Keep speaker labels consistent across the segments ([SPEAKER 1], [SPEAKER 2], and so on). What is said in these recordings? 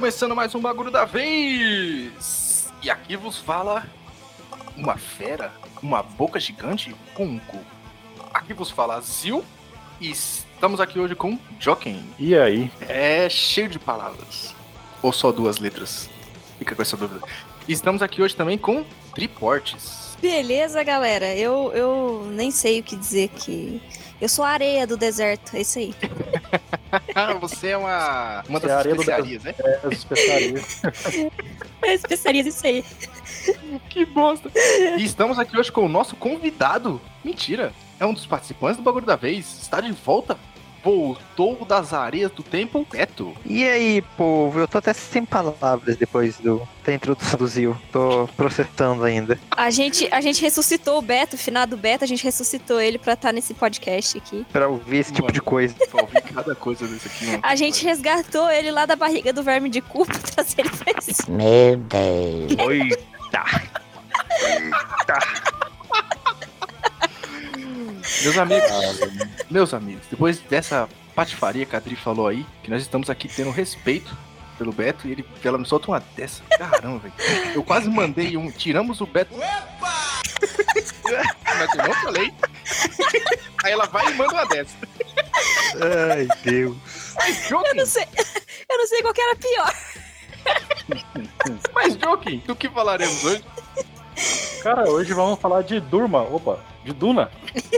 [SPEAKER 1] começando mais um bagulho da vez! E aqui vos fala uma fera, uma boca gigante com um cu. Aqui vos fala Zil e estamos aqui hoje com Joken.
[SPEAKER 2] E aí?
[SPEAKER 1] É cheio de palavras. Ou só duas letras? Fica com essa dúvida. E estamos aqui hoje também com Triportes.
[SPEAKER 3] Beleza, galera. Eu, eu nem sei o que dizer que. Eu sou a areia do deserto, é isso aí.
[SPEAKER 1] Você é uma, uma
[SPEAKER 2] é
[SPEAKER 1] das
[SPEAKER 2] areia do
[SPEAKER 1] especiarias, né?
[SPEAKER 2] É, as especiarias.
[SPEAKER 3] É especiaria isso aí.
[SPEAKER 1] Que bosta. E estamos aqui hoje com o nosso convidado. Mentira. É um dos participantes do Bagulho da Vez. Está de volta. Voltou das areias do tempo, Beto.
[SPEAKER 4] E aí, povo, eu tô até sem palavras depois do, da introdução do Zil. Tô processando ainda.
[SPEAKER 3] A gente, a gente ressuscitou o Beto, o finado Beto, a gente ressuscitou ele pra estar nesse podcast aqui.
[SPEAKER 4] Pra ouvir esse tipo
[SPEAKER 1] Mano.
[SPEAKER 4] de coisa.
[SPEAKER 1] Pra ouvir cada coisa desse aqui. mano.
[SPEAKER 3] A gente resgatou ele lá da barriga do verme de cu pra trazer ele pra esse.
[SPEAKER 5] Meu Deus.
[SPEAKER 4] Eita!
[SPEAKER 1] Meus amigos, meus amigos, depois dessa patifaria que a Adri falou aí, que nós estamos aqui tendo respeito pelo Beto e ele, ela me solta uma dessa. Caramba, velho. Eu quase mandei um. Tiramos o Beto. Mas eu não falei. Aí ela vai e manda uma dessa.
[SPEAKER 4] Ai, Deus.
[SPEAKER 1] Mas
[SPEAKER 3] Eu
[SPEAKER 1] Joking,
[SPEAKER 3] não sei. Eu não sei qual que era pior.
[SPEAKER 1] mas Joking, do que falaremos hoje?
[SPEAKER 2] Cara, hoje vamos falar de Durma. Opa, de Duna.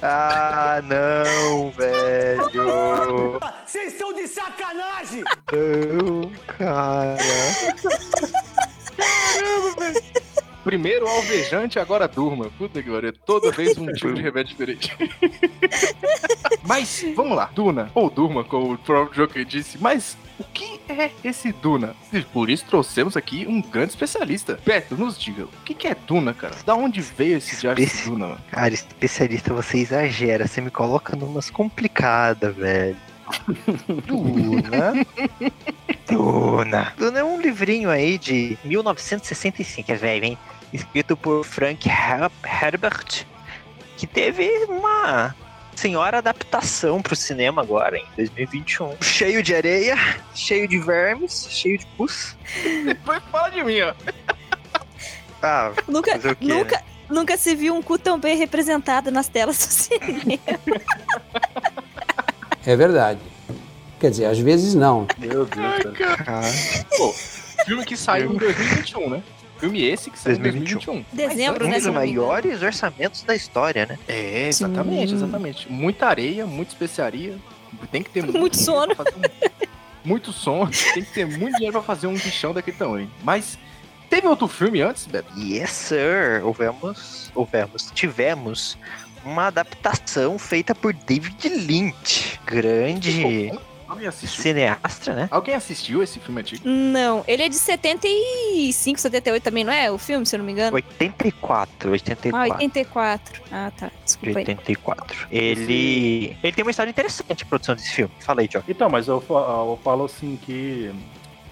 [SPEAKER 4] Ah, não, velho.
[SPEAKER 6] Vocês estão de sacanagem!
[SPEAKER 4] Não, cara.
[SPEAKER 1] Primeiro alvejante, agora durma. Puta que pariu. Toda vez um tipo de remédio diferente. Mas, vamos lá. Duna, ou Durma, como o próprio Joker disse. Mas, o que é esse Duna? E por isso trouxemos aqui um grande especialista. Beto, nos diga, o que que é Duna, cara? Da onde veio esse diário de
[SPEAKER 4] Esse-
[SPEAKER 1] Duna?
[SPEAKER 4] Cara, especialista, você exagera. Você me coloca numas complicadas, velho. Duna. Duna. Duna é um livrinho aí de 1965, é velho, hein? Escrito por Frank Her- Herbert, que teve uma senhora adaptação pro cinema agora, em 2021. Cheio de areia, cheio de vermes, cheio de pus.
[SPEAKER 1] Depois fala de mim, ó.
[SPEAKER 4] Ah,
[SPEAKER 3] Nunca,
[SPEAKER 4] fazer o quê,
[SPEAKER 3] nunca, nunca se viu um cu tão bem representado nas telas do cinema.
[SPEAKER 5] É verdade. Quer dizer, às vezes não.
[SPEAKER 2] Meu Deus, cara.
[SPEAKER 4] cara?
[SPEAKER 1] Pô, filme que saiu em 2021, né? Filme esse que saiu em
[SPEAKER 4] 2021.
[SPEAKER 1] 2021.
[SPEAKER 3] Dezembro,
[SPEAKER 4] Um
[SPEAKER 3] né?
[SPEAKER 4] dos
[SPEAKER 3] não me engano.
[SPEAKER 4] maiores orçamentos da história, né?
[SPEAKER 1] É, exatamente,
[SPEAKER 3] Sim.
[SPEAKER 1] exatamente. Muita areia, muita especiaria. Tem que ter
[SPEAKER 3] Muito
[SPEAKER 1] dinheiro
[SPEAKER 3] sono.
[SPEAKER 1] pra fazer um- Muito sono. Tem que ter muito dinheiro pra fazer um bichão daquele tamanho. Mas teve outro filme antes, Beto?
[SPEAKER 4] Yes, sir. Houvemos, houvemos, tivemos uma adaptação feita por David Lynch, grande cineasta, né?
[SPEAKER 1] Alguém assistiu esse filme antigo?
[SPEAKER 3] Não, ele é de 75, 78 também, não é? O filme, se eu não me engano.
[SPEAKER 4] 84,
[SPEAKER 3] Ah,
[SPEAKER 4] 84.
[SPEAKER 3] 84. Ah, tá.
[SPEAKER 4] de
[SPEAKER 3] Desculpa aí.
[SPEAKER 4] 84. Ele, ele tem uma história interessante, a produção desse filme. Fala aí, Joe.
[SPEAKER 2] Então, mas eu, eu falo assim que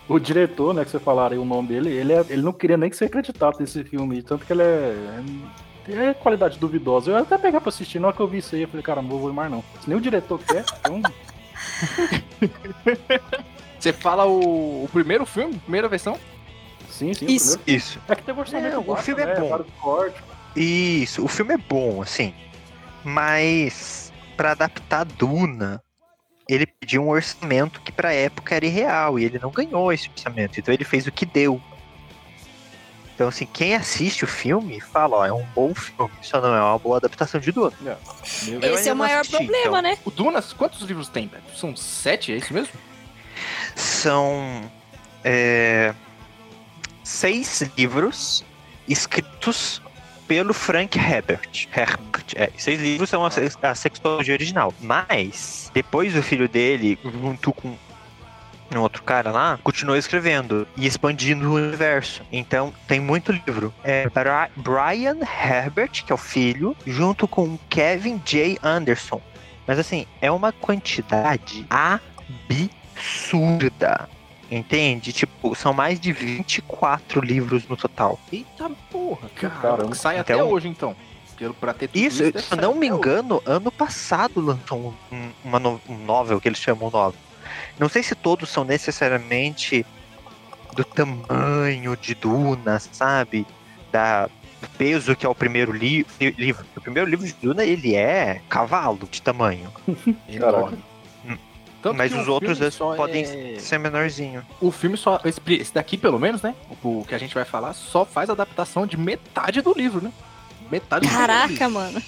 [SPEAKER 2] o diretor, né, que você falaram aí o nome dele, ele, é- ele não queria nem que você acreditasse nesse filme, tanto que ele é. É qualidade duvidosa. Eu ia até pegar pra assistir, na hora que eu vi isso aí, eu falei, cara, não vou ver mais não. Se nem o diretor quer, então.
[SPEAKER 1] Você fala o, o primeiro filme, primeira versão?
[SPEAKER 2] Sim, sim,
[SPEAKER 3] Isso.
[SPEAKER 4] Isso.
[SPEAKER 2] É que tem orçamento
[SPEAKER 4] É, o filme é
[SPEAKER 2] né,
[SPEAKER 4] bom.
[SPEAKER 2] vários cortes.
[SPEAKER 4] Isso, o filme é bom, assim. Mas pra adaptar Duna, ele pediu um orçamento que pra época era irreal e ele não ganhou esse orçamento. Então ele fez o que deu. Então assim, quem assiste o filme fala, ó, é um bom filme, só não é uma boa adaptação de Duna. Eu
[SPEAKER 3] Esse é o maior
[SPEAKER 4] assisti,
[SPEAKER 3] problema,
[SPEAKER 4] então.
[SPEAKER 3] né?
[SPEAKER 1] O Dunas, quantos livros tem, Beto? São sete, é isso mesmo?
[SPEAKER 4] São é, seis livros escritos pelo Frank Herbert. Herbert é, seis livros são a, a sextologia original. Mas, depois o filho dele, junto com um outro cara lá, continuou escrevendo e expandindo o universo. Então, tem muito livro. É Brian Herbert, que é o filho, junto com Kevin J. Anderson. Mas assim, é uma quantidade absurda. Entende? Tipo, são mais de 24 livros no total.
[SPEAKER 1] Eita porra, cara.
[SPEAKER 2] Caramba.
[SPEAKER 1] Sai até
[SPEAKER 4] Então-
[SPEAKER 1] hoje, então. Pelo, pra ter tudo
[SPEAKER 4] Isso,
[SPEAKER 1] deve
[SPEAKER 4] se eu não
[SPEAKER 1] até
[SPEAKER 4] me
[SPEAKER 1] hoje.
[SPEAKER 4] engano, ano passado lançou um, um- uma no- um novel, que eles chamam novel. Não sei se todos são necessariamente do tamanho de Duna, sabe? Da do peso que é o primeiro li livro. O primeiro livro de Duna, ele é cavalo de tamanho.
[SPEAKER 1] Enorme. Tanto
[SPEAKER 4] Mas os outros podem
[SPEAKER 1] é-
[SPEAKER 4] ser menorzinho.
[SPEAKER 1] O filme só. Esse, daqui, pelo menos, né? O, que a gente vai falar, só faz adaptação de metade do livro, né? Metade do
[SPEAKER 3] Caraca,
[SPEAKER 1] livro.
[SPEAKER 3] mano.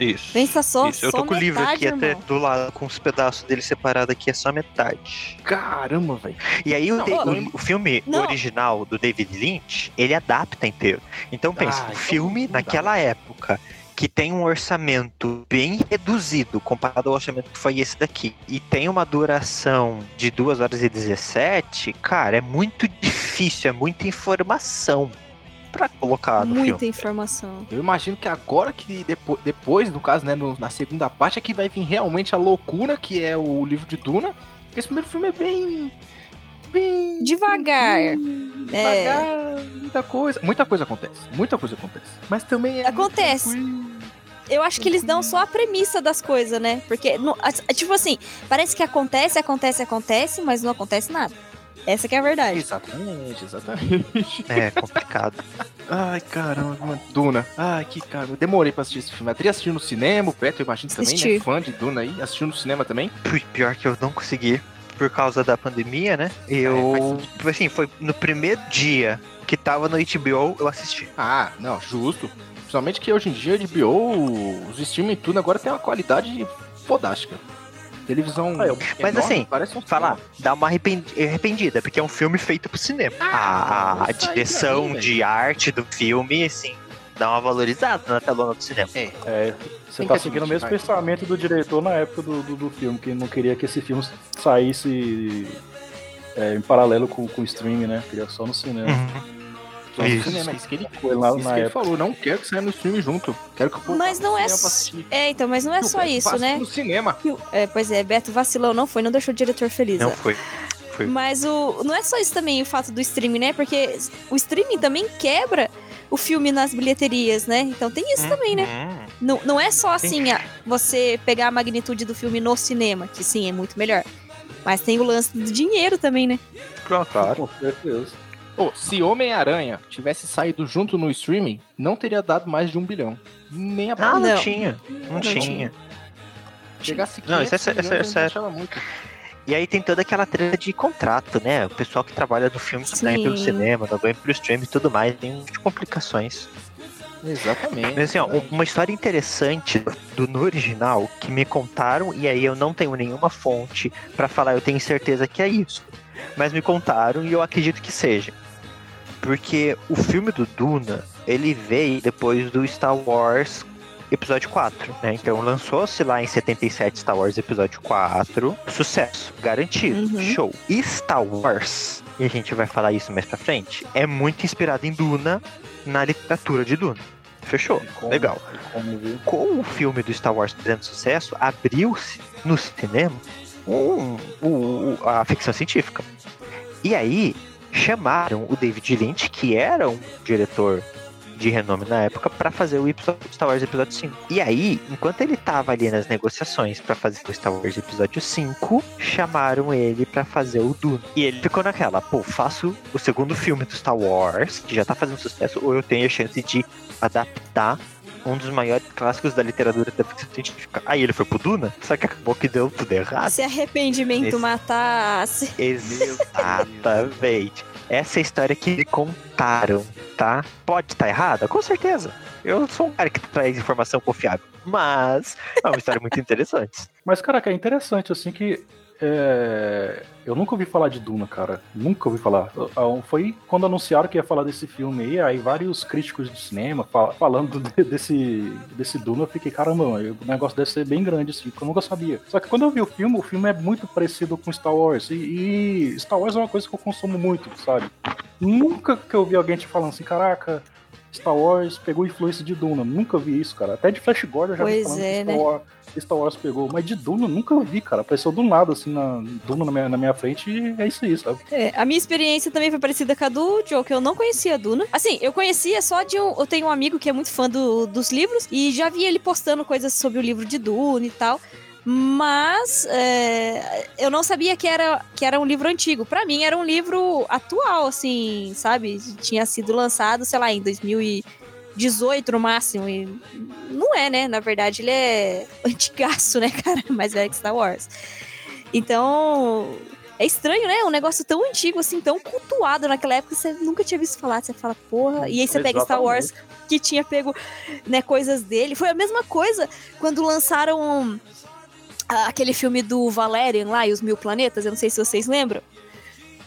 [SPEAKER 4] Isso.
[SPEAKER 3] Pensa só,
[SPEAKER 4] Isso, eu
[SPEAKER 3] só
[SPEAKER 4] tô com o livro aqui até
[SPEAKER 3] irmão.
[SPEAKER 4] do lado, com os pedaços dele separados aqui, é só metade.
[SPEAKER 1] Caramba, velho.
[SPEAKER 4] E aí o,
[SPEAKER 1] Não,
[SPEAKER 4] o- o filme
[SPEAKER 3] não.
[SPEAKER 4] original do David Lynch, ele adapta inteiro. Então pensa,
[SPEAKER 1] Ah,
[SPEAKER 4] o
[SPEAKER 1] então
[SPEAKER 4] filme naquela época que tem um orçamento bem reduzido comparado ao orçamento que foi esse daqui, e tem uma duração de 2 horas e 17, cara, é muito difícil, é muita informação pra colocar no
[SPEAKER 3] Muita
[SPEAKER 4] filme.
[SPEAKER 3] informação.
[SPEAKER 1] Eu imagino que agora que depois, depois no caso, né, no- na segunda parte, é que vai vir realmente a loucura, que é o livro de Duna. Esse primeiro filme é bem. bem.
[SPEAKER 3] Devagar. É.
[SPEAKER 1] Devagar, muita coisa. Muita coisa acontece. Muita coisa acontece. Mas também é.
[SPEAKER 3] Acontece. Eu acho que eles dão só a premissa das coisas, né? Porque, tipo assim, parece que acontece, acontece, acontece, mas não acontece nada. Essa que é a verdade.
[SPEAKER 1] Exatamente, exatamente.
[SPEAKER 4] É complicado.
[SPEAKER 1] Ai, caramba, mano. Duna. Ai, que caramba. Eu demorei pra assistir esse filme. A Adri assistiu no cinema, o Beto, eu imagino também, né?
[SPEAKER 3] Assisti.
[SPEAKER 1] Fã de Duna aí. Assistiu no cinema também.
[SPEAKER 4] Pior que eu não consegui por causa da pandemia, né? Eu, assim, foi no primeiro dia que tava no HBO, eu assisti.
[SPEAKER 1] Ah, não, justo. Principalmente que hoje em dia, de BO, os streaming e tudo agora tem uma qualidade fodástica. Televisão.
[SPEAKER 2] Ah, eu-
[SPEAKER 4] Mas
[SPEAKER 1] enorme,
[SPEAKER 4] assim,
[SPEAKER 1] parece um
[SPEAKER 4] Falar, dá uma arrependi- arrependida, porque é um filme feito pro cinema.
[SPEAKER 1] Ah,
[SPEAKER 4] a,
[SPEAKER 1] aí
[SPEAKER 4] direção
[SPEAKER 1] mim,
[SPEAKER 4] de arte do filme, assim, dá uma valorizada na telona do cinema.
[SPEAKER 1] É,
[SPEAKER 2] É, você tá seguindo o mesmo pensamento do diretor na época do, do, do filme, que não queria que esse filme saísse é, em paralelo com, com o streaming, né? Queria só no cinema.
[SPEAKER 4] Uhum.
[SPEAKER 1] No
[SPEAKER 4] Isso.
[SPEAKER 1] cinema, isso que ele,
[SPEAKER 2] Foi lá
[SPEAKER 1] isso
[SPEAKER 2] na
[SPEAKER 1] que ele falou. Não quero que saia no streaming junto. Quero que o povo
[SPEAKER 3] Mas não é. É, então, mas não é
[SPEAKER 1] Eu
[SPEAKER 3] só
[SPEAKER 1] que
[SPEAKER 3] isso, né?
[SPEAKER 1] No cinema.
[SPEAKER 3] É, pois é, Beto vacilou, não foi, não deixou o diretor feliz.
[SPEAKER 4] Não
[SPEAKER 3] ó.
[SPEAKER 4] foi. Foi.
[SPEAKER 3] Mas o, não é só isso também, o fato do streaming, né? Porque o streaming também quebra o filme nas bilheterias, né? Então tem isso também, né?
[SPEAKER 4] Uhum.
[SPEAKER 3] Não, não é só assim, a- você pegar a magnitude do filme no cinema, que sim, é muito melhor. Mas tem o lance do dinheiro também, né?
[SPEAKER 4] Claro.
[SPEAKER 2] Com certeza.
[SPEAKER 1] Ô, se Homem-Aranha tivesse saído junto no streaming, não teria dado mais de um bilhão. Nem a
[SPEAKER 4] Ah, não,
[SPEAKER 3] Não.
[SPEAKER 4] tinha. Não,
[SPEAKER 3] Não
[SPEAKER 4] tinha.
[SPEAKER 3] tinha.
[SPEAKER 1] Chegasse
[SPEAKER 4] Não, isso é
[SPEAKER 1] 500
[SPEAKER 4] sé- isso é
[SPEAKER 1] milhões,
[SPEAKER 4] sério.
[SPEAKER 1] achava muito.
[SPEAKER 4] E aí tem toda aquela treta de contrato, né? O pessoal que trabalha no filme ganha pelo cinema, não ganha pelo stream e tudo mais. Tem um de complicações.
[SPEAKER 1] Exatamente.
[SPEAKER 4] Mas assim, ó, um- uma história interessante do no original que me contaram, e aí eu não tenho nenhuma fonte pra falar, eu tenho certeza que é isso. Mas me contaram e eu acredito que seja. Porque o filme do Duna, ele veio depois do Star Wars Episódio 4, né? Então lançou-se lá em 77 Star Wars Episódio 4, sucesso, garantido,
[SPEAKER 3] Uhum.
[SPEAKER 4] show. E Star Wars, e a gente vai falar isso mais pra frente, é muito inspirado em Duna, na literatura de Duna. Fechou?
[SPEAKER 2] Como-
[SPEAKER 4] Legal.
[SPEAKER 2] Como?
[SPEAKER 4] Com o filme do Star Wars fazendo sucesso, abriu-se no cinema um- o- o- a ficção científica. E aí chamaram o David Lynch, que era um diretor de renome na época, pra fazer o episódio- Star Wars Episódio 5. E aí, enquanto ele tava ali nas negociações pra fazer o Star Wars Episódio 5, chamaram ele pra fazer o Dune. E ele ficou naquela, pô, faço o segundo filme do Star Wars, que já tá fazendo sucesso, ou eu tenho a chance de adaptar um dos maiores clássicos da literatura da ficção científica. Aí ele foi pro Duna, só que acabou que deu tudo errado.
[SPEAKER 3] Se arrependimento
[SPEAKER 4] Esse-
[SPEAKER 3] matasse.
[SPEAKER 4] Exatamente. Essa é a história que me contaram, tá? Pode estar errada? Com certeza. Eu sou um cara que traz informação confiável. Mas é uma história muito interessante.
[SPEAKER 2] Mas, cara, que é interessante, assim, que é, eu nunca ouvi falar de Duna, cara. Nunca ouvi falar. Ah, Foi quando anunciaram que ia falar desse filme aí, aí vários críticos de cinema fal- falando de- desse, desse Duna, eu fiquei, caramba, o negócio deve ser bem grande, assim, porque eu nunca sabia. Só que quando eu vi o filme, o filme é muito parecido com Star Wars. E, e Star Wars é uma coisa que eu consumo muito, sabe? Nunca que eu vi alguém te falando assim, caraca. Star Wars pegou influência de Duna. Nunca vi isso, cara. Até de Flash Gordon eu já vi
[SPEAKER 3] Pois
[SPEAKER 2] falando
[SPEAKER 3] é,
[SPEAKER 2] que Star,
[SPEAKER 3] né?
[SPEAKER 2] Wars, Star Wars pegou. Mas de Duna eu nunca vi, cara. Apareceu do nada, assim, na, Duna na minha, na minha frente e é isso aí, sabe?
[SPEAKER 3] É, a minha experiência também foi parecida com a do Joe, que eu não conhecia a Duna. Assim, eu conhecia só de um. Eu tenho um amigo que é muito fã do- dos livros e já vi ele postando coisas sobre o livro de Duna e tal. Mas é, eu não sabia que era, que era um livro antigo. Pra mim era um livro atual, assim, sabe? Tinha sido lançado, sei lá, em 2018 no máximo. E não é, né? Na verdade, ele é antigaço, né, cara? Mais velho que Star Wars. Então, é estranho, né? Um negócio tão antigo, assim, tão cultuado naquela época, você nunca tinha visto falar. Você fala, porra. E aí você pega Star Wars, que tinha pego né, coisas dele. Foi a mesma coisa quando lançaram aquele filme do Valerian lá e os Mil Planetas. Eu não sei se vocês lembram.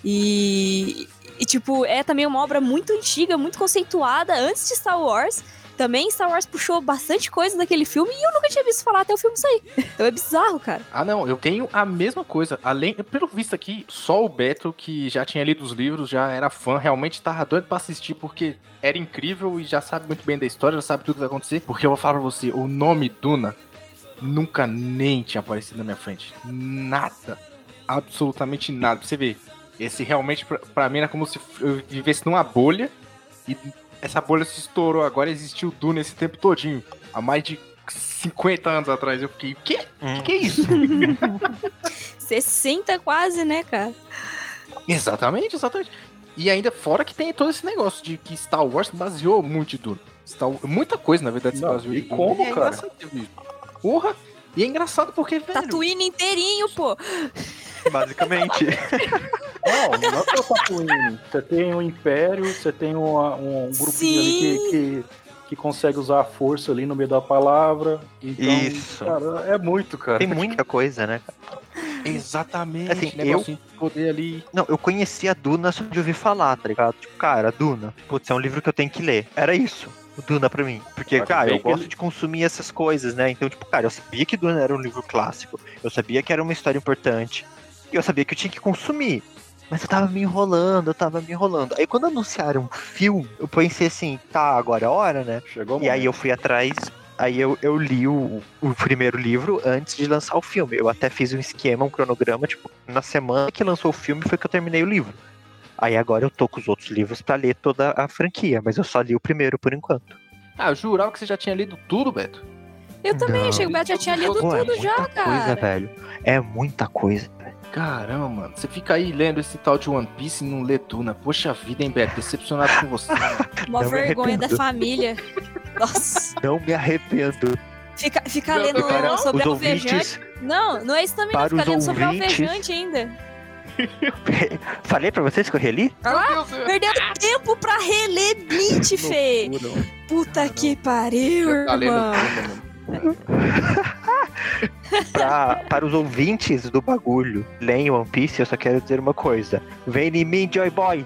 [SPEAKER 3] E, e, tipo, é também uma obra muito antiga, muito conceituada, antes de Star Wars. Também Star Wars puxou bastante coisa daquele filme e eu nunca tinha visto falar até o filme sair. Então é bizarro, cara.
[SPEAKER 1] Ah, não, eu tenho a mesma coisa. Além, pelo visto aqui, só o Beto, que já tinha lido os livros, já era fã, realmente tava doido pra assistir, porque era incrível e já sabe muito bem da história, já sabe tudo que vai acontecer. Porque eu vou falar pra você, o nome Duna nunca nem tinha aparecido na minha frente. Nada. Absolutamente nada. Pra você ver. Esse realmente, pra, pra mim, era como se eu vivesse numa bolha e essa bolha se estourou. Agora existiu Duna esse tempo todinho. Há mais de 50 anos atrás. Eu fiquei, o quê? O
[SPEAKER 4] Hum.
[SPEAKER 1] que, que é isso?
[SPEAKER 3] 60 quase, né, cara?
[SPEAKER 1] exatamente, exatamente. E ainda fora que tem todo esse negócio de que Star Wars baseou muito em Duna. Star, muita coisa, na verdade, se baseou
[SPEAKER 2] e
[SPEAKER 1] em Duna.
[SPEAKER 2] como,
[SPEAKER 1] é
[SPEAKER 2] cara?
[SPEAKER 1] Porra! E é engraçado porque, velho...
[SPEAKER 3] Tatooine inteirinho, pô.
[SPEAKER 4] Basicamente.
[SPEAKER 2] Não, não é só Tatooine. Você tem um império, você tem uma- um, grupinho ali que, que, que consegue usar a força ali no meio da palavra. Então,
[SPEAKER 4] Isso.
[SPEAKER 2] cara, é muito, cara.
[SPEAKER 4] Tem muita coisa, né?
[SPEAKER 1] Exatamente.
[SPEAKER 4] Assim,
[SPEAKER 1] de poder ali.
[SPEAKER 4] Não, eu conhecia a Duna só de ouvir falar, tá ligado? Tipo, cara, Duna, putz, é um livro que eu tenho que ler. Era isso. O Duna pra mim. Porque,
[SPEAKER 2] Cara,
[SPEAKER 4] cara,
[SPEAKER 2] eu
[SPEAKER 4] gosto de consumir essas coisas, né? Então, tipo, cara, eu sabia que Duna era um livro clássico. Eu sabia que era uma história importante. E eu sabia que eu tinha que consumir. Mas eu tava me enrolando, eu tava me enrolando. Aí quando anunciaram um filme, eu pensei assim, tá, agora é a hora, né?
[SPEAKER 2] Chegou o
[SPEAKER 4] E aí eu fui atrás, aí eu, eu li o, o primeiro livro antes de lançar o filme. Eu até fiz um esquema, um cronograma, tipo, na semana que lançou o filme foi que eu terminei o livro. Aí agora eu tô com os outros livros pra ler toda a franquia, mas eu só li o primeiro por enquanto.
[SPEAKER 1] Ah, eu jurava que você já tinha lido tudo, Beto.
[SPEAKER 3] Eu também,
[SPEAKER 4] Não.
[SPEAKER 3] achei que o Beto já tinha lido
[SPEAKER 4] Pô, é
[SPEAKER 3] tudo já,
[SPEAKER 4] muita coisa,
[SPEAKER 3] cara.
[SPEAKER 4] velho. É muita coisa.
[SPEAKER 1] Caramba, mano. Você fica aí lendo esse tal de One Piece e não lê Duna. Poxa vida, hein, Beto? Decepcionado com você.
[SPEAKER 3] Uma vergonha da família. Nossa.
[SPEAKER 4] Não me arrependo.
[SPEAKER 3] Fica, fica
[SPEAKER 1] Não,
[SPEAKER 3] lendo
[SPEAKER 4] Para
[SPEAKER 3] sobre
[SPEAKER 4] os
[SPEAKER 3] alvejante.
[SPEAKER 4] ouvintes,
[SPEAKER 3] Não, não é isso também, não.
[SPEAKER 4] Para
[SPEAKER 3] Fica lendo sobre
[SPEAKER 4] ouvintes.
[SPEAKER 3] alvejante ainda.
[SPEAKER 4] falei pra vocês que eu reli?
[SPEAKER 3] Ah, perdendo tempo pra reler Bleach, Fê. Puta que pariu,
[SPEAKER 1] Tá lendo
[SPEAKER 3] irmão.
[SPEAKER 4] Pra, para os ouvintes do bagulho, leem One Piece, eu só quero dizer uma coisa. Vem em mim, Joy Boy!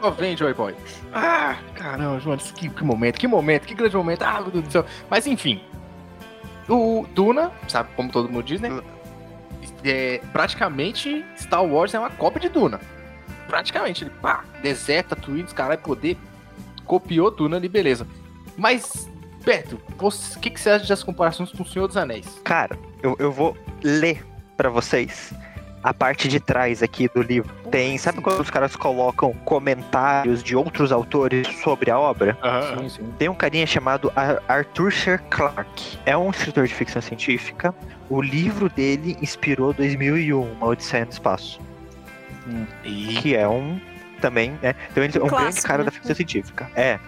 [SPEAKER 1] Só vem, Joy Boy. Ah, caramba, João, que, que momento, que momento, que grande momento. Ah, meu Deus do céu. Mas enfim. O Duna, sabe como todo mundo diz, né? É, praticamente Star Wars é uma cópia de Duna. Praticamente. Ele, pá, deserta, Twins, caralho, poder. Copiou Duna ali, beleza. Mas, Beto, o que, que você acha das comparações com o Senhor dos Anéis?
[SPEAKER 4] Cara, eu, eu vou ler pra vocês a parte de trás aqui do livro. Tem, sabe quando os caras colocam comentários de outros autores sobre a obra?
[SPEAKER 2] Sim, sim.
[SPEAKER 4] Tem um carinha chamado Ar- Arthur Sher Clarke. É um escritor de ficção científica. O livro dele inspirou 2001, Uma Odisseia no Espaço.
[SPEAKER 1] E
[SPEAKER 4] que é um também, né? Então ele é um grande
[SPEAKER 3] Clássico,
[SPEAKER 4] cara
[SPEAKER 3] né?
[SPEAKER 4] da ficção científica. É.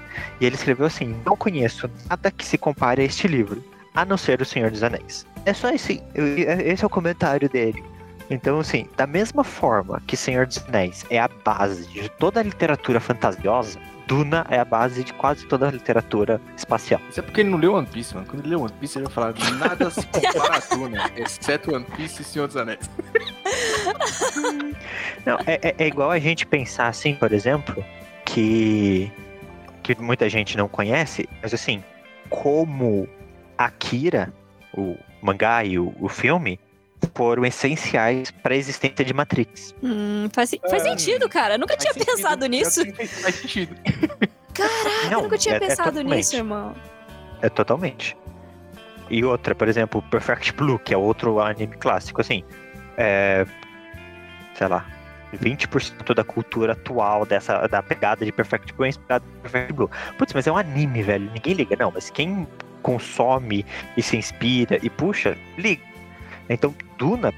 [SPEAKER 4] E ele escreveu assim: Não conheço nada que se compare a este livro, a não ser O Senhor dos Anéis. É só esse. eu- Esse é o comentário dele. Então, assim, da mesma forma que Senhor dos Anéis é a base de toda a literatura fantasiosa, Duna é a base de quase toda a literatura espacial.
[SPEAKER 1] Isso é porque ele não leu One Piece, mano. Quando ele leu One Piece, ele vai falar nada se compara a Duna, exceto One Piece e Senhor dos Anéis.
[SPEAKER 4] Não, é, é- é igual a gente pensar assim, por exemplo, que, que muita gente não conhece, mas assim, como Akira, o mangá e o, o filme, foram essenciais para a existência de Matrix.
[SPEAKER 3] Hum, faz, faz
[SPEAKER 2] É.
[SPEAKER 3] sentido, cara. Eu nunca tinha
[SPEAKER 1] sentido,
[SPEAKER 3] pensado nisso.
[SPEAKER 1] Faz sentido.
[SPEAKER 3] Caraca, eu
[SPEAKER 4] Não,
[SPEAKER 3] nunca tinha
[SPEAKER 4] é- é
[SPEAKER 3] pensado
[SPEAKER 4] totalmente.
[SPEAKER 3] nisso, irmão.
[SPEAKER 4] É totalmente. E outra, por exemplo, Perfect Blue, que é outro anime clássico, assim, é. sei lá. 20% da cultura atual dessa da pegada de Perfect Blue é inspirada em Perfect Blue. Putz, mas é um anime, velho. Ninguém liga. Não, mas quem consome e se inspira e puxa, liga. Então, Duna,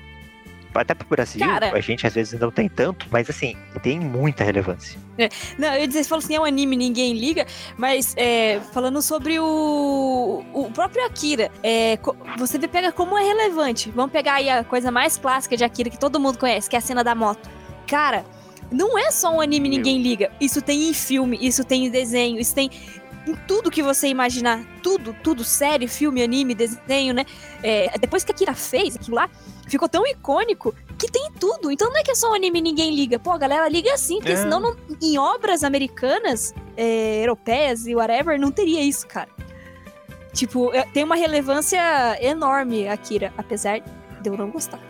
[SPEAKER 4] até pro Brasil,
[SPEAKER 3] Cara.
[SPEAKER 4] a gente às vezes não tem tanto, mas assim, tem muita relevância.
[SPEAKER 3] Não, eu ia dizer, você falou assim, é um anime, ninguém liga, mas é, falando sobre o, o próprio Akira, é, você vê, pega como é relevante. Vamos pegar aí a coisa mais clássica de Akira que todo mundo conhece, que é a cena da moto. Cara, não é só um anime, ninguém liga. Isso tem em filme, isso tem em desenho, isso tem em tudo que você imaginar. Tudo, tudo, série, filme, anime, desenho, né? É, depois que a Akira fez aquilo lá, ficou tão icônico que tem em tudo. Então não é que é só um anime e ninguém liga. Pô, a galera liga sim, porque
[SPEAKER 4] É.
[SPEAKER 3] senão não- em obras americanas, é, europeias e whatever, não teria isso, cara. Tipo, é- tem uma relevância enorme, Akira, apesar de eu não gostar.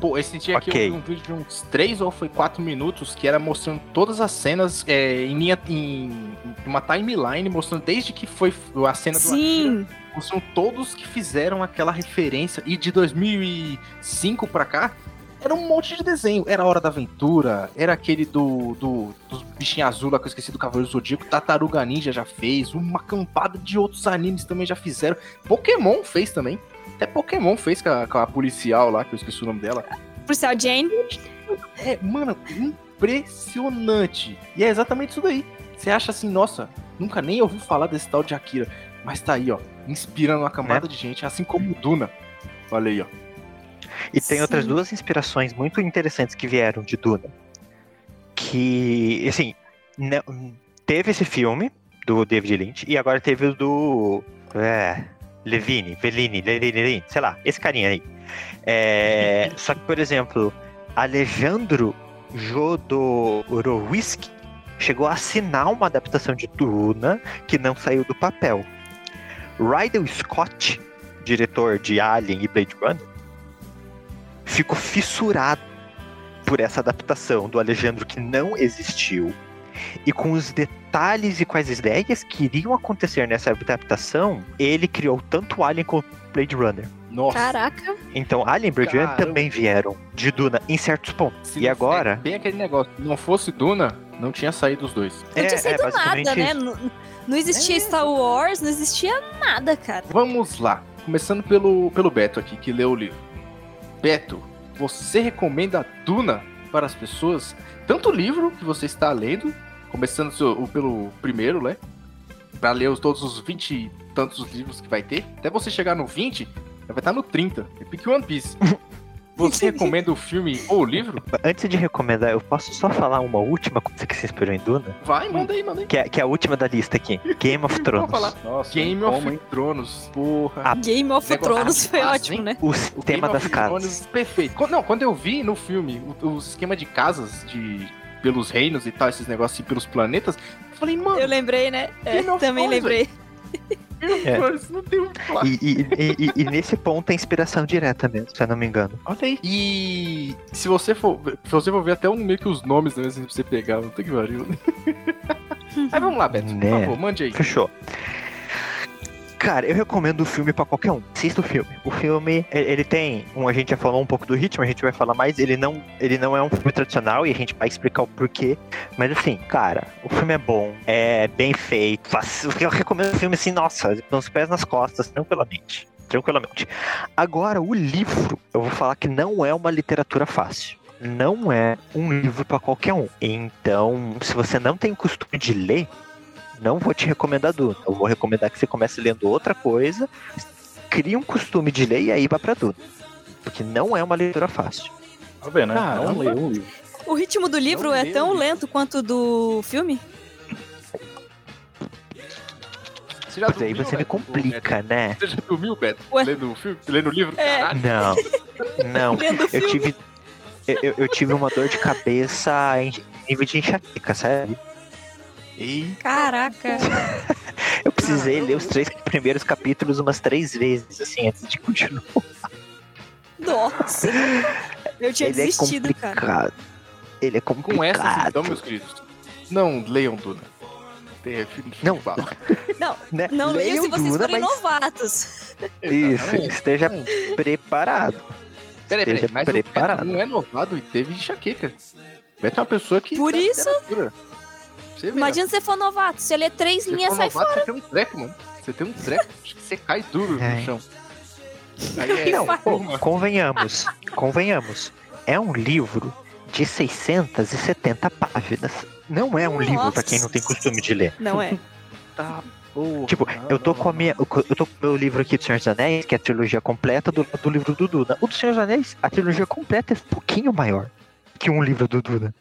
[SPEAKER 1] Pô, esse dia aqui eu vi um vídeo de uns 3 ou foi 4 minutos que era mostrando todas as cenas é, em, linha, em, em uma timeline, mostrando desde que foi a cena do Akira,
[SPEAKER 3] Sim,
[SPEAKER 1] mostrando todos que fizeram aquela referência. E de 2005 pra cá, era um monte de desenho. Era Hora da Aventura, era aquele do, do dos bichinhos azul lá que eu esqueci do Cavaleiro Zodíaco, Tartaruga Ninja já fez, uma campada de outros animes também já fizeram. Pokémon fez também. Até Pokémon fez com a, com a policial lá, que eu esqueci o nome dela.
[SPEAKER 3] policial Jane.
[SPEAKER 1] É, mano, impressionante. E é exatamente isso daí. Você acha assim, nossa, nunca nem ouvi falar desse tal de Akira. Mas tá aí, ó, inspirando uma camada de gente, assim como o Duna. Olha aí, ó.
[SPEAKER 4] E tem outras
[SPEAKER 3] Sim.
[SPEAKER 4] duas inspirações muito interessantes que vieram de Duna. Que, assim, teve esse filme do David Lynch e agora teve o do. É, Levine, Bellini, Levine, sei lá, esse carinha aí. É, só que, por exemplo, Alejandro Jodorowsky chegou a assinar uma adaptação de Duna que não saiu do papel. Ridley Scott, diretor de Alien e Blade Runner, ficou fissurado por essa adaptação do Alejandro que não existiu. E com os detalhes e com as ideias que iriam acontecer nessa adaptação, ele criou tanto Alien quanto Blade Runner.
[SPEAKER 1] Nossa.
[SPEAKER 3] Caraca.
[SPEAKER 4] Então, Alien e Blade Runner também vieram de Duna em certos pontos.
[SPEAKER 1] Se
[SPEAKER 4] e agora,
[SPEAKER 1] é bem aquele negócio. Se não fosse Duna, não tinha saído os dois.
[SPEAKER 3] Não
[SPEAKER 4] É,
[SPEAKER 3] tinha
[SPEAKER 4] é
[SPEAKER 3] saído
[SPEAKER 4] basicamente
[SPEAKER 3] nada, né? Não, não existia Star Wars, não existia nada, cara.
[SPEAKER 1] Vamos lá. Começando pelo, pelo Beto aqui, que leu o livro. Beto, você recomenda Duna para as pessoas? Tanto o livro que você está lendo, começando pelo primeiro, né? Para ler os, todos os 20 e tantos livros que vai ter. Até você chegar no 20, já vai estar no 30. É pique One Piece. Você recomenda o filme ou o livro?
[SPEAKER 4] antes de recomendar, eu posso só falar uma última coisa que se inspirou em Duna?
[SPEAKER 1] Vai, manda aí, manda aí.
[SPEAKER 4] Que é, que é a última da lista aqui: Game of
[SPEAKER 1] Vou
[SPEAKER 4] Thrones.
[SPEAKER 1] falar.
[SPEAKER 2] Nossa,
[SPEAKER 1] Game
[SPEAKER 2] como,
[SPEAKER 1] of
[SPEAKER 2] hein?
[SPEAKER 1] Thrones. Porra.
[SPEAKER 4] Ah,
[SPEAKER 3] Game of
[SPEAKER 1] negócio
[SPEAKER 3] Thrones foi
[SPEAKER 1] fácil,
[SPEAKER 3] ótimo,
[SPEAKER 1] hein?
[SPEAKER 3] né?
[SPEAKER 4] O
[SPEAKER 1] O
[SPEAKER 4] tema
[SPEAKER 1] Game
[SPEAKER 4] das
[SPEAKER 1] of
[SPEAKER 4] casas.
[SPEAKER 1] Thrones, perfeito. Quando- não, quando eu vi no filme o, o esquema de casas, de pelos reinos e tal, esses negócios assim, pelos planetas, eu falei, mano,
[SPEAKER 3] Eu lembrei, né? É, também
[SPEAKER 1] Thrones,
[SPEAKER 3] lembrei.
[SPEAKER 4] É.
[SPEAKER 1] Um.
[SPEAKER 4] E, e- e- e- e nesse ponto é inspiração direta mesmo, se eu não me engano.
[SPEAKER 1] Olha aí. E se você for, se você for ver até um, meio que os nomes né, pra você pegar, não tem que pariu. Aí vamos lá, Beto, por
[SPEAKER 4] Né.
[SPEAKER 1] favor, mande aí.
[SPEAKER 4] Fechou. Cara, eu recomendo o filme pra qualquer um. Assista o filme. O filme, ele tem, um, a gente já falou um pouco do ritmo, a gente vai falar mais. Ele não, ele não é um filme tradicional e a gente vai explicar o porquê. Mas assim, cara, o filme é bom, é bem feito. Eu recomendo o filme assim, nossa, com os pés nas costas, tranquilamente. Tranquilamente. Agora, o livro, eu vou falar que não é uma literatura fácil. Não é um livro pra qualquer um. Então, se você não tem costume de ler, não vou te recomendar Duna. Eu vou recomendar que você comece lendo outra coisa, crie um costume de ler e aí vá pra Duna. Porque não é uma leitura fácil.
[SPEAKER 2] Tá vendo, né?
[SPEAKER 1] Caramba.
[SPEAKER 2] Não um livro.
[SPEAKER 3] O ritmo do livro
[SPEAKER 1] Não
[SPEAKER 3] é tão
[SPEAKER 1] gente.
[SPEAKER 3] lento quanto o do filme?
[SPEAKER 1] Você já
[SPEAKER 4] Mas aí
[SPEAKER 1] dormiu,
[SPEAKER 4] você me
[SPEAKER 1] Beto?
[SPEAKER 4] complica, né?
[SPEAKER 1] Você já dormiu, Beto?
[SPEAKER 3] Ué.
[SPEAKER 1] Lendo o filme? Lendo o livro?
[SPEAKER 3] É.
[SPEAKER 1] Caralho.
[SPEAKER 4] Não. Não. Eu
[SPEAKER 3] filme.
[SPEAKER 4] tive. Eu, eu- eu tive uma dor de cabeça em nível de enxaqueca, sabe?
[SPEAKER 3] Caraca.
[SPEAKER 4] Eu precisei ler os três primeiros capítulos umas três vezes, assim, antes de continuar.
[SPEAKER 3] Nossa. Eu tinha
[SPEAKER 4] Ele é
[SPEAKER 3] desistido, cara.
[SPEAKER 4] complicado. Ele é
[SPEAKER 1] com
[SPEAKER 4] complicado.
[SPEAKER 1] essas então, meus queridos, não leiam Duna. De
[SPEAKER 4] Não.
[SPEAKER 3] Não,
[SPEAKER 4] né?
[SPEAKER 3] não leiam
[SPEAKER 4] Leiam
[SPEAKER 3] se vocês
[SPEAKER 4] Duna,
[SPEAKER 3] forem
[SPEAKER 4] mas-
[SPEAKER 3] novatos.
[SPEAKER 4] Isso, esteja preparado.
[SPEAKER 1] Peraí, peraí,
[SPEAKER 4] Esteja
[SPEAKER 1] mas
[SPEAKER 4] preparado.
[SPEAKER 1] não é novado e teve enxaqueca. Beto é uma pessoa que.
[SPEAKER 3] Por isso-
[SPEAKER 1] literatura. Você
[SPEAKER 3] Imagina se você for novato. Se você ler três
[SPEAKER 1] Se
[SPEAKER 3] linhas,
[SPEAKER 1] for
[SPEAKER 3] sai
[SPEAKER 1] novato,
[SPEAKER 3] fora.
[SPEAKER 1] Você tem um treco, mano. Você tem um treco, acho que você cai duro
[SPEAKER 4] É.
[SPEAKER 1] no chão. Aí é,
[SPEAKER 4] Não, pô, convenhamos, convenhamos. É um livro de 670 páginas. Não é um livro pra quem não tem costume de ler.
[SPEAKER 3] Não é?
[SPEAKER 1] Tá, porra.
[SPEAKER 4] Tipo, eu tô com a minha. Eu tô com o meu livro aqui do Senhor dos Anéis, que é a trilogia completa do, do livro do Duda. O do Senhor dos Anéis, a trilogia completa é um pouquinho maior que um livro do Duda.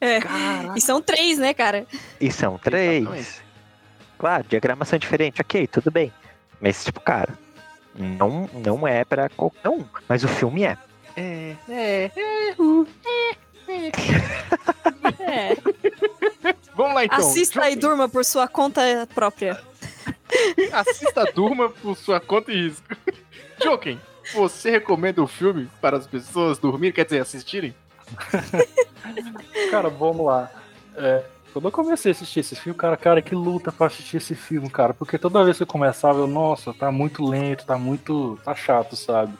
[SPEAKER 3] É.
[SPEAKER 1] Caraca.
[SPEAKER 3] E são três, né, cara?
[SPEAKER 4] E são três.
[SPEAKER 1] Exatamente.
[SPEAKER 4] Claro, diagramação diferente, ok, tudo bem. Mas, tipo, cara, não, não é pra qualquer um. Mas o filme é.
[SPEAKER 1] É, é,
[SPEAKER 3] É.
[SPEAKER 1] Vamos lá então.
[SPEAKER 3] Assista e durma por sua conta própria.
[SPEAKER 1] Assista, durma por sua conta e risco. Joaquim, você recomenda o filme para as pessoas dormirem, quer dizer, assistirem?
[SPEAKER 2] Cara, vamos lá. É, quando eu comecei a assistir esse filme, cara, cara, que luta pra assistir esse filme, cara. Porque toda vez que eu começava, eu, nossa, tá muito lento, tá muito. tá chato, sabe?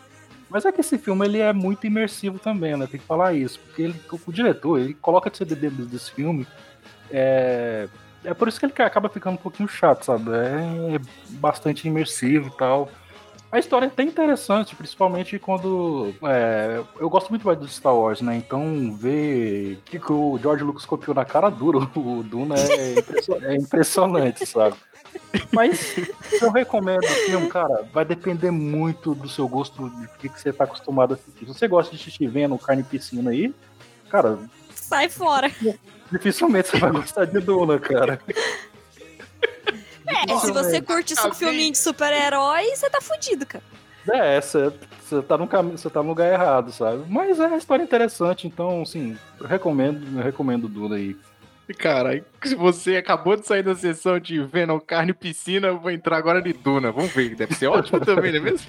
[SPEAKER 2] Mas é que esse filme ele é muito imersivo também, né? Tem que falar isso. Porque ele, o diretor, ele coloca de dentro desse filme. É, é por isso que ele acaba ficando um pouquinho chato, sabe? É bastante imersivo e tal. A história é até interessante, principalmente quando. é, eu gosto muito mais do Star Wars, né? Então, ver o que, que o George Lucas copiou na cara dura, o Duna é, impression- é impressionante, sabe? Mas se eu recomendo o filme, cara, vai depender muito do seu gosto, de que, que você tá acostumado a assistir. Se você gosta de assistir vendo carne e piscina aí, cara,
[SPEAKER 3] Sai fora.
[SPEAKER 2] dificilmente você vai gostar de Duna, cara.
[SPEAKER 3] É, se você curte esse
[SPEAKER 1] Acabei.
[SPEAKER 3] filminho de super-herói, você tá fudido, cara.
[SPEAKER 2] É, você, você tá no caminho, você tá no lugar errado, sabe? Mas é uma história interessante, então, assim, eu recomendo, eu recomendo o Duna aí.
[SPEAKER 1] Cara, se você acabou de sair da sessão de Venom, Carne e Piscina, eu vou entrar agora de Duna. Vamos ver, deve ser ótimo também, não é mesmo?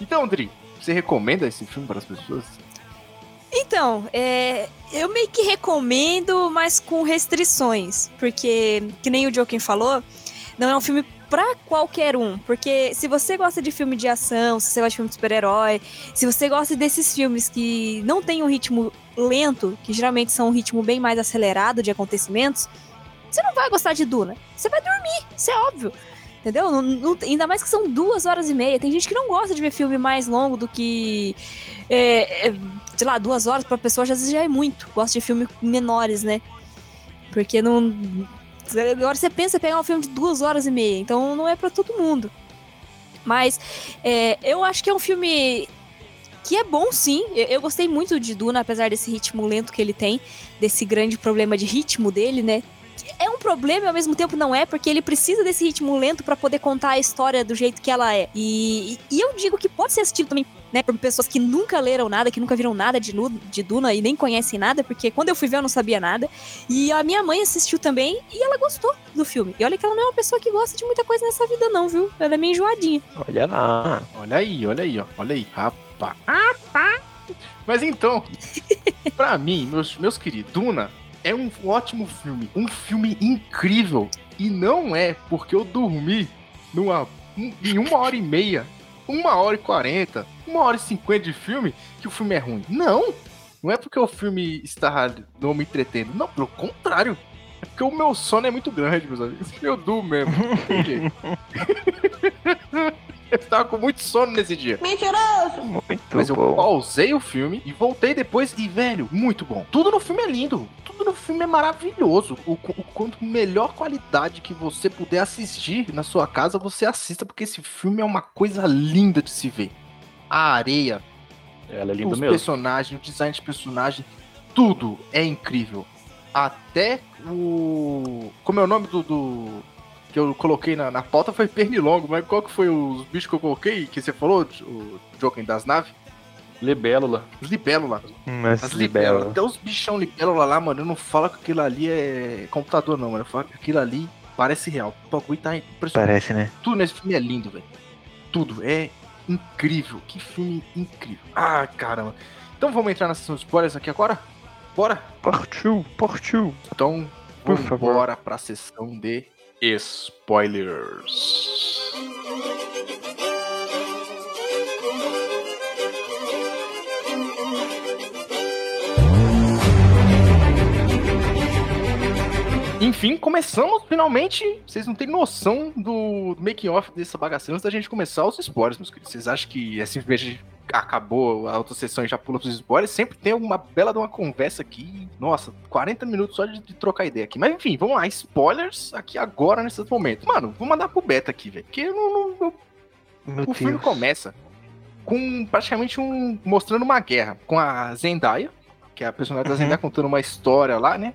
[SPEAKER 1] então, Dri, você recomenda esse filme para as pessoas?
[SPEAKER 3] Então, é, eu meio que recomendo, mas com restrições. Porque, que nem o Joaquim falou, não é um filme pra qualquer um. Porque se você gosta de filme de ação, se você gosta de filme de super-herói, se você gosta desses filmes que não tem um ritmo lento, que geralmente são um ritmo bem mais acelerado de acontecimentos, você não vai gostar de Duna. Você vai dormir, isso é óbvio. Entendeu? Não- não- ainda mais que são duas horas e meia. Tem gente que não gosta de ver filme mais longo do que. é, é, sei lá, duas horas pra pessoa às vezes já é muito. Gosta de filmes menores, né? Porque não. Agora você pensa em pegar um filme de duas horas e meia, então não é pra todo mundo. Mas é, eu acho que é um filme que é bom sim. Eu, eu gostei muito de Duna, apesar desse ritmo lento que ele tem, desse grande problema de ritmo dele, né? É um problema e ao mesmo tempo não é, porque ele precisa desse ritmo lento pra poder contar a história do jeito que ela é. E, e eu digo que pode ser assistido também né, por pessoas que nunca leram nada, que nunca viram nada de, de Duna e nem conhecem nada, porque quando eu fui ver eu não sabia nada. E a minha mãe assistiu também e ela gostou do filme. E olha que ela não é uma pessoa que gosta de muita coisa nessa vida, não, viu? Ela é meio enjoadinha.
[SPEAKER 4] Olha lá.
[SPEAKER 1] Olha aí, olha aí, ó. Olha aí, rapaz. Mas então, pra mim, meus, meus queridos, Duna é um ótimo filme. Um filme incrível. E não é porque eu dormi numa, um- em uma hora e meia, uma hora e quarenta, uma hora e cinquenta de filme que o filme é ruim. Não! Não é porque o filme está não me entretendo. Não, pelo contrário. É porque o meu sono é muito grande, meus amigos. Eu durmo mesmo. Eu tava com muito sono nesse dia.
[SPEAKER 4] Muito
[SPEAKER 1] Mas eu
[SPEAKER 4] bom.
[SPEAKER 1] pausei o filme e voltei depois e, velho, muito bom. Tudo no filme é lindo. No filme é maravilhoso. O, o quanto melhor qualidade que você puder assistir na sua casa, você assista, porque esse filme é uma coisa linda de se ver. A areia,
[SPEAKER 2] Ela é linda
[SPEAKER 1] os
[SPEAKER 2] mesmo.
[SPEAKER 1] personagens, o design de personagem, tudo é incrível. Até o. Como é o nome do. do- Que eu coloquei na, na pauta foi pernilongo, mas qual que foi os bichos que eu coloquei? Que você falou, o Joken das naves?
[SPEAKER 2] Libélula.
[SPEAKER 1] Libélula.
[SPEAKER 4] Mas
[SPEAKER 1] As libélula. Até os bichão libélula lá, mano, eu não falo que aquilo ali é computador, não, mano. Eu falo que aquilo ali parece real. O bagulho tá impressionante.
[SPEAKER 4] Parece, né?
[SPEAKER 1] Tudo nesse filme é lindo, velho. Tudo é incrível. Que filme incrível. Ah, caramba. Então vamos entrar na sessão de spoilers aqui agora? Bora?
[SPEAKER 4] Partiu, partiu.
[SPEAKER 1] Então,
[SPEAKER 4] Por
[SPEAKER 1] vamos
[SPEAKER 4] favor.
[SPEAKER 1] embora pra sessão de spoilers. Enfim, começamos finalmente. Vocês não têm noção do making off dessa bagaceira antes da gente começar os spoilers, meus queridos. Vocês acham que é simplesmente acabou a outra sessão e já pula pros spoilers? Sempre tem uma bela de uma conversa aqui. Nossa, 40 minutos só de, de trocar ideia aqui. Mas enfim, vamos lá. Spoilers aqui agora, nesse momento. Mano, vou mandar pro beta aqui, velho. Porque não, não-
[SPEAKER 4] Meu
[SPEAKER 1] o filme
[SPEAKER 4] Deus.
[SPEAKER 1] começa com praticamente um mostrando uma guerra com a Zendaya, que é a personagem da
[SPEAKER 4] Uhum.
[SPEAKER 1] Zendaya contando uma história lá, né?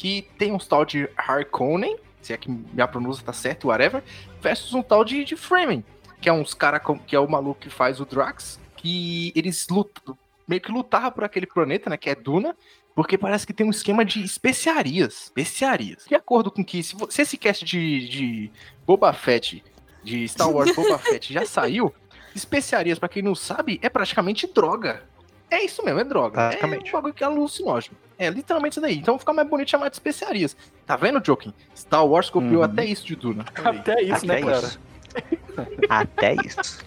[SPEAKER 1] Que tem uns tal de Harkonnen, se é que minha pronúncia tá certa, whatever, versus um tal de, de Fremen, que é uns cara que é o maluco que faz o Drax, que eles lutam, meio que lutavam por aquele planeta, né, que é Duna, porque parece que tem um esquema de especiarias. Especiarias. De acordo com que, se, se esse cast de, de Boba Fett, de Star Wars Boba Fett já saiu, especiarias, pra quem não sabe, é praticamente droga. É isso mesmo, é droga. É um bagulho que é alucinógeno. É literalmente isso daí. Então fica mais bonito chamar de especiarias. Tá vendo, Joking? Star Wars copiou
[SPEAKER 2] Uhum.
[SPEAKER 1] até isso de Duna.
[SPEAKER 2] Até isso,
[SPEAKER 4] Até
[SPEAKER 2] né, cara?
[SPEAKER 4] isso. Até isso.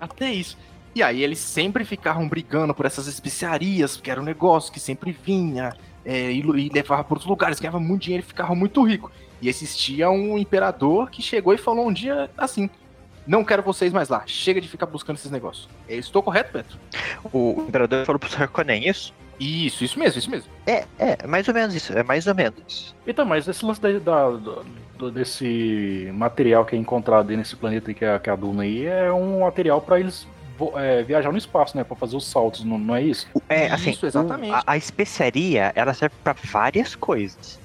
[SPEAKER 1] Até isso. E aí eles sempre ficavam brigando por essas especiarias, porque era um negócio que sempre vinha é, e, e levava para outros lugares, ganhava muito dinheiro e ficava muito rico. E existia um imperador que chegou e falou um dia assim: Não quero vocês mais lá, chega de ficar buscando esses negócios. É, Estou correto, Petro?
[SPEAKER 4] O imperador falou pro Harkonnen isso?
[SPEAKER 1] Isso, isso mesmo, isso mesmo.
[SPEAKER 4] É, é, mais ou menos isso. É mais ou menos isso.
[SPEAKER 2] Então, mas esse lance da, da- do- do- desse material que é encontrado aí nesse planeta que é, que é a Duna aí é um material pra eles vo- é, viajar no espaço, né? Pra fazer os saltos, não, não é isso?
[SPEAKER 4] É, assim,
[SPEAKER 1] Isso, exatamente.
[SPEAKER 4] a, a especiaria, ela serve pra várias coisas.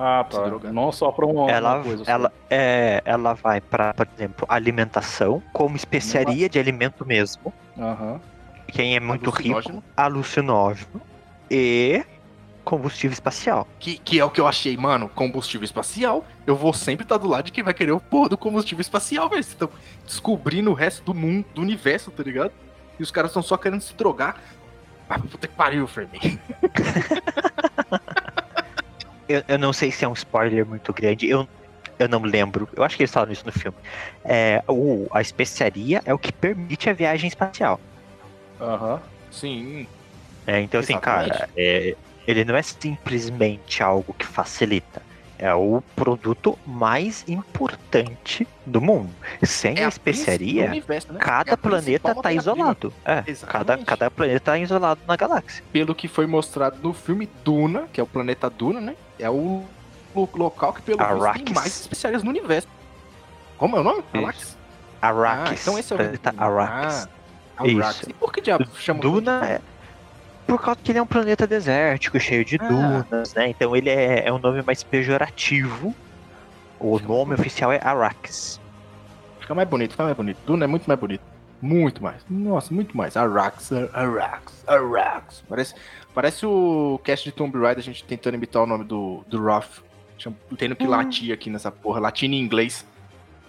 [SPEAKER 2] Ah, tá. Não só pra uma,
[SPEAKER 4] ela,
[SPEAKER 2] uma coisa. só.
[SPEAKER 4] ela, é, ela vai pra, por exemplo, alimentação, como especiaria de alimento mesmo.
[SPEAKER 2] Aham.
[SPEAKER 4] Quem é muito rico,
[SPEAKER 1] alucinógeno
[SPEAKER 4] e combustível espacial.
[SPEAKER 1] Que, que é o que eu achei, mano, combustível espacial. Eu vou sempre estar do lado de quem vai querer o porra do combustível espacial, velho. Vocês estão descobrindo o resto do mundo, do universo, tá ligado? E os caras estão só querendo se drogar. Ah, puta que pariu, Fermin.
[SPEAKER 4] Eu, eu não sei se é um spoiler muito grande, eu, eu não lembro. Eu acho que eles falaram isso no filme. É, o, a especiaria é o que permite a viagem espacial.
[SPEAKER 2] Aham.
[SPEAKER 1] Sim.
[SPEAKER 4] É, então, assim, cara, é, ele não é simplesmente algo que facilita. É o produto mais importante do mundo. Sem
[SPEAKER 1] É
[SPEAKER 4] a especiaria,
[SPEAKER 1] universo, né? É
[SPEAKER 4] cada
[SPEAKER 1] a
[SPEAKER 4] planeta tá
[SPEAKER 1] matéria-prima.
[SPEAKER 4] isolado. É, cada, cada planeta tá isolado na galáxia.
[SPEAKER 1] Pelo que foi mostrado no filme Duna, que é o planeta Duna, né? É o lo- local que pelo visto tem mais especialistas no universo. Como é o nome? Arrakis?
[SPEAKER 4] Arrakis.
[SPEAKER 1] Ah, então esse é o
[SPEAKER 4] planeta Arrakis.
[SPEAKER 1] Ah, Arrakis.
[SPEAKER 4] Isso.
[SPEAKER 1] E por que diabo chama
[SPEAKER 4] Duna é. Por causa que ele é um planeta desértico, cheio de
[SPEAKER 1] Ah.
[SPEAKER 4] dunas, né? Então ele é, é um nome mais pejorativo. O nome oficial é Arrakis.
[SPEAKER 1] Fica mais bonito, fica mais bonito. Duna é muito mais bonito. Muito mais. Nossa, muito mais. Arrax, Arrax, Arrax. Parece, parece o cast de Tomb Raider, a gente tentando imitar o nome do, do Roth. Tendo que latir aqui nessa porra. Latir em inglês.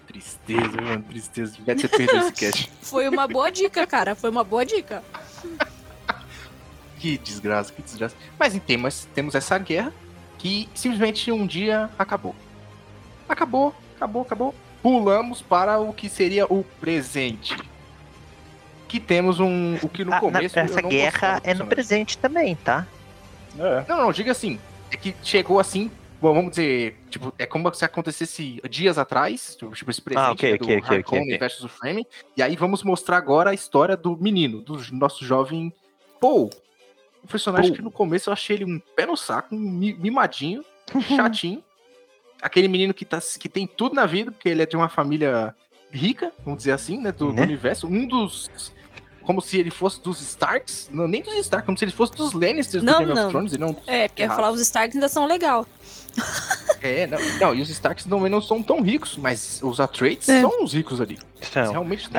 [SPEAKER 1] Tristeza, mano. Tristeza. Devia ter perdido esse cast.
[SPEAKER 3] Foi uma boa dica, cara. Foi uma boa dica.
[SPEAKER 1] Que desgraça, que desgraça. Mas em temas, temos essa guerra que simplesmente um dia acabou. Acabou, acabou, acabou. Pulamos para o que seria o presente. Que temos um. O que no
[SPEAKER 4] Ah, na-
[SPEAKER 1] começo. eu
[SPEAKER 4] essa guerra é no presente também, tá?
[SPEAKER 2] É.
[SPEAKER 1] Não, não, diga assim. É que chegou assim. Bom, vamos dizer, tipo, é como se acontecesse dias atrás, tipo, esse presente
[SPEAKER 4] Ah, ok,
[SPEAKER 1] né, do
[SPEAKER 4] ok, ok,
[SPEAKER 1] Harkonnen
[SPEAKER 4] ok, ok.
[SPEAKER 1] versus o Frame, e aí vamos mostrar agora a história do menino, do nosso jovem Paul. Um personagem que no começo eu achei ele um pé no saco, um mi- mimadinho, chatinho. Aquele menino que, tá, que tem tudo na vida, porque ele é de uma família rica, vamos dizer assim, né, do, do
[SPEAKER 4] Né?
[SPEAKER 1] universo. Um dos... Como se ele fosse dos Starks, não, nem dos Starks, como se ele fosse dos Lannisters
[SPEAKER 3] Não,
[SPEAKER 1] do Game
[SPEAKER 3] não.
[SPEAKER 1] of Thrones, e não
[SPEAKER 3] É, porque eu falar, os Starks ainda são legal.
[SPEAKER 1] é, não, não, e os Starks não, não são tão ricos, mas os Atreides
[SPEAKER 3] É.
[SPEAKER 1] são os ricos ali.
[SPEAKER 4] Então,
[SPEAKER 1] realmente tudo.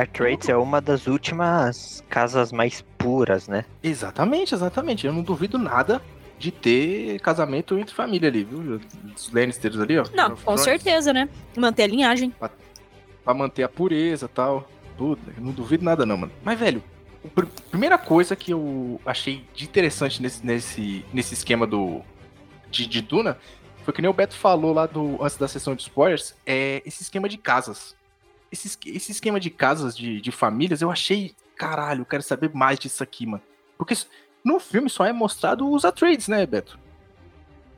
[SPEAKER 4] é uma das últimas casas mais puras, né?
[SPEAKER 1] Exatamente, exatamente. Eu não duvido nada de ter casamento entre família ali, viu? Os Lannisters ali, ó.
[SPEAKER 3] Não, com
[SPEAKER 1] Thrones,
[SPEAKER 3] certeza, né? Manter a linhagem.
[SPEAKER 1] Pra manter a pureza e tal. Puta, eu não duvido nada não, mano. Mas, velho, a pr- primeira coisa que eu achei de interessante nesse, nesse, nesse esquema do de, de Duna foi que nem o Beto falou lá do, antes da sessão de spoilers, é esse esquema de casas. Esse, esse esquema de casas, de, de famílias, eu achei, caralho, eu quero saber mais disso aqui, mano. Porque no filme só é mostrado os Atreides, né, Beto?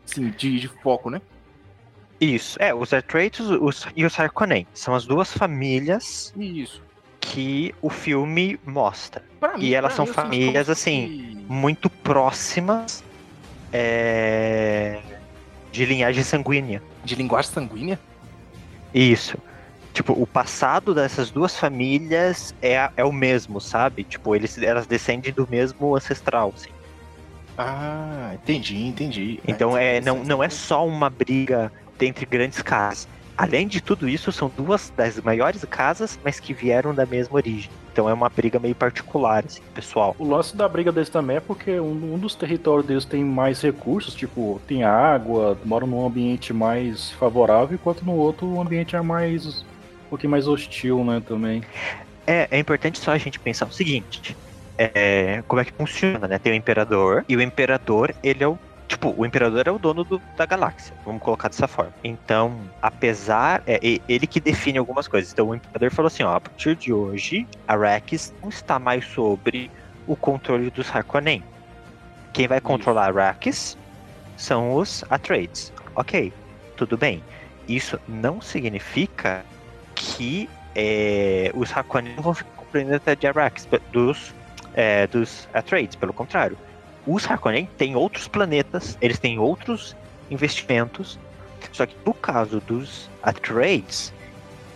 [SPEAKER 1] Sim, de, de foco, né?
[SPEAKER 4] Isso, é, os Atreides os, e os Harkonnen. São as duas famílias
[SPEAKER 1] Isso.
[SPEAKER 4] Que o filme mostra.
[SPEAKER 1] Pra mim-
[SPEAKER 4] E elas
[SPEAKER 1] pra
[SPEAKER 4] são
[SPEAKER 1] mim, sinto
[SPEAKER 4] famílias, assim,
[SPEAKER 1] se-
[SPEAKER 4] Muito próximas é, de linhagem sanguínea.
[SPEAKER 1] De linguagem sanguínea?
[SPEAKER 4] Isso. Tipo, o passado dessas duas famílias é, é o mesmo, sabe? Tipo, eles, elas descendem do mesmo ancestral, assim.
[SPEAKER 1] Ah, entendi, entendi.
[SPEAKER 4] Então
[SPEAKER 1] Ah,
[SPEAKER 4] é, não, não é só uma briga entre grandes casas. Além de tudo isso, são duas das maiores casas, mas que vieram da mesma origem. Então é uma briga meio particular, assim, pessoal.
[SPEAKER 2] O lance da briga deles também é porque um, um dos territórios deles tem mais recursos, tipo, tem água, moram num ambiente mais favorável, enquanto no outro o ambiente é mais. um pouquinho mais hostil, né, também.
[SPEAKER 4] É, é importante só a gente pensar o seguinte: é, como é que funciona, né? Tem o imperador, e o imperador, ele é o. Tipo, o imperador é o dono do- da galáxia, vamos colocar dessa forma. Então, apesar. É ele que define algumas coisas. Então, o imperador falou assim: ó, a partir de hoje, Arrakis não está mais sobre o controle dos Harkonnen. Quem vai controlar Arrakis são os Atreides. Ok, tudo bem. Isso não significa que é, os Harkonnen não vão ficar com o planeta de Arrakis dos, é, dos Atreides, pelo contrário. Os Harkonnen têm outros planetas, eles têm outros investimentos, só que no caso dos Atreides,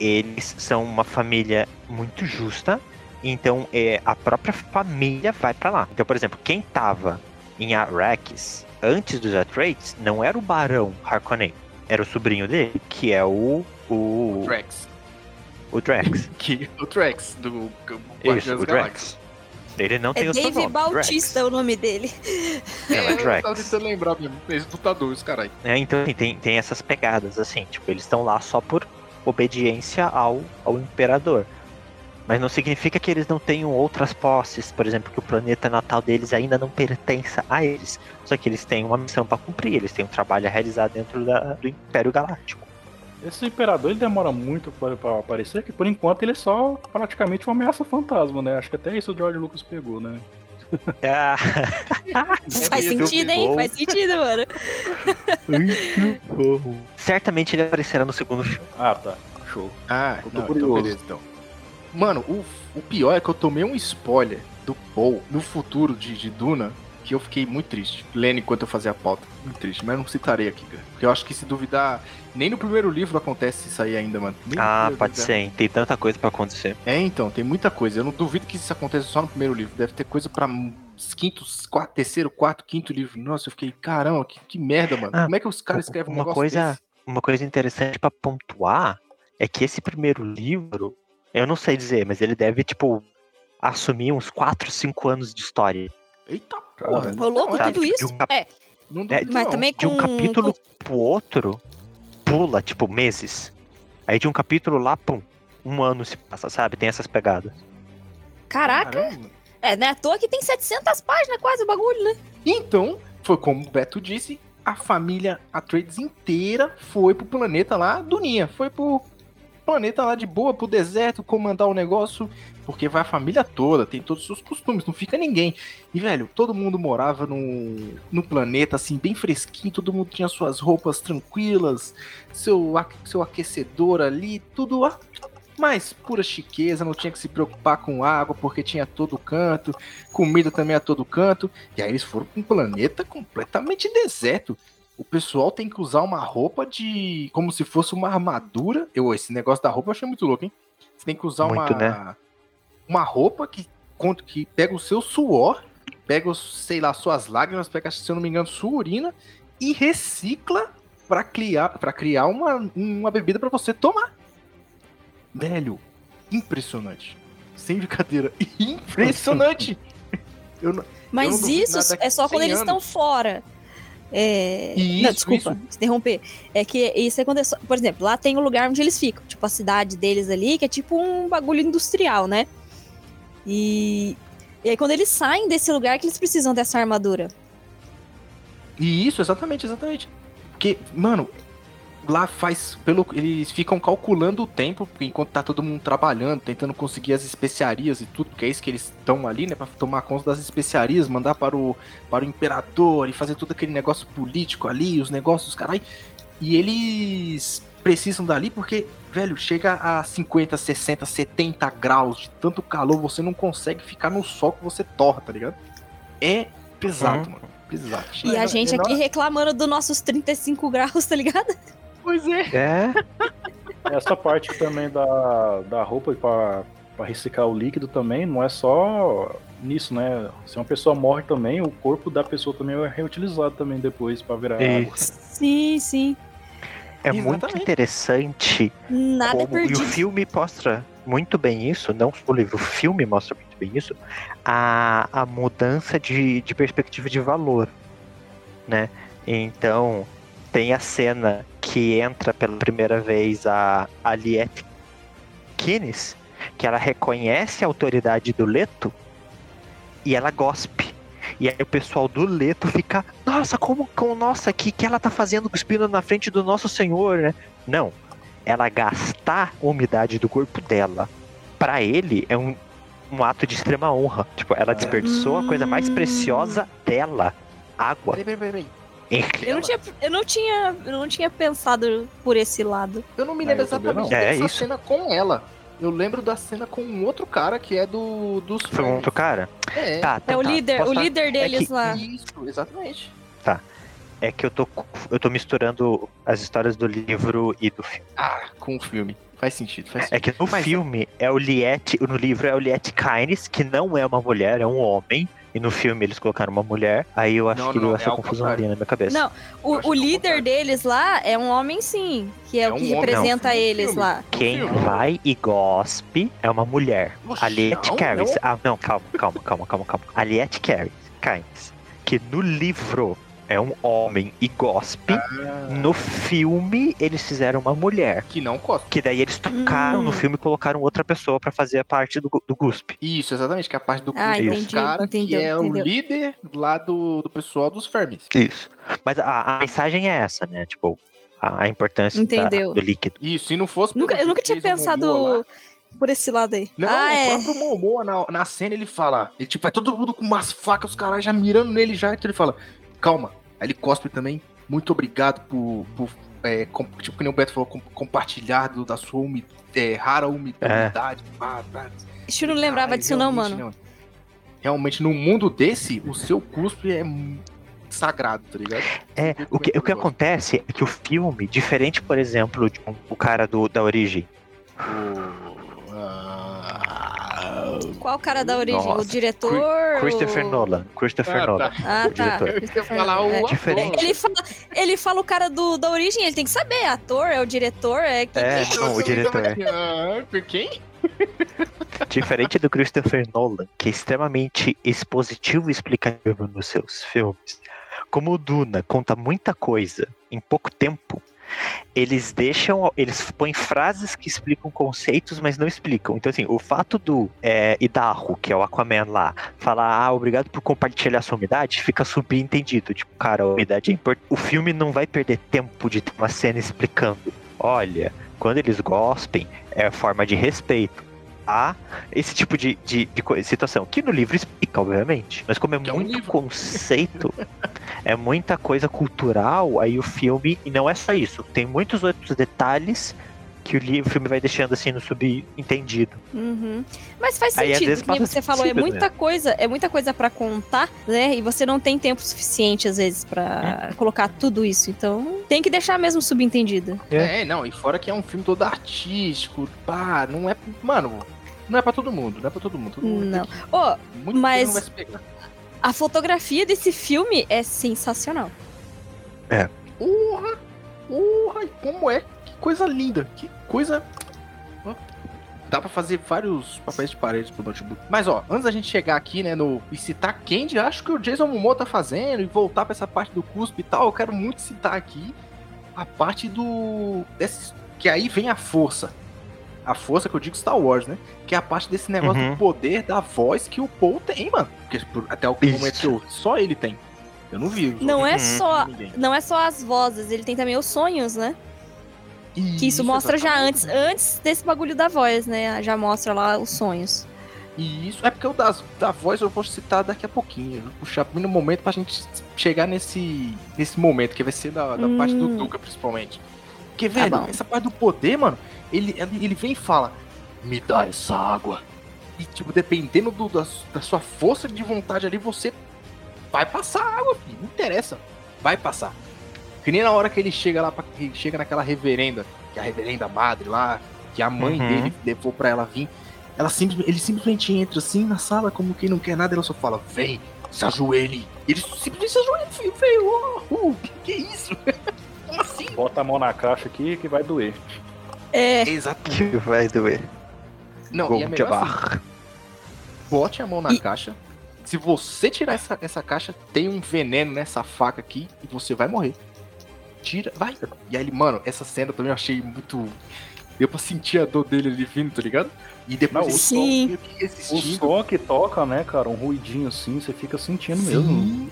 [SPEAKER 4] eles são uma família muito justa, então é, a própria família vai pra lá. Então, por exemplo, quem tava em Arrakis antes dos Atreides não era o Barão Harkonnen, era o sobrinho dele, que é o o, o Drax.
[SPEAKER 1] Que, o Drax, do
[SPEAKER 4] Isso,
[SPEAKER 1] Guardiões
[SPEAKER 4] o
[SPEAKER 1] da Galáxia.
[SPEAKER 4] Drax. Ele não tem
[SPEAKER 3] É
[SPEAKER 4] o seu
[SPEAKER 3] Dave
[SPEAKER 4] nome.
[SPEAKER 3] Bautista o nome dele.
[SPEAKER 4] Drax. Não, é
[SPEAKER 1] eu tava
[SPEAKER 4] Drax.
[SPEAKER 1] tentando lembrar mesmo. Esse lutador, esse caralho.
[SPEAKER 4] É, então assim, tem, tem essas pegadas, assim, tipo, eles estão lá só por obediência ao, ao imperador. Mas não significa que eles não tenham outras posses, por exemplo, que o planeta natal deles ainda não pertença a eles. Só que eles têm uma missão pra cumprir, eles têm um trabalho a realizar dentro da- do Império Galáctico.
[SPEAKER 2] Esse imperador ele demora muito pra, pra aparecer, que por enquanto ele é só praticamente uma ameaça fantasma, né? Acho que até isso o George Lucas pegou, né?
[SPEAKER 4] Ah,
[SPEAKER 3] Faz
[SPEAKER 4] muito
[SPEAKER 3] sentido, hein?
[SPEAKER 4] bom.
[SPEAKER 3] Faz sentido, mano.
[SPEAKER 4] certamente ele aparecerá no segundo filme.
[SPEAKER 2] Ah, tá. Show.
[SPEAKER 1] Ah,
[SPEAKER 2] Eu tô
[SPEAKER 1] não,
[SPEAKER 2] curioso.
[SPEAKER 1] então beleza, então. Mano, o, o pior é que eu tomei um spoiler do Paul no futuro de, de Duna que eu fiquei muito triste. Lendo enquanto eu fazia a pauta. Muito triste, mas não citarei aqui, cara. Porque eu acho que se duvidar, nem no primeiro livro acontece isso aí ainda, mano. Nem
[SPEAKER 4] Ah, pode
[SPEAKER 1] livro,
[SPEAKER 4] ser, hein? Tem tanta coisa pra acontecer.
[SPEAKER 1] É, então, tem muita coisa. Eu não duvido que isso aconteça só no primeiro livro. Deve ter coisa quintos, quarto, terceiro, quarto, quinto livro. Nossa, eu fiquei, caramba, que, que merda, mano.
[SPEAKER 4] Ah,
[SPEAKER 1] Como é que os caras escrevem um
[SPEAKER 4] uma
[SPEAKER 1] negócio
[SPEAKER 4] coisa-
[SPEAKER 1] desse?
[SPEAKER 4] Uma coisa interessante pra pontuar é que esse primeiro livro, eu não sei dizer, mas ele deve, tipo, assumir uns 4, 5 anos de história.
[SPEAKER 1] Eita porra.
[SPEAKER 3] Rolou
[SPEAKER 1] não,
[SPEAKER 3] tudo isso?
[SPEAKER 4] um cap-
[SPEAKER 3] É,
[SPEAKER 1] Não
[SPEAKER 4] É,
[SPEAKER 3] mas
[SPEAKER 1] não.
[SPEAKER 3] também
[SPEAKER 4] De um
[SPEAKER 3] com...
[SPEAKER 4] capítulo pro outro, pula, tipo, meses. Aí de um capítulo lá, pum, um ano se passa, sabe? Tem essas pegadas.
[SPEAKER 3] Caraca,
[SPEAKER 1] Caramba.
[SPEAKER 3] é, não é à toa que tem 700 páginas quase o bagulho, né?
[SPEAKER 1] Então, foi como o Beto disse, a família Atreides inteira foi pro planeta lá, Duninha, foi pro planeta lá de boa, pro deserto, comandar o negócio, porque vai a família toda, tem todos os seus costumes, não fica ninguém. E, velho, todo mundo morava no, no planeta, assim, bem fresquinho, todo mundo tinha suas roupas tranquilas, seu, a- seu aquecedor ali, tudo lá. Mas pura chiqueza, não tinha que se preocupar com água, porque tinha a todo canto, comida também a todo canto. E aí eles foram pra um planeta completamente deserto. O pessoal tem que usar uma roupa de. como se fosse uma armadura. Eu, esse negócio da roupa eu achei muito louco, hein? Você tem que usar
[SPEAKER 4] Muito,
[SPEAKER 1] uma.
[SPEAKER 4] né?
[SPEAKER 1] Uma roupa que, que pega o seu suor, pega, os, sei lá, suas lágrimas, pega, se eu não me engano, sua urina e recicla pra criar, pra criar uma, uma bebida pra você tomar. Velho, impressionante. Sem brincadeira, impressionante. Eu não-
[SPEAKER 3] Mas
[SPEAKER 1] não duvido
[SPEAKER 3] isso é só quando
[SPEAKER 1] 100
[SPEAKER 3] eles estão
[SPEAKER 1] anos.
[SPEAKER 3] fora. É...
[SPEAKER 1] Isso,
[SPEAKER 3] não, desculpa,
[SPEAKER 1] isso.
[SPEAKER 3] interromper. É que isso é quando é. Por exemplo, lá tem o lugar onde eles ficam. Tipo, a cidade deles ali, que é tipo um bagulho industrial, né? E... E aí quando eles saem desse lugar que eles precisam dessa armadura.
[SPEAKER 1] E isso, exatamente, exatamente. Porque, mano, lá faz. pelo Eles ficam calculando o tempo enquanto tá todo mundo trabalhando, tentando conseguir as especiarias e tudo, porque é isso que eles estão ali, né? Pra tomar conta das especiarias, mandar para o, para o imperador e fazer todo aquele negócio político ali, os negócios, caralho. E eles precisam dali porque, velho, chega a 50, 60, 70 graus de tanto calor, você não consegue ficar no sol que você torra, tá ligado? É pesado,
[SPEAKER 4] Uhum.
[SPEAKER 1] mano. Pesado.
[SPEAKER 3] E a gente
[SPEAKER 2] e
[SPEAKER 3] aqui reclamando dos nossos 35 graus, tá ligado?
[SPEAKER 1] Pois é.
[SPEAKER 4] É,
[SPEAKER 2] Essa parte também da, da roupa pra, pra reciclar o líquido também não é só nisso, né? Se uma pessoa morre também, o corpo da pessoa também é reutilizado também depois pra virar
[SPEAKER 4] É.
[SPEAKER 2] água.
[SPEAKER 3] Sim, sim.
[SPEAKER 4] é muito
[SPEAKER 1] Exatamente.
[SPEAKER 4] interessante
[SPEAKER 3] Nada
[SPEAKER 4] como, e o
[SPEAKER 3] perdido.
[SPEAKER 4] filme mostra muito bem isso, não o livro, o filme mostra muito bem isso, a, a mudança de, de perspectiva de valor, né? Então, tem a cena que entra pela primeira vez a Aliette Kines, que ela reconhece a autoridade do Leto e ela gospe. E aí o pessoal do Leto fica, nossa, como, como nossa, que que ela tá fazendo cuspindo na frente do nosso senhor, né? Não. Ela gastar a umidade do corpo dela pra ele é um, um ato de extrema honra. Tipo, ela desperdiçou a coisa mais
[SPEAKER 3] Hum.
[SPEAKER 4] preciosa dela, água.
[SPEAKER 1] Peraí, peraí, peraí.
[SPEAKER 3] Eu não, tinha, eu, não tinha, eu não tinha pensado por esse lado.
[SPEAKER 1] Eu não me lembro
[SPEAKER 2] também
[SPEAKER 1] exatamente
[SPEAKER 4] não. É,
[SPEAKER 1] dessa
[SPEAKER 4] isso.
[SPEAKER 1] cena com ela. Eu lembro da cena com um outro cara que é do dos
[SPEAKER 4] Foi um outro cara?
[SPEAKER 1] É,
[SPEAKER 4] Tá,
[SPEAKER 3] É
[SPEAKER 4] então
[SPEAKER 3] o
[SPEAKER 4] tá.
[SPEAKER 3] líder,
[SPEAKER 4] Posso
[SPEAKER 3] o
[SPEAKER 4] tá-
[SPEAKER 3] líder deles
[SPEAKER 4] que-
[SPEAKER 3] lá.
[SPEAKER 1] Isso, exatamente.
[SPEAKER 4] É que eu tô, eu tô misturando as histórias do livro e do filme.
[SPEAKER 1] Ah, com o filme. Faz sentido, faz
[SPEAKER 4] É
[SPEAKER 1] sentido.
[SPEAKER 4] que no
[SPEAKER 1] Mas-
[SPEAKER 4] filme é o Liette, no livro é o Liette Kynes, que não é uma mulher, é um homem. E no filme eles colocaram uma mulher. Aí eu acho
[SPEAKER 1] Não,
[SPEAKER 4] que
[SPEAKER 1] não,
[SPEAKER 4] deu
[SPEAKER 1] é
[SPEAKER 4] essa
[SPEAKER 1] ao
[SPEAKER 4] confusão ali na minha cabeça.
[SPEAKER 3] Não, o, o
[SPEAKER 1] é
[SPEAKER 3] líder deles lá é um homem sim, que é,
[SPEAKER 1] É
[SPEAKER 3] o que
[SPEAKER 1] homem,
[SPEAKER 3] representa eles
[SPEAKER 1] filme.
[SPEAKER 3] lá.
[SPEAKER 4] Quem
[SPEAKER 1] filme.
[SPEAKER 4] vai e gospe é uma mulher.
[SPEAKER 1] Oxe,
[SPEAKER 4] a Liette. Ah, não, calma, calma, calma, calma, calma. A Liette Carys, Kynes, que no livro é um homem e gospe.
[SPEAKER 1] Ah,
[SPEAKER 4] No filme, eles fizeram uma mulher.
[SPEAKER 1] que não cospe.
[SPEAKER 4] Que daí eles tocaram
[SPEAKER 3] Hum.
[SPEAKER 4] no filme e colocaram outra pessoa pra fazer a parte do, do guspe.
[SPEAKER 1] Isso, exatamente, que é a parte do
[SPEAKER 3] Ah,
[SPEAKER 1] do
[SPEAKER 3] entendi,
[SPEAKER 1] cara que
[SPEAKER 3] entendeu,
[SPEAKER 1] é o líder lá do, do pessoal dos Fermis.
[SPEAKER 4] Isso. Mas a, a mensagem é essa, né? Tipo, a, a importância da- do líquido.
[SPEAKER 1] Isso, se não fosse.
[SPEAKER 3] Nunca, eu nunca tinha pensado
[SPEAKER 1] lá-
[SPEAKER 3] por esse lado aí.
[SPEAKER 1] Não,
[SPEAKER 3] ah,
[SPEAKER 1] o
[SPEAKER 3] é.
[SPEAKER 1] próprio Momoa na, na cena ele fala. Ele, tipo, é todo mundo com umas facas, os caras já mirando nele já. Então ele fala: Calma. Aí ele cospe também. Muito obrigado por. por é, com- tipo, que nem o Beto falou, com, compartilhar do- da sua é, rara umi-
[SPEAKER 4] É.
[SPEAKER 1] umidade. Ah, tá.
[SPEAKER 3] Eu não lembrava
[SPEAKER 1] Caralho,
[SPEAKER 3] disso não, mano.
[SPEAKER 1] né, Realmente, no mundo desse, o seu cuspe é sagrado, tá ligado?
[SPEAKER 4] É, o que, o que acontece é que o filme, diferente, por exemplo, de um- o cara do, da origem,
[SPEAKER 1] O- ah,
[SPEAKER 3] Qual o cara da origem?
[SPEAKER 4] Nossa,
[SPEAKER 3] o diretor?
[SPEAKER 4] Christopher
[SPEAKER 3] o-
[SPEAKER 4] Nolan. Christopher
[SPEAKER 1] Ah,
[SPEAKER 4] Nolan.
[SPEAKER 1] tá.
[SPEAKER 3] Ah,
[SPEAKER 4] o
[SPEAKER 3] tá.
[SPEAKER 1] falar o
[SPEAKER 3] É,
[SPEAKER 1] ator.
[SPEAKER 4] diferente.
[SPEAKER 3] Ele fala, ele fala o cara do, da origem, ele tem que saber. é Ator, é o diretor, é quem
[SPEAKER 4] É,
[SPEAKER 3] que-
[SPEAKER 4] não, o diretor.
[SPEAKER 1] Ah, por quem?
[SPEAKER 4] Diferente do Christopher Nolan, que é extremamente expositivo e explicativo nos seus filmes, como o Duna conta muita coisa em pouco tempo, eles deixam, eles põem frases que explicam conceitos, mas não explicam. Então, assim, o fato do é, Idaho, que é o Aquaman lá, falar, ah, obrigado por compartilhar sua umidade, fica subentendido. Tipo, cara, a umidade é importante. O filme não vai perder tempo de ter uma cena explicando. Olha, quando eles gospem, é forma de respeito a esse tipo de, de, de situação. Que no livro explica, obviamente. Mas como é
[SPEAKER 1] Que é um
[SPEAKER 4] muito conceito, é muita coisa cultural, aí o filme. E não é só isso. Tem muitos outros detalhes que o, livro, o filme vai deixando assim no subentendido.
[SPEAKER 3] Uhum. Mas faz
[SPEAKER 4] Aí,
[SPEAKER 3] sentido,
[SPEAKER 4] vezes,
[SPEAKER 3] que você falou, é
[SPEAKER 4] despercebido,
[SPEAKER 3] muita coisa, é muita coisa para contar, né? E você não tem tempo suficiente às vezes pra colocar tudo isso. Então, tem que deixar mesmo subentendido.
[SPEAKER 1] É. não, e fora que é um filme todo artístico, pá, não é. Mano, não é pra todo mundo, não é pra todo mundo. Todo mundo
[SPEAKER 3] Não. Ô,
[SPEAKER 1] muito
[SPEAKER 3] mas-
[SPEAKER 1] não vai se pegar.
[SPEAKER 3] a fotografia desse filme é sensacional.
[SPEAKER 1] Porra! Porra! e Como é? Que coisa linda! Que coisa. Dá pra fazer vários papéis de parede pro notebook. Mas ó, antes da gente chegar aqui, né, no. E citar Candy, acho que o Jason Momoa tá fazendo e voltar pra essa parte do cuspe e tal, eu quero muito citar aqui a parte do. Desse, que aí vem a força. A força que eu digo Star Wars, né? Que é a parte desse negócio
[SPEAKER 4] Uhum.
[SPEAKER 1] do poder da voz que o Paul tem, mano. Porque por- até o
[SPEAKER 4] Isso.
[SPEAKER 1] momento que eu, só ele tem. Eu não vi.
[SPEAKER 3] Não é só, não é só as vozes, ele tem também os sonhos, né? Que isso mostra já
[SPEAKER 1] exatamente.
[SPEAKER 3] antes, antes desse bagulho da voz, né? Já mostra lá os sonhos.
[SPEAKER 1] E isso é porque o das, da voz eu vou citar daqui a pouquinho. Vou puxar no momento pra gente chegar nesse, nesse momento, que vai ser da, da parte do
[SPEAKER 3] Hum.
[SPEAKER 1] Duca, principalmente. Porque, velho,
[SPEAKER 3] bom.
[SPEAKER 1] essa parte do poder, mano, ele ele vem e fala: Me dá essa água. E, tipo, dependendo do, da, da sua força de vontade ali, você vai passar água, filho. Não interessa. Vai passar. Que nem na hora que ele chega lá, pra, que chega naquela reverenda, que é a reverenda madre lá, que a mãe
[SPEAKER 4] Uhum.
[SPEAKER 1] dele levou pra ela vir. Ela simplesmente, ele simplesmente entra assim na sala, como quem não quer nada, ela só fala, vem, se ajoelhe. Ele simplesmente se ajoelha, filho, velho, oh, oh, que, que é isso? como assim?
[SPEAKER 2] Bota a mão na caixa aqui que vai doer.
[SPEAKER 3] É,
[SPEAKER 1] Exato.
[SPEAKER 4] Que vai doer.
[SPEAKER 1] Não,
[SPEAKER 4] Gol
[SPEAKER 1] e é melhor assim,
[SPEAKER 4] barra.
[SPEAKER 1] bote a mão na
[SPEAKER 3] E-
[SPEAKER 1] caixa. Se você tirar essa, essa caixa, tem um veneno nessa faca aqui e você vai morrer. Tira, vai. E aí, ele, mano, essa cena também eu achei muito. Deu pra sentir a dor dele ali vindo, tá ligado? E depois
[SPEAKER 2] Não, o
[SPEAKER 3] som-
[SPEAKER 2] O som que toca, né, cara, um ruidinho assim, você fica sentindo mesmo.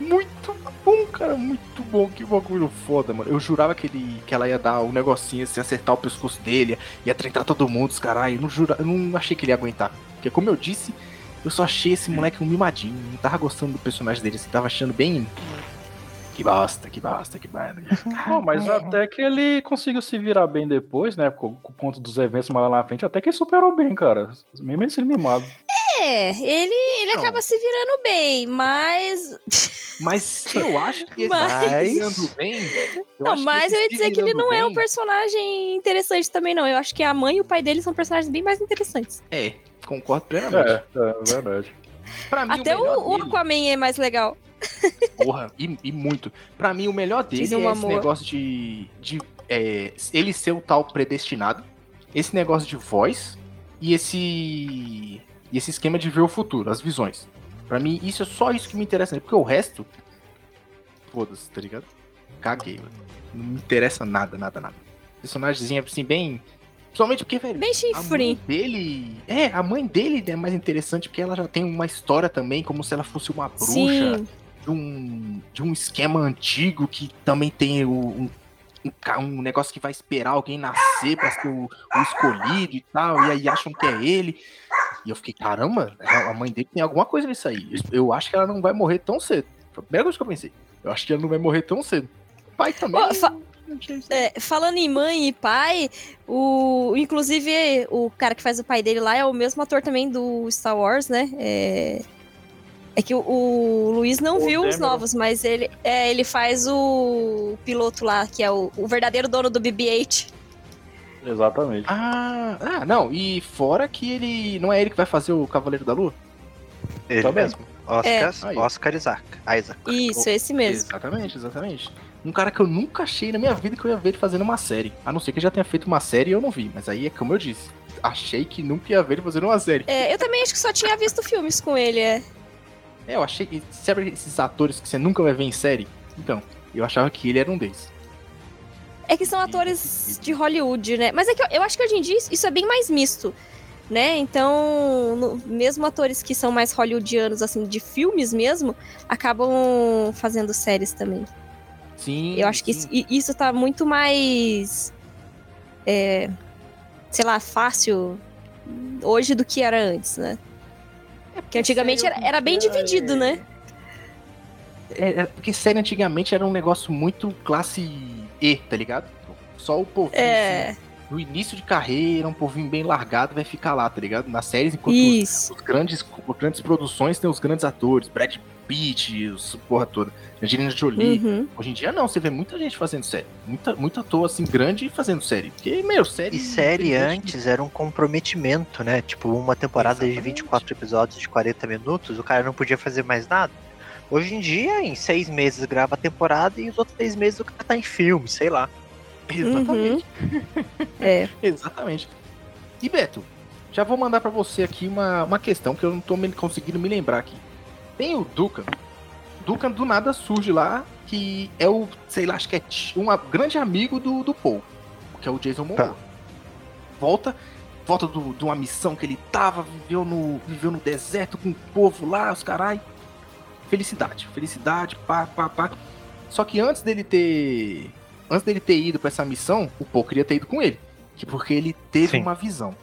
[SPEAKER 1] Muito bom, cara, muito bom. Que bagulho foda, mano. Eu jurava que, ele, que ela ia dar um negocinho assim, acertar o pescoço dele, ia treinar todo mundo, os caralho. Eu não, eu não achei que ele ia aguentar. Porque, como eu disse, eu só achei esse moleque um mimadinho. Não tava gostando do personagem dele, assim, tava achando bem. Que bosta, que bosta, que merda.
[SPEAKER 2] Não, mas até que ele conseguiu se virar bem depois, né? Com o ponto dos eventos mais lá na frente, até que ele superou bem, cara. Mesmo ele sendo mimado.
[SPEAKER 3] É, ele, ele
[SPEAKER 1] Não.
[SPEAKER 3] acaba se virando bem, mas.
[SPEAKER 1] Mas eu acho que ele
[SPEAKER 3] Mas-
[SPEAKER 1] tá se virando bem. eu
[SPEAKER 3] não,
[SPEAKER 1] acho que
[SPEAKER 3] mas
[SPEAKER 1] esse
[SPEAKER 3] eu ia dizer que ele não é um
[SPEAKER 1] bem-
[SPEAKER 3] personagem interessante também, não. Eu acho que a mãe e o pai dele são personagens bem mais interessantes.
[SPEAKER 1] É, concordo plenamente.
[SPEAKER 2] É, é verdade.
[SPEAKER 1] Pra mim,
[SPEAKER 3] Até o, o
[SPEAKER 1] dele-
[SPEAKER 3] Aquaman é mais legal.
[SPEAKER 1] Porra, e, e muito. Pra mim, o melhor dele é
[SPEAKER 3] um
[SPEAKER 1] esse
[SPEAKER 3] amor.
[SPEAKER 1] negócio de, de é, ele ser o tal predestinado, esse negócio de voz e esse e esse esquema de ver o futuro, as visões. Pra mim, isso é só isso que me interessa, nele, porque o resto, foda-se, tá ligado? Caguei, mano. Não me interessa nada, nada, nada. Personagemzinho assim, bem. Somente porque, velho.
[SPEAKER 3] Bem chifre.
[SPEAKER 1] dele. É, a mãe dele é mais interessante porque ela já tem uma história também, como se ela fosse uma bruxa
[SPEAKER 3] Sim.
[SPEAKER 1] de um, de um esquema antigo que também tem o- um, um, um negócio que vai esperar alguém nascer pra ser o, o escolhido e tal, e aí acham que é ele. E eu fiquei, caramba, a mãe dele tem alguma coisa nisso aí. Eu, acho que ela não vai morrer tão cedo. Foi a primeira coisa que eu pensei. Eu acho que ela não vai morrer tão cedo. O pai também.
[SPEAKER 3] Ó, fa- É, falando em mãe e pai, o inclusive o cara que faz o pai dele lá é o mesmo ator também do Star Wars, né? É, é que o, o Luiz não
[SPEAKER 2] O
[SPEAKER 3] viu os novos, mas ele, é, ele faz o piloto lá, que é o, o verdadeiro dono do BB-8.
[SPEAKER 2] Exatamente.
[SPEAKER 1] Ah, ah, não. E fora que ele. Não é ele que vai fazer o Cavaleiro da Lua?
[SPEAKER 4] Ele
[SPEAKER 2] bem.
[SPEAKER 4] mesmo. Oscar,
[SPEAKER 1] Aí.
[SPEAKER 4] Oscar Isaac. Isaac.
[SPEAKER 3] Isso, esse mesmo.
[SPEAKER 1] Exatamente, exatamente. Um cara que eu nunca achei na minha vida que eu ia ver ele fazendo uma série. A não ser que ele já tenha feito uma série e eu não vi. Mas aí é como eu disse. Achei que nunca ia ver ele fazendo uma série.
[SPEAKER 3] É, eu também acho que só tinha visto filmes com ele, é.
[SPEAKER 1] É, eu achei que. Sabe esses atores que você nunca vai ver em série? Então, eu achava que ele era um deles.
[SPEAKER 3] É que são atores de Hollywood, né? Mas é que eu, eu acho que hoje em dia isso é bem mais misto, né? Então, no- mesmo atores que são mais hollywoodianos, assim, de filmes mesmo, acabam fazendo séries também.
[SPEAKER 1] Sim.
[SPEAKER 3] Eu acho que
[SPEAKER 1] sim.
[SPEAKER 3] isso, isso tá muito mais. é, sei lá, fácil hoje do que era antes, né? Porque antigamente era, era bem dividido, né?
[SPEAKER 1] É, é porque série antigamente era um negócio muito classe E, tá ligado? Só o povinho,
[SPEAKER 3] É,
[SPEAKER 1] assim, no início de carreira, um povinho bem largado vai ficar lá, tá ligado? Nas séries, enquanto os, os grandes, as grandes produções tem os grandes atores, Brad Pitt, os porra toda, Angelina Jolie.
[SPEAKER 3] Uhum.
[SPEAKER 1] Hoje em dia não, você vê muita gente fazendo série. Muita, muito ator assim grande fazendo série. Porque, meu, série.
[SPEAKER 4] E série antes era um comprometimento, né? Tipo, uma temporada de
[SPEAKER 1] Exatamente.
[SPEAKER 4] 24 episódios de 40 minutos, o cara não podia fazer mais nada. Hoje em dia, em seis meses grava a temporada e os outros seis meses o cara tá em filme, sei lá.
[SPEAKER 1] Exatamente.
[SPEAKER 3] É.
[SPEAKER 1] Exatamente. E Beto, já vou mandar pra você aqui uma, uma questão que eu não tô me- conseguindo me lembrar aqui. Tem o Dukan. Dukan do nada surge lá, que é o, sei lá, acho que é um grande amigo do, do Paul, que é o Jason Momoa.
[SPEAKER 4] Tá.
[SPEAKER 1] Volta, volta do- de uma missão que ele tava, viveu no, viveu no deserto com o povo lá, os carai. Felicidade, felicidade, pá, pá, pá. Só que antes dele ter. Antes dele ter ido pra essa missão, o Paul queria ter ido com ele. Que porque ele teve
[SPEAKER 4] Sim.
[SPEAKER 1] uma visão.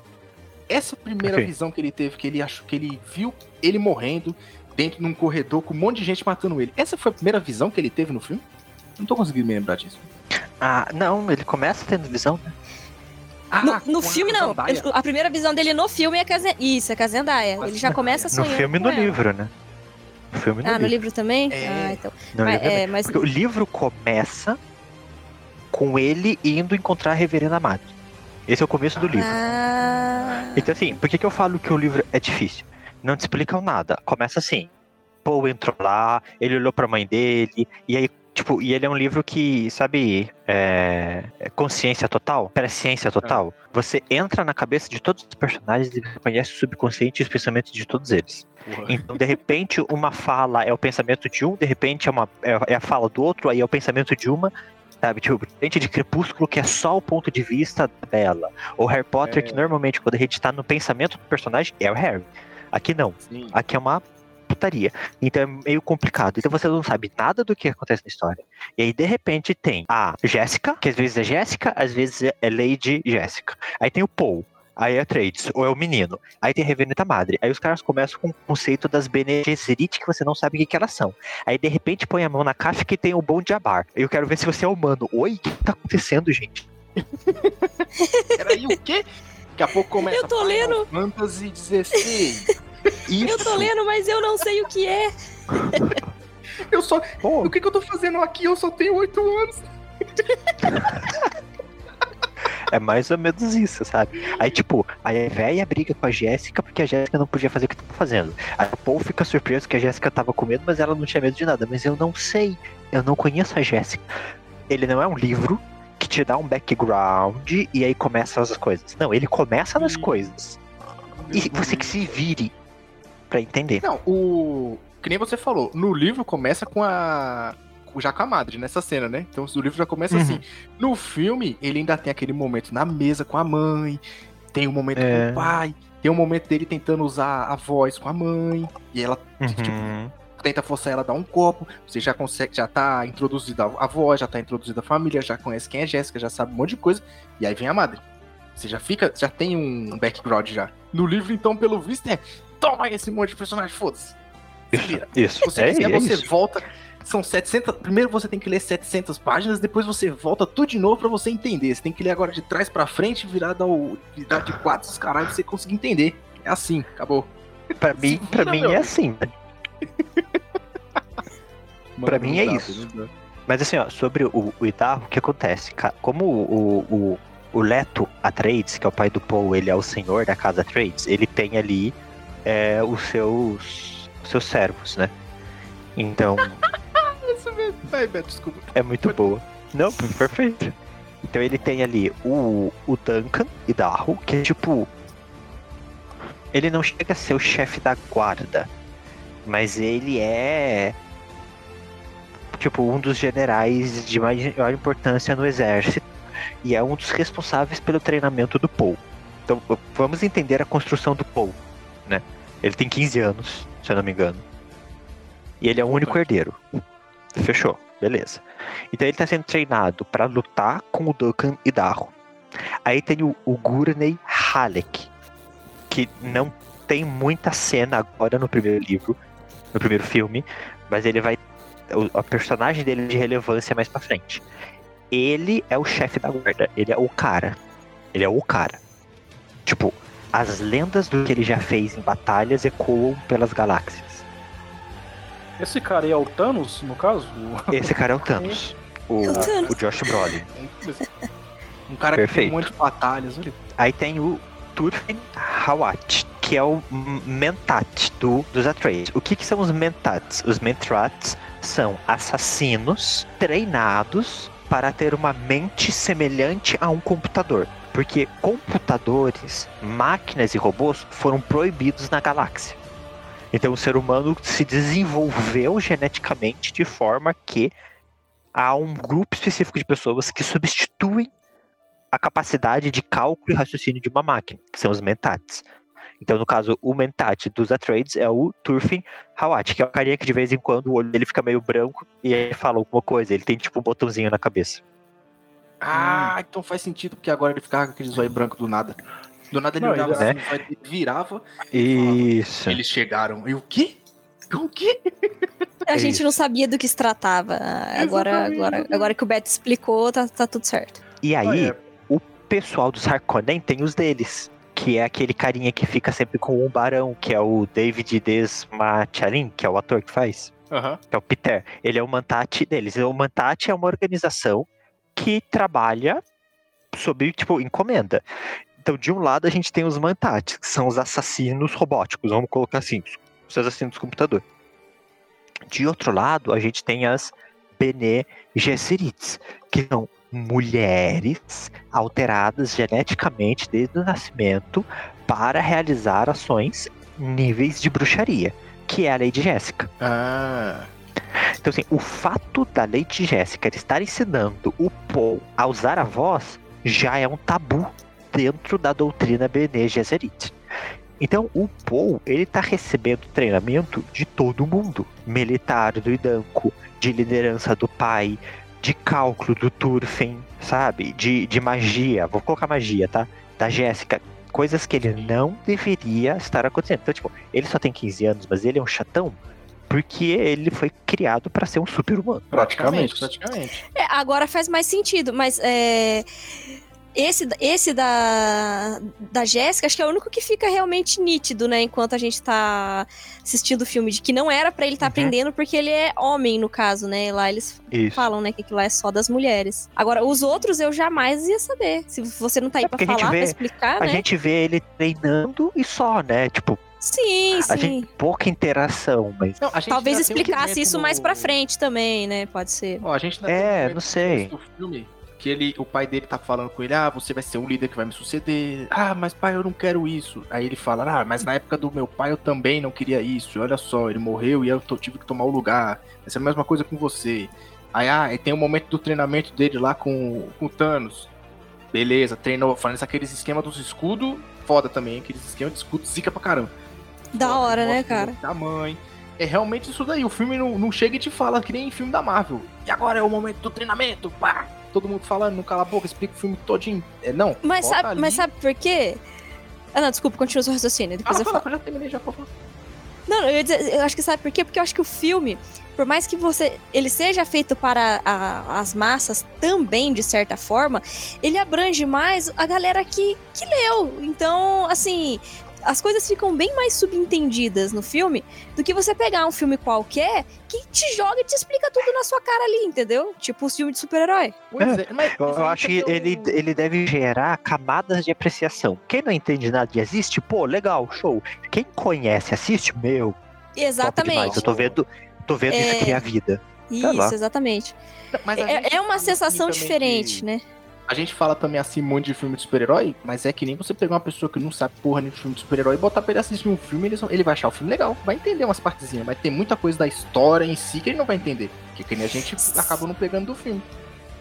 [SPEAKER 1] essa primeira
[SPEAKER 4] Ok.
[SPEAKER 1] visão que ele teve, que ele achou que ele viu ele morrendo dentro de um corredor com um monte de gente matando ele. Essa foi a primeira visão que ele teve no filme? Não tô conseguindo me lembrar disso.
[SPEAKER 4] Ah, não, ele começa tendo visão, né?
[SPEAKER 1] Ah,
[SPEAKER 3] No, no
[SPEAKER 1] a
[SPEAKER 3] filme, não.
[SPEAKER 1] Zendaya.
[SPEAKER 3] A primeira visão dele no filme é a Zen... Isso, é com a Zendaya. Ele já começa
[SPEAKER 4] No
[SPEAKER 3] sonhando.
[SPEAKER 4] filme e no
[SPEAKER 3] ela.
[SPEAKER 4] livro, né? No filme e no
[SPEAKER 3] Ah, no
[SPEAKER 4] livro.
[SPEAKER 3] livro também?
[SPEAKER 1] É.
[SPEAKER 3] Ah, então.
[SPEAKER 4] No
[SPEAKER 3] Mas,
[SPEAKER 4] também.
[SPEAKER 3] é, mas
[SPEAKER 4] Porque o livro começa com ele indo encontrar a Reverenda Madre. Esse é o começo do livro.
[SPEAKER 3] Ah,
[SPEAKER 4] Então, assim, por que, que eu falo que o livro é difícil? Não te explicam nada. Começa assim. Paul entrou lá, ele olhou pra mãe dele, e aí, tipo, e ele é um livro que, sabe, é, é consciência total, presciência total. Você entra na cabeça de todos os personagens e conhece o subconsciente e os pensamentos de todos eles. Então, de repente, uma fala é o pensamento de um, de repente é, uma, é, é a fala do outro, aí é o pensamento de uma, sabe? Tipo, diferente de Crepúsculo, que é só o ponto de vista dela. Ou Harry Potter,
[SPEAKER 1] É.
[SPEAKER 4] que normalmente, quando a gente tá no pensamento do personagem, é o Harry. Aqui não.
[SPEAKER 1] Sim.
[SPEAKER 4] Aqui é uma putaria. Então é meio complicado. Então você não sabe nada do que acontece na história. E aí, de repente, tem a Jéssica, que às vezes é Jéssica, às vezes é Lady Jéssica. Aí tem o Paul. Aí é a Trades, ou é o menino. Aí tem a Reverenda Madre. Aí os caras começam com o conceito das Bene Gesserit, que você não sabe o que, que elas são. Aí de repente põe a mão na caixa que tem o Bom Jabar. Eu quero ver se você é humano. Oi, o que tá acontecendo, gente?
[SPEAKER 1] Peraí, o quê? Daqui a pouco começa
[SPEAKER 3] Eu tô lendo.
[SPEAKER 1] Fantasy 16.
[SPEAKER 4] Isso.
[SPEAKER 3] eu tô lendo, mas eu não sei o que é.
[SPEAKER 1] Eu só. O que, que eu tô fazendo aqui? Eu só tenho 8 anos.
[SPEAKER 4] É mais ou menos isso, sabe? Aí, tipo, aí a véia briga com a Jéssica porque a Jéssica não podia fazer o que tava fazendo. Aí o Paul fica surpreso que a Jéssica tava com medo, mas ela não tinha medo de nada. Mas eu não sei, eu não conheço a Jéssica. Ele não é um livro que te dá um background e aí começa as coisas. Não, ele começa nas coisas. E você que se vire pra entender.
[SPEAKER 1] Não, o. Que nem você falou, no livro começa com a. Já com a madre, nessa cena, né? Então o livro já começa
[SPEAKER 4] Uhum.
[SPEAKER 1] assim. No filme, ele ainda tem aquele momento na mesa com a mãe, tem um momento
[SPEAKER 4] É.
[SPEAKER 1] com o pai, tem um momento dele tentando usar a voz com a mãe, e ela tipo,
[SPEAKER 4] Uhum.
[SPEAKER 1] tenta forçar ela a dar um copo, você já consegue, já tá introduzida a voz, já tá introduzida a família, já conhece quem é Jéssica, já sabe um monte de coisa, e aí vem a madre. Você já fica, já tem um background já. No livro, então, pelo visto, é toma esse monte de personagem, foda-se.
[SPEAKER 4] Isso.
[SPEAKER 1] Você
[SPEAKER 4] é,
[SPEAKER 1] quiser,
[SPEAKER 4] é
[SPEAKER 1] você
[SPEAKER 4] isso.
[SPEAKER 1] volta. São 700. Primeiro você tem que ler 700 páginas, depois você volta tudo de novo pra você entender. Você tem que ler agora de trás pra frente, virado ao. virar de quatro os caralho pra você conseguir entender. É assim, acabou.
[SPEAKER 4] Pra mim, pra
[SPEAKER 1] vira,
[SPEAKER 4] mim
[SPEAKER 1] meu.
[SPEAKER 4] é assim. né? Pra mim é isso. Mas assim, ó, sobre o, o Idarro, o que acontece? Como o, o, o Leto Atreides, que é o pai do Paul, ele é o senhor da casa Atreides, ele tem ali é, os seus os seus servos, né? Então,
[SPEAKER 1] Isso mesmo. Vai, Beto, desculpa.
[SPEAKER 4] é muito boa. Não, perfeito. Então ele tem ali o, o Duncan Idarro, que é tipo... Ele não chega a ser o chefe da guarda, mas ele é tipo um dos generais de mai- maior importância no exército e é um dos responsáveis pelo treinamento do Paul. Então vamos entender a construção do Paul, né? Ele tem 15 anos, se eu não me engano. E ele é o único herdeiro. Fechou, beleza. Então ele tá sendo treinado para lutar com o Duncan e Darro. Aí tem o, o Gurney Halleck, que não tem muita cena agora no primeiro livro, no primeiro filme, mas ele vai. O, a personagem dele é de relevância mais pra frente. Ele é o chefe da guarda, ele é o cara. Ele é o cara. Tipo, as lendas do que ele já fez em batalhas ecoam pelas galáxias.
[SPEAKER 2] Esse cara aí é o Thanos, no caso?
[SPEAKER 4] Esse cara é o Thanos. O,
[SPEAKER 3] É o Thanos.
[SPEAKER 4] o Josh Brolin.
[SPEAKER 1] Um cara que tem
[SPEAKER 4] Perfeito.
[SPEAKER 1] um monte de batalhas, olha.
[SPEAKER 4] Aí tem o Turfin Hawat, que é o Mentat do, dos Atreides. O que, que são os Mentats? Os Mentats são assassinos treinados para ter uma mente semelhante a um computador. Porque computadores, máquinas e robôs foram proibidos na galáxia. Então o ser humano se desenvolveu geneticamente de forma que há um grupo específico de pessoas que substituem a capacidade de cálculo e raciocínio de uma máquina, que são os mentats. Então, no caso, o mentat dos Atreides é o Turfin Hawat, que é o carinha que de vez em quando o olho dele fica meio branco e ele fala alguma coisa. Ele tem tipo um botãozinho na cabeça.
[SPEAKER 1] Ah, então faz sentido, porque agora ele ficava com aquele zóio branco do nada. Do nada ele
[SPEAKER 2] Não,
[SPEAKER 1] olhava
[SPEAKER 4] ele-
[SPEAKER 1] assim, ele virava,
[SPEAKER 4] Isso.
[SPEAKER 1] eles chegaram. E o quê? O quê?
[SPEAKER 3] A
[SPEAKER 4] É
[SPEAKER 3] gente
[SPEAKER 4] isso.
[SPEAKER 3] não sabia do que se tratava. Agora,
[SPEAKER 1] Exatamente,
[SPEAKER 3] agora, agora que o Beto explicou, tá, tá tudo certo.
[SPEAKER 4] E aí,
[SPEAKER 2] Ah, é.
[SPEAKER 4] o pessoal dos Harkonnen tem os deles. Que é aquele carinha que fica sempre com o barão, que é o David Desmachalin, que é o ator que faz.
[SPEAKER 1] Aham.
[SPEAKER 4] que é o Peter. Ele é o Mantate deles. O Mantate é uma organização que trabalha sob, tipo, encomenda. Então, de um lado, a gente tem os Mantates, que são os assassinos robóticos, vamos colocar assim, os assassinos do computador. De outro lado, a gente tem as Bene Gesserits, que são mulheres alteradas geneticamente desde o nascimento para realizar ações níveis de bruxaria, que é a Lady Jéssica.
[SPEAKER 1] Ah.
[SPEAKER 4] Então, assim, o fato da Lady Jéssica estar ensinando o Paul a usar a voz já é um tabu dentro da doutrina Bene Gesserit. Então, o Paul, ele tá recebendo treinamento de todo mundo. Militar do Idanco, de liderança do pai, de cálculo do Turfen, sabe? De, de magia, vou colocar magia, tá? Da Jéssica. Coisas que ele não deveria estar acontecendo. Então, tipo, ele só tem 15 anos, mas ele é um chatão porque ele foi criado para ser um super-humano.
[SPEAKER 2] Praticamente.
[SPEAKER 1] Praticamente.
[SPEAKER 3] É, agora faz mais sentido, mas é, esse, esse da, da Jéssica, acho que é o único que fica realmente nítido, né? Enquanto a gente tá assistindo o filme, de que não era pra ele estar
[SPEAKER 4] Uhum.
[SPEAKER 3] aprendendo, porque ele é homem, no caso, né? Lá eles
[SPEAKER 4] Isso.
[SPEAKER 3] falam, né, que aquilo lá é só das mulheres. Agora, os outros eu jamais ia saber. Se você não tá aí
[SPEAKER 4] É
[SPEAKER 3] pra
[SPEAKER 4] a
[SPEAKER 3] falar,
[SPEAKER 4] vê-
[SPEAKER 3] pra explicar,
[SPEAKER 4] A
[SPEAKER 3] né?
[SPEAKER 4] gente vê ele treinando e só, né? Tipo,
[SPEAKER 3] Sim,
[SPEAKER 4] a
[SPEAKER 3] sim.
[SPEAKER 4] gente pouca interação, mas.
[SPEAKER 1] Não, a gente
[SPEAKER 3] Talvez
[SPEAKER 1] um
[SPEAKER 3] explicasse isso
[SPEAKER 1] no-
[SPEAKER 3] mais pra frente também, né? Pode ser.
[SPEAKER 1] Ó, a gente
[SPEAKER 4] É,
[SPEAKER 1] um
[SPEAKER 4] não sei.
[SPEAKER 1] Do filme, que ele, o pai dele tá falando com ele, ah, você vai ser o líder que vai me suceder. Ah, mas pai, eu não quero isso. Aí ele fala, ah, mas na época do meu pai eu também não queria isso. Olha só, ele morreu e eu tô- tive que tomar o lugar. Vai ser a mesma coisa com você. Aí, ah, e tem o momento do treinamento dele lá com, com o Thanos. Beleza, treinou, falando aqueles esquemas dos escudos, foda também, aqueles esquemas de escudo, zica pra caramba.
[SPEAKER 3] Da
[SPEAKER 1] Foda,
[SPEAKER 3] hora, né, cara?
[SPEAKER 1] Tamanho. É realmente isso daí. O filme não, não chega e te fala que nem filme da Marvel. E agora é o momento do treinamento. Pá! Todo mundo falando, não cala a boca, explica o filme todinho. É, não.
[SPEAKER 3] Mas sabe,
[SPEAKER 1] ali.
[SPEAKER 3] mas sabe por quê? Ah, não, desculpa, continua o seu raciocínio. Depois
[SPEAKER 1] Fala,
[SPEAKER 3] eu
[SPEAKER 1] fala,
[SPEAKER 3] falo.
[SPEAKER 1] eu já terminei, já falar.
[SPEAKER 3] Não, não, eu, ia dizer, eu acho que sabe por quê? Porque eu acho que o filme, por mais que você ele seja feito para a- as massas também, de certa forma, ele abrange mais a galera que, que leu. Então, assim, as coisas ficam bem mais subentendidas no filme do que você pegar um filme qualquer que te joga e te explica tudo na sua cara ali, entendeu? Tipo os filmes de super-herói.
[SPEAKER 1] É, mas,
[SPEAKER 4] Eu, acho que ele,
[SPEAKER 1] eu-
[SPEAKER 4] ele deve gerar camadas de apreciação. Quem não entende nada de existe, pô, legal, show. Quem conhece, assiste, meu.
[SPEAKER 3] Exatamente.
[SPEAKER 4] Eu tô vendo, tô vendo isso
[SPEAKER 3] É.
[SPEAKER 4] criar vida.
[SPEAKER 3] Isso,
[SPEAKER 4] lá.
[SPEAKER 3] exatamente. É, é uma
[SPEAKER 1] assim
[SPEAKER 3] sensação diferente,
[SPEAKER 1] que-
[SPEAKER 3] né?
[SPEAKER 1] A gente fala também assim muito de filme de super-herói, mas é que nem você pegar uma pessoa que não sabe porra nenhuma de filme de super-herói e botar pra ele assistir um filme, ele, ele vai achar o filme legal, vai entender umas partezinhas, mas tem muita coisa da história em si que ele não vai entender. Que, que nem a gente acaba não pegando do filme.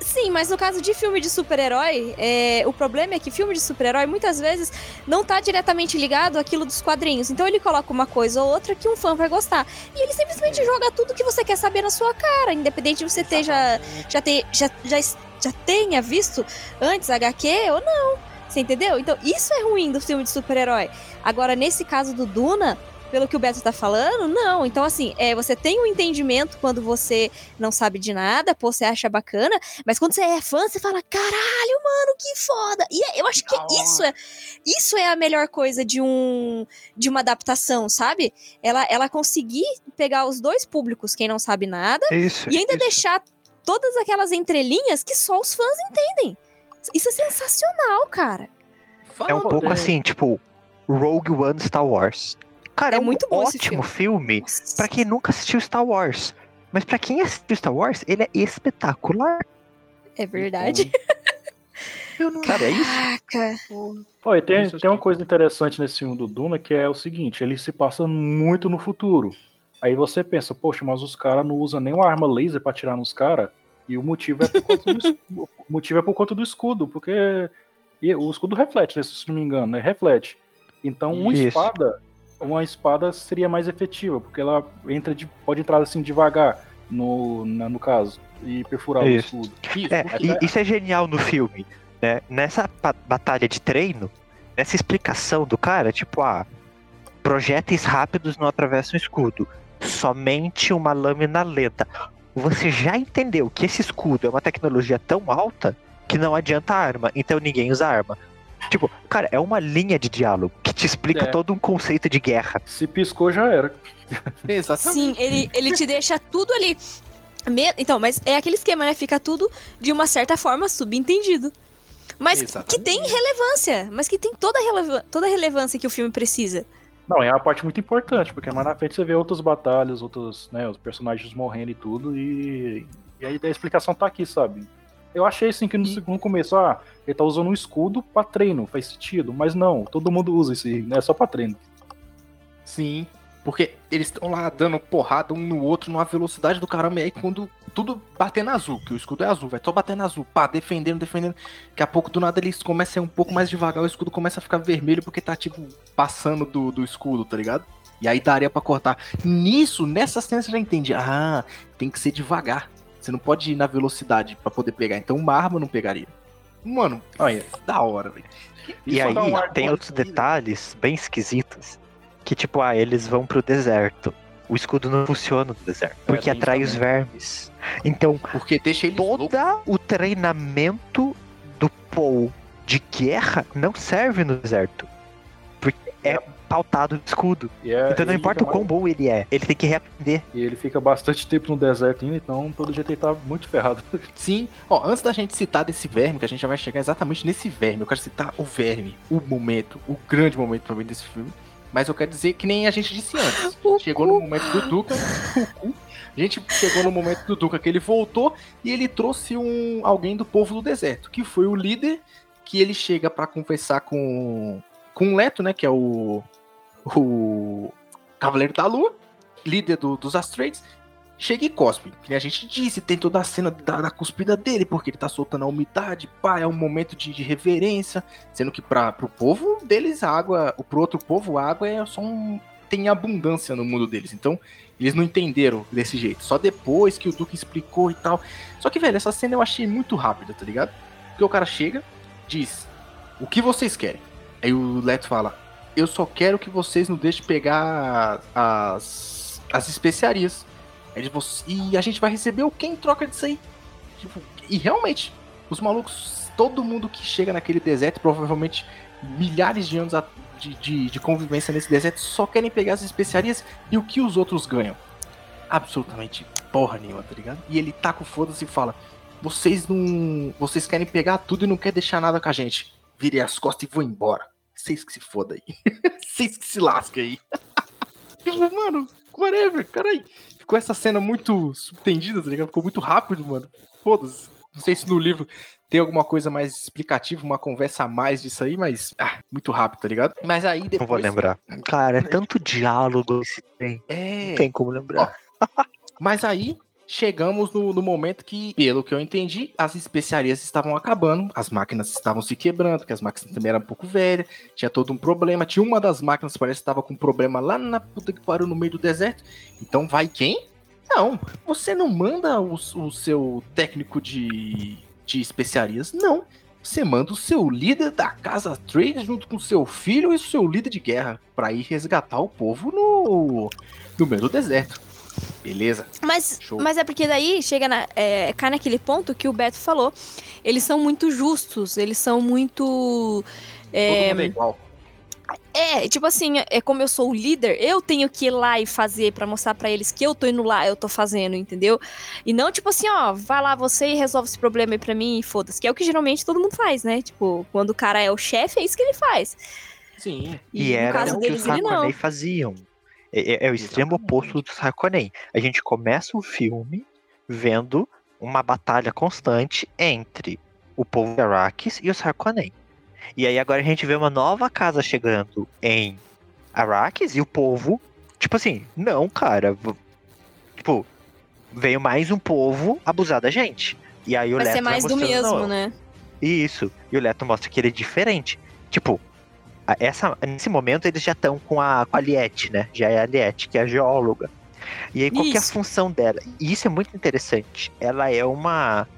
[SPEAKER 3] Sim, mas no caso de filme de super-herói, é, o problema é que filme de super-herói muitas vezes não tá diretamente ligado àquilo dos quadrinhos. Então ele coloca uma coisa ou outra que um fã vai gostar. E ele simplesmente joga tudo que você quer saber na sua cara, independente de você ter já, já, ter, já, já, já tenha visto antes HQ ou não. Você entendeu? Então isso é ruim do filme de super-herói. Agora, nesse caso do Duna, pelo que o Beto tá falando, não. Então, assim, é, você tem um entendimento quando você não sabe de nada, pô, você acha bacana, mas quando você é fã, você fala, caralho, mano, que foda! E é- eu acho que isso é, isso é a melhor coisa de um de uma adaptação, sabe? Ela, ela conseguir pegar os dois públicos, quem não sabe nada,
[SPEAKER 4] Isso.
[SPEAKER 3] e ainda
[SPEAKER 4] isso.
[SPEAKER 3] deixar todas aquelas entrelinhas que só os fãs entendem. Isso é sensacional, cara.
[SPEAKER 1] Fala,
[SPEAKER 4] É um pouco
[SPEAKER 2] É.
[SPEAKER 4] assim, tipo, Rogue One Star Wars. Cara,
[SPEAKER 3] É
[SPEAKER 4] é, um
[SPEAKER 3] muito bom esse
[SPEAKER 4] ótimo filme
[SPEAKER 3] Nossa.
[SPEAKER 4] pra quem nunca assistiu Star Wars. Mas pra quem assistiu Star Wars, ele é espetacular.
[SPEAKER 3] É verdade.
[SPEAKER 1] Eu não
[SPEAKER 4] Sabe, é isso?
[SPEAKER 3] Caraca.
[SPEAKER 2] Pô, e tem, tem uma coisa interessante nesse filme do Duna que é o seguinte: ele se passa muito no futuro. Aí você pensa, poxa, mas os caras não usam nem uma arma laser pra atirar nos caras. E o motivo é por conta do, es- o motivo é por conta do escudo, porque e o escudo reflete, né, se não me engano, né? Reflete. Então, uma
[SPEAKER 4] Isso.
[SPEAKER 2] espada, uma espada seria mais efetiva, porque ela entra de, pode entrar assim devagar no, na- no caso e perfurar
[SPEAKER 4] Isso.
[SPEAKER 2] o escudo.
[SPEAKER 1] Isso,
[SPEAKER 4] É,
[SPEAKER 1] porque-
[SPEAKER 4] e isso é genial no filme. Né? Nessa batalha de treino, essa explicação do cara, tipo, ah, projéteis rápidos não atravessam o escudo. Somente uma lâmina lenta. Você já entendeu que esse escudo é uma tecnologia tão alta que não adianta arma, então ninguém usa arma. Tipo, cara, é uma linha de diálogo que te explica
[SPEAKER 2] É.
[SPEAKER 4] todo um conceito de guerra.
[SPEAKER 2] Se piscou, já era.
[SPEAKER 1] Exatamente.
[SPEAKER 3] Sim, ele, ele te deixa tudo ali. Me- Então, mas é aquele esquema, né? Fica tudo de uma certa forma subentendido. Mas que
[SPEAKER 1] Exatamente.
[SPEAKER 3] tem relevância. Mas que tem toda a, releva- toda a relevância que o filme precisa.
[SPEAKER 2] Não, é uma parte muito importante, porque mais na frente você vê outras batalhas, outros, né, os personagens morrendo e tudo, e, e aí a explicação tá aqui, sabe? Eu achei assim que no
[SPEAKER 1] E-
[SPEAKER 2] segundo começo, ah, ele tá usando um escudo pra treino, faz sentido, mas não, todo mundo usa aí, né? Só pra treino.
[SPEAKER 1] Sim. Porque eles estão lá dando porrada um no outro numa velocidade do caramba. E aí quando tudo batendo azul, que o escudo é azul, vai só batendo azul, pá, defendendo, defendendo. Daqui a pouco do nada eles começam a ir um pouco mais devagar, o escudo começa a ficar vermelho porque tá tipo passando do, do escudo, tá ligado? E aí daria pra cortar. Nisso, nessa cena você já entende. Ah, tem que ser devagar. Você não pode ir na velocidade pra poder pegar. Então uma arma não pegaria. Mano,
[SPEAKER 2] Olha,
[SPEAKER 1] da hora, velho.
[SPEAKER 4] E aí
[SPEAKER 2] um
[SPEAKER 4] tem outros
[SPEAKER 2] vida.
[SPEAKER 4] detalhes bem esquisitos. Que tipo, ah, eles vão pro deserto. O escudo não funciona no deserto. Porque
[SPEAKER 2] tem
[SPEAKER 4] atrai
[SPEAKER 2] isso
[SPEAKER 4] os
[SPEAKER 2] também.
[SPEAKER 4] vermes. Então,
[SPEAKER 1] Porque deixa loucos.
[SPEAKER 4] todo o treinamento do Paul de guerra não serve no deserto. Porque é pautado no escudo.
[SPEAKER 2] e é-
[SPEAKER 4] Então não importa o quão bom ele é, ele tem que reaprender.
[SPEAKER 2] E ele fica bastante tempo no deserto ainda, então todo jeito ele tá muito ferrado.
[SPEAKER 1] Sim. Ó, antes da gente citar desse verme, que a gente já vai chegar exatamente nesse verme, eu quero citar o verme, o momento, o grande momento pra mim desse filme. Mas eu quero dizer que nem a gente disse antes.
[SPEAKER 3] O
[SPEAKER 1] chegou
[SPEAKER 3] cu.
[SPEAKER 1] no momento do Duca, o cu. A gente chegou no momento do Duca que ele voltou e ele trouxe um alguém do povo do deserto, que foi o líder que ele chega pra conversar com com o Leto, né, que é o o Cavaleiro da Lua, líder do- dos Astrades, chega e cospe. Que a gente disse, tem toda a cena da, da cuspida dele, porque ele tá soltando a umidade, pá, é um momento de, de reverência, sendo que para pro povo deles a água, pro outro povo a água é só um tem abundância no mundo deles. Então, eles não entenderam desse jeito. Só depois que o Duque explicou e tal. Só que, velho, essa cena eu achei muito rápida, tá ligado? Porque o cara chega, diz: "O que vocês querem?" Aí o Leto fala: "Eu só quero que vocês não deixem pegar as as especiarias." Aí ele, "Você- e a gente vai receber o quem em troca disso aí? Tipo, e realmente, os malucos, todo mundo que chega naquele deserto, provavelmente milhares de anos de, de, de convivência nesse deserto, só querem pegar as especiarias e o que os outros ganham? Absolutamente porra nenhuma, tá ligado? E ele taca o foda-se e fala: Vocês não. Vocês querem pegar tudo e não quer deixar nada com a gente. Virei as costas e vou embora. Vocês que se foda aí. Vocês que se lasquem aí. Tipo, mano, whatever, carai. Ficou essa cena muito subtendida, tá ligado? Ficou muito rápido, mano. Foda-se. Não sei se no livro tem alguma coisa mais explicativa, uma conversa a mais disso aí, mas. Ah, muito rápido, tá ligado? Mas aí depois.
[SPEAKER 4] Não vou lembrar. Cara, é tanto diálogo esse tem.
[SPEAKER 1] É.
[SPEAKER 4] Não tem como lembrar.
[SPEAKER 1] Mas aí chegamos no, no momento que, pelo que eu entendi, as especiarias estavam acabando, as máquinas estavam se quebrando, porque as máquinas também eram um pouco velhas, tinha todo um problema. Tinha uma das máquinas, parece que estava com um problema lá na puta que pariu no meio do deserto. Então vai quem? Não, você não manda o, o seu técnico de, de especiarias, não. Você manda o seu líder da casa Trade junto com seu filho e seu líder de guerra para ir resgatar o povo no, no meio do deserto. Beleza?
[SPEAKER 3] Mas,
[SPEAKER 1] Show.
[SPEAKER 3] mas é porque daí chega na, é, cai naquele ponto que o Beto falou. Eles são muito justos, eles são muito. é,
[SPEAKER 1] Todo mundo é igual.
[SPEAKER 3] É, tipo assim, é como eu sou o líder, eu tenho que ir lá e fazer pra mostrar pra eles que eu tô indo lá, eu tô fazendo, entendeu? E não tipo assim, ó, vai lá você e resolve esse problema aí pra mim e foda-se, que é o que geralmente todo mundo faz, né? Tipo, quando o cara é o chefe, é isso que ele faz.
[SPEAKER 1] Sim.
[SPEAKER 4] E,
[SPEAKER 3] no
[SPEAKER 4] era
[SPEAKER 3] caso
[SPEAKER 4] o que
[SPEAKER 3] deles,
[SPEAKER 4] os
[SPEAKER 3] ele não.
[SPEAKER 4] Faziam. É, é- é o extremo
[SPEAKER 1] Exatamente.
[SPEAKER 4] oposto dos Harkonnen. A gente começa o filme vendo uma batalha constante entre o povo de Arrakis e os Harkonnen. E aí agora a gente vê uma nova casa chegando em Arrakis e o povo, tipo assim, não, cara, tipo, veio mais um povo abusar da gente. E aí o
[SPEAKER 3] Vai
[SPEAKER 4] Leto
[SPEAKER 3] ser mais do mesmo,
[SPEAKER 4] não,
[SPEAKER 3] né?
[SPEAKER 4] isso. E o Leto mostra que ele é diferente. Tipo, essa, nesse momento eles já estão com a, com a Liette, né? Já é a Liette, que é a geóloga. E aí, qual que é a função dela? E isso é muito interessante. Ela é uma.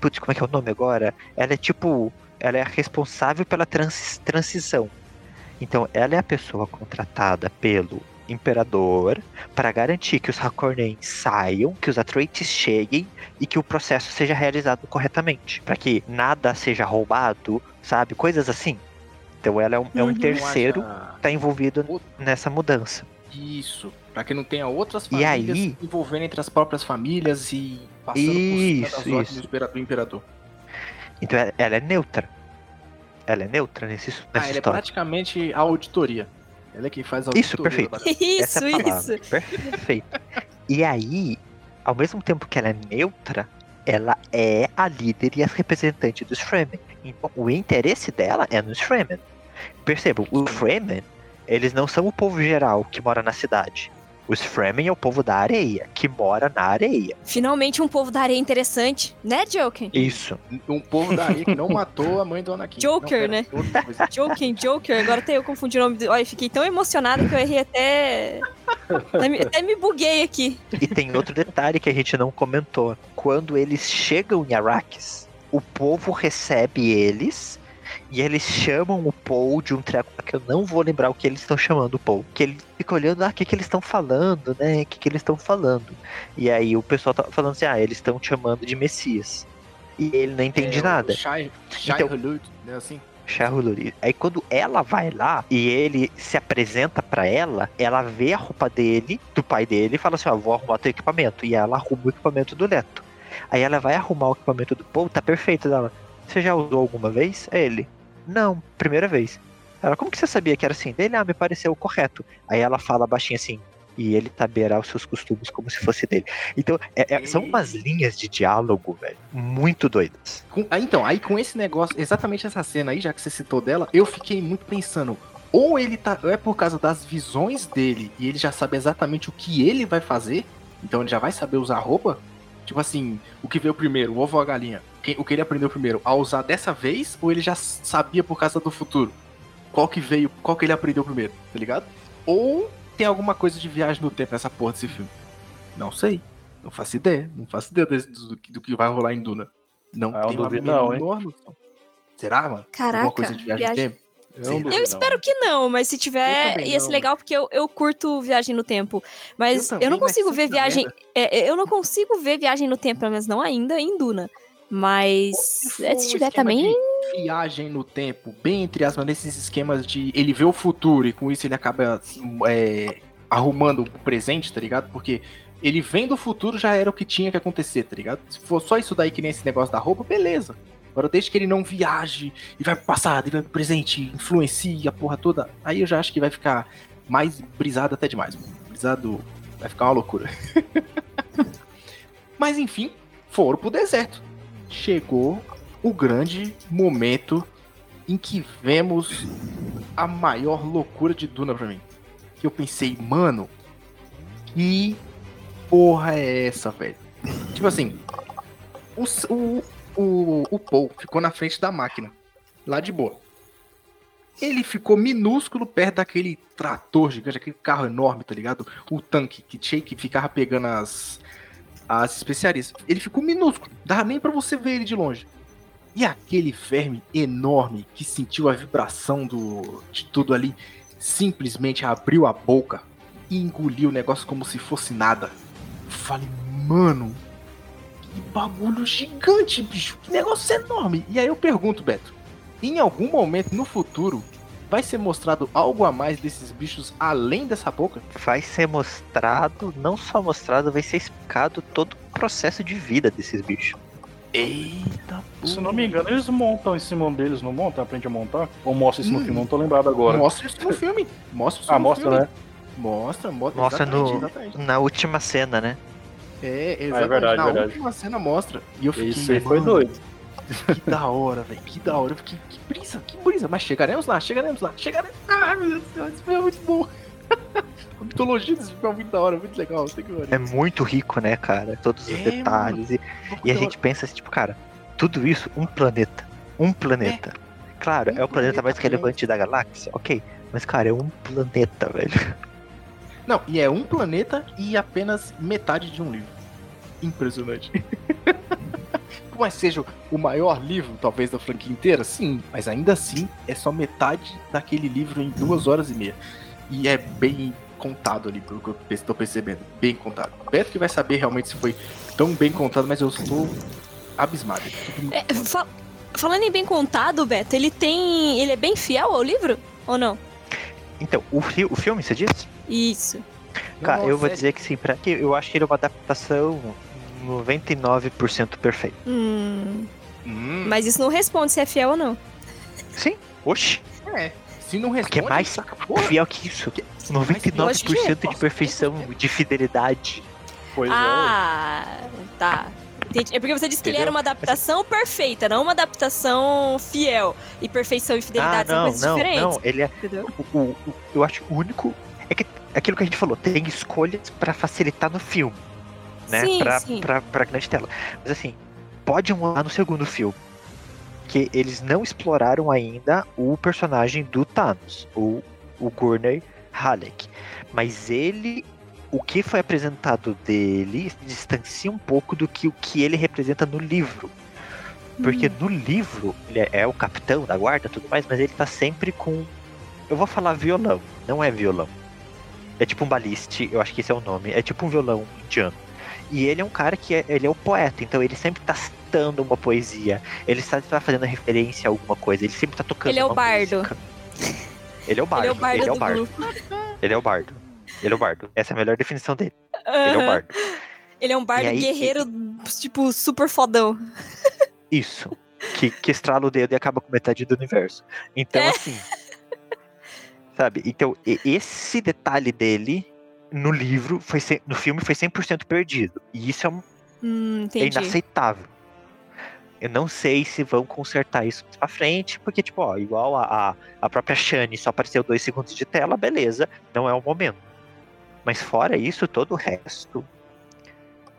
[SPEAKER 4] Putz, como é que é o nome agora? Ela é tipo ela é a responsável pela trans- transição. Então, ela é a pessoa contratada pelo imperador para garantir que os Hakornen saiam, que os Atreides cheguem e que o processo seja realizado corretamente, para que nada seja roubado, sabe? Coisas assim. Então, ela é um, é um
[SPEAKER 3] Uhum.
[SPEAKER 4] terceiro que está envolvido nessa mudança.
[SPEAKER 1] Isso. Pra que não tenha outras
[SPEAKER 4] E
[SPEAKER 1] famílias
[SPEAKER 4] aí-
[SPEAKER 1] se envolvendo entre as próprias famílias e passando por
[SPEAKER 4] Isso, isso.
[SPEAKER 1] do impera- do imperador.
[SPEAKER 4] Então, ela, é neutra. Ela é neutra nesse, nessa
[SPEAKER 1] Ah, ela é
[SPEAKER 4] história.
[SPEAKER 1] praticamente a auditoria. Ela é quem faz a auditoria.
[SPEAKER 4] Isso, perfeito. Essa
[SPEAKER 3] Isso,
[SPEAKER 4] é a palavra.
[SPEAKER 3] isso.
[SPEAKER 4] Perfeito. E aí, ao mesmo tempo que ela é neutra, ela é a líder e a representante dos Fremen. Então, o interesse dela é nos Fremen. Percebam, os Fremen, eles não são o povo geral que mora na cidade. Os Fremen é o povo da areia, que mora na areia.
[SPEAKER 3] Finalmente um povo da areia interessante, né, Joker?
[SPEAKER 4] Isso.
[SPEAKER 1] Um povo da areia que não matou a mãe do Anakin.
[SPEAKER 3] Joker,
[SPEAKER 1] Não, pera,
[SPEAKER 3] né? Joker, Joker, agora até eu confundi o nome do. Olha, fiquei tão emocionada que eu errei até. até, me, até me buguei aqui.
[SPEAKER 4] E tem outro detalhe que a gente não comentou. Quando eles chegam em Arrakis, o povo recebe eles e eles chamam o Paul de um treco que eu não vou lembrar o que eles estão chamando o Paul. Que ele fica olhando, ah, o que, que eles estão falando, né? O que, que eles estão falando. E aí o pessoal tá falando assim, ah, eles estão te chamando de Messias. E ele não entende
[SPEAKER 1] É,
[SPEAKER 4] nada.
[SPEAKER 1] Shai, Shai
[SPEAKER 4] Então-
[SPEAKER 1] Hulud, né, assim.
[SPEAKER 4] Aí quando ela vai lá e ele se apresenta pra ela, ela vê a roupa dele, do pai dele, e fala assim: Ó, vou arrumar teu equipamento. E ela arruma o equipamento do Leto. Aí ela vai arrumar o equipamento do Paul, tá perfeito dela. Você já usou alguma vez? É ele. Não, primeira vez. Ela, como que você sabia que era assim? Dele, ah, me pareceu correto. Aí ela fala baixinho assim. E ele taberá os seus costumes como se fosse dele. Então, é- é- são umas linhas de diálogo, velho, muito doidas.
[SPEAKER 1] Com- ah, então, aí com esse negócio, exatamente essa cena aí, já que você citou dela, eu fiquei muito pensando. Ou ele tá. Ou é por causa das visões dele e ele já sabe exatamente o que ele vai fazer. Então ele já vai saber usar roupa. Tipo assim, o que veio primeiro, o ovo ou a galinha? Quem- o que ele aprendeu primeiro, a usar dessa vez, ou ele já sabia por causa do futuro? Qual que veio, qual que ele aprendeu primeiro, tá ligado? Ou tem alguma coisa de viagem no tempo nessa porra desse filme? Não sei. Não faço ideia. Não faço ideia desse- do, do que vai rolar em Duna. Não
[SPEAKER 2] Ah, eu
[SPEAKER 1] tem uma
[SPEAKER 2] não,
[SPEAKER 1] menor noção. Será, mano?
[SPEAKER 3] Caraca,
[SPEAKER 1] Alguma coisa de viagem,
[SPEAKER 3] viagem-
[SPEAKER 1] no tempo?
[SPEAKER 2] Eu,
[SPEAKER 1] Sim.
[SPEAKER 2] não
[SPEAKER 3] Eu
[SPEAKER 2] duvido,
[SPEAKER 3] espero que não, mas se
[SPEAKER 1] Eu
[SPEAKER 3] tiver, ia ser
[SPEAKER 1] não.
[SPEAKER 3] legal porque eu, eu curto viagem no tempo. Mas
[SPEAKER 1] Eu
[SPEAKER 3] eu,
[SPEAKER 1] também,
[SPEAKER 3] não
[SPEAKER 1] mas
[SPEAKER 3] consigo ver
[SPEAKER 1] é
[SPEAKER 3] viagem. é, é, eu não consigo ver viagem no tempo, pelo menos não ainda em Duna. Mas
[SPEAKER 1] Se
[SPEAKER 3] é, se
[SPEAKER 1] um
[SPEAKER 3] tiver também.
[SPEAKER 1] Viagem no tempo, bem entre aspas, nesses esquemas de ele vê o futuro e com isso ele acaba é, arrumando o presente, tá ligado? Porque ele vem do futuro já era o que tinha que acontecer, tá ligado? Se for só isso daí que nem esse negócio da roupa, beleza. Agora desde que ele não viaje e vai pro passado e vai pro presente, influencie a porra toda, aí eu já acho que vai ficar mais brisado até demais. Brisado vai ficar uma loucura. Mas enfim, foram pro deserto. Chegou o grande momento em que vemos a maior loucura de Duna pra mim. Que eu pensei, mano, que porra é essa, velho? Tipo assim, o, o, o, o Paul ficou na frente da máquina, lá de boa. Ele ficou minúsculo perto daquele trator gigante, aquele carro enorme, tá ligado? O tanque que tinha que ficava pegando as, as especiarias. Ele ficou minúsculo, dava nem pra você ver ele de longe. E aquele verme enorme que sentiu a vibração do, de tudo ali, simplesmente abriu a boca e engoliu o negócio como se fosse nada. Eu falei, mano, que bagulho gigante, bicho, que negócio enorme. E aí eu pergunto, Beto, em algum momento no futuro vai ser mostrado algo a mais desses bichos além dessa boca?
[SPEAKER 4] Vai ser mostrado, não só mostrado, vai ser explicado todo o processo de vida desses bichos.
[SPEAKER 1] Eita,
[SPEAKER 2] Se não me engano, eles montam em cima deles, não montam? Aprende a montar? Ou mostra isso no
[SPEAKER 1] Hum.
[SPEAKER 2] filme? Não tô lembrado agora.
[SPEAKER 1] Mostra isso no filme. Mostra isso
[SPEAKER 2] Ah,
[SPEAKER 1] no
[SPEAKER 2] mostra,
[SPEAKER 1] filme.
[SPEAKER 2] né?
[SPEAKER 1] Mostra, mostra.
[SPEAKER 4] Mostra
[SPEAKER 1] exatamente,
[SPEAKER 4] no-
[SPEAKER 1] exatamente.
[SPEAKER 4] Na última cena, né?
[SPEAKER 1] É, exatamente.
[SPEAKER 2] verdade,
[SPEAKER 1] Na
[SPEAKER 2] verdade.
[SPEAKER 1] última cena mostra. E eu fiquei,
[SPEAKER 2] Isso aí foi
[SPEAKER 1] mano,
[SPEAKER 2] doido.
[SPEAKER 1] Que da hora, velho. Que da hora. Eu fiquei, que brisa, que brisa. Mas chegaremos lá, chegaremos lá. Chegaremos. Ah, meu Deus do céu, esse filme é muito bom. A mitologia desse filme é muito da hora, muito legal.
[SPEAKER 4] É muito rico, né, cara? Todos os
[SPEAKER 1] É,
[SPEAKER 4] detalhes. E, e a gente pensa assim, tipo, cara, tudo isso, um planeta. Um planeta. Claro,
[SPEAKER 1] Um
[SPEAKER 4] é o planeta
[SPEAKER 1] planeta
[SPEAKER 4] mais relevante da galáxia, ok. Mas, cara, é um planeta, velho.
[SPEAKER 1] Não, e é um planeta e apenas metade de um livro. Impressionante. mais seja o maior livro, talvez, da franquia inteira, sim, mas ainda assim é só metade daquele livro em duas horas e meia. E é bem contado ali, pelo que eu estou percebendo. Bem contado. Beto que vai saber realmente se foi tão bem contado, mas eu estou abismado.
[SPEAKER 3] É, fa- falando em bem contado, Beto, ele tem. Ele é bem fiel ao livro? Ou não?
[SPEAKER 4] Então, o, fi- o filme, você disse?
[SPEAKER 3] Isso.
[SPEAKER 4] Cara, eu vou
[SPEAKER 1] Nossa,
[SPEAKER 4] dizer que sim, pra que eu acho que ele é uma adaptação 99% perfeita.
[SPEAKER 3] Hum,
[SPEAKER 1] Hum,
[SPEAKER 3] mas isso não responde se é fiel ou não.
[SPEAKER 4] Sim, oxe,
[SPEAKER 1] é. Se não responde,
[SPEAKER 4] Que é mais fiel que isso.
[SPEAKER 1] Que-
[SPEAKER 4] 99%
[SPEAKER 1] Nossa,
[SPEAKER 4] de perfeição, de fidelidade.
[SPEAKER 2] Pois é.
[SPEAKER 3] ah, tá. Entendi. É porque você disse que ele
[SPEAKER 4] Entendeu?
[SPEAKER 3] era uma adaptação perfeita, não uma adaptação fiel. E perfeição e
[SPEAKER 4] Ah,
[SPEAKER 3] fidelidade são
[SPEAKER 4] não,
[SPEAKER 3] coisas
[SPEAKER 4] não,
[SPEAKER 3] diferentes.
[SPEAKER 4] não. Ele é. O, o- o- eu acho o único. É que aquilo que a gente falou, tem escolhas pra facilitar no filme. Né?
[SPEAKER 3] Sim,
[SPEAKER 4] pra,
[SPEAKER 3] sim.
[SPEAKER 4] Pra, pra grande tela. Mas assim, pode mudar no segundo filme. Que eles não exploraram ainda o personagem do Thanos, o, o Gurney Halleck. Mas ele. O que foi apresentado dele se distancia um pouco do que o que ele representa no livro. Porque
[SPEAKER 3] Hum.
[SPEAKER 4] no livro, ele é, é o capitão da guarda e tudo mais, mas ele tá sempre com. Eu vou falar violão, não é violão. É tipo um baliste, eu acho que esse é o nome. É tipo um violão indiano. E ele é um cara que é, ele é o poeta, então ele sempre tá citando uma poesia. Ele sempre tá fazendo referência a alguma coisa, ele sempre tá tocando
[SPEAKER 3] Ele é o
[SPEAKER 4] uma
[SPEAKER 3] bardo.
[SPEAKER 4] música. Ele é o bardo.
[SPEAKER 3] ele é o bardo
[SPEAKER 4] ele é o bardo. Ele é o bardo. Ele é o bardo. Essa é a melhor definição dele. Ele é o bardo.
[SPEAKER 3] Ele é um bardo
[SPEAKER 4] aí-
[SPEAKER 3] guerreiro, tipo, super fodão.
[SPEAKER 4] Isso. Que, que estrala o dedo e acaba com metade do universo. Então,
[SPEAKER 3] É.
[SPEAKER 4] assim. Sabe? Então, esse detalhe dele no livro, foi no filme, foi 100% perdido. E isso é, um-
[SPEAKER 3] Hum,
[SPEAKER 4] é inaceitável. Eu não sei se vão consertar isso pra frente, porque, tipo, ó, igual a, a, a própria Shane só apareceu dois segundos de tela, beleza, não é o momento. Mas fora isso, todo o resto.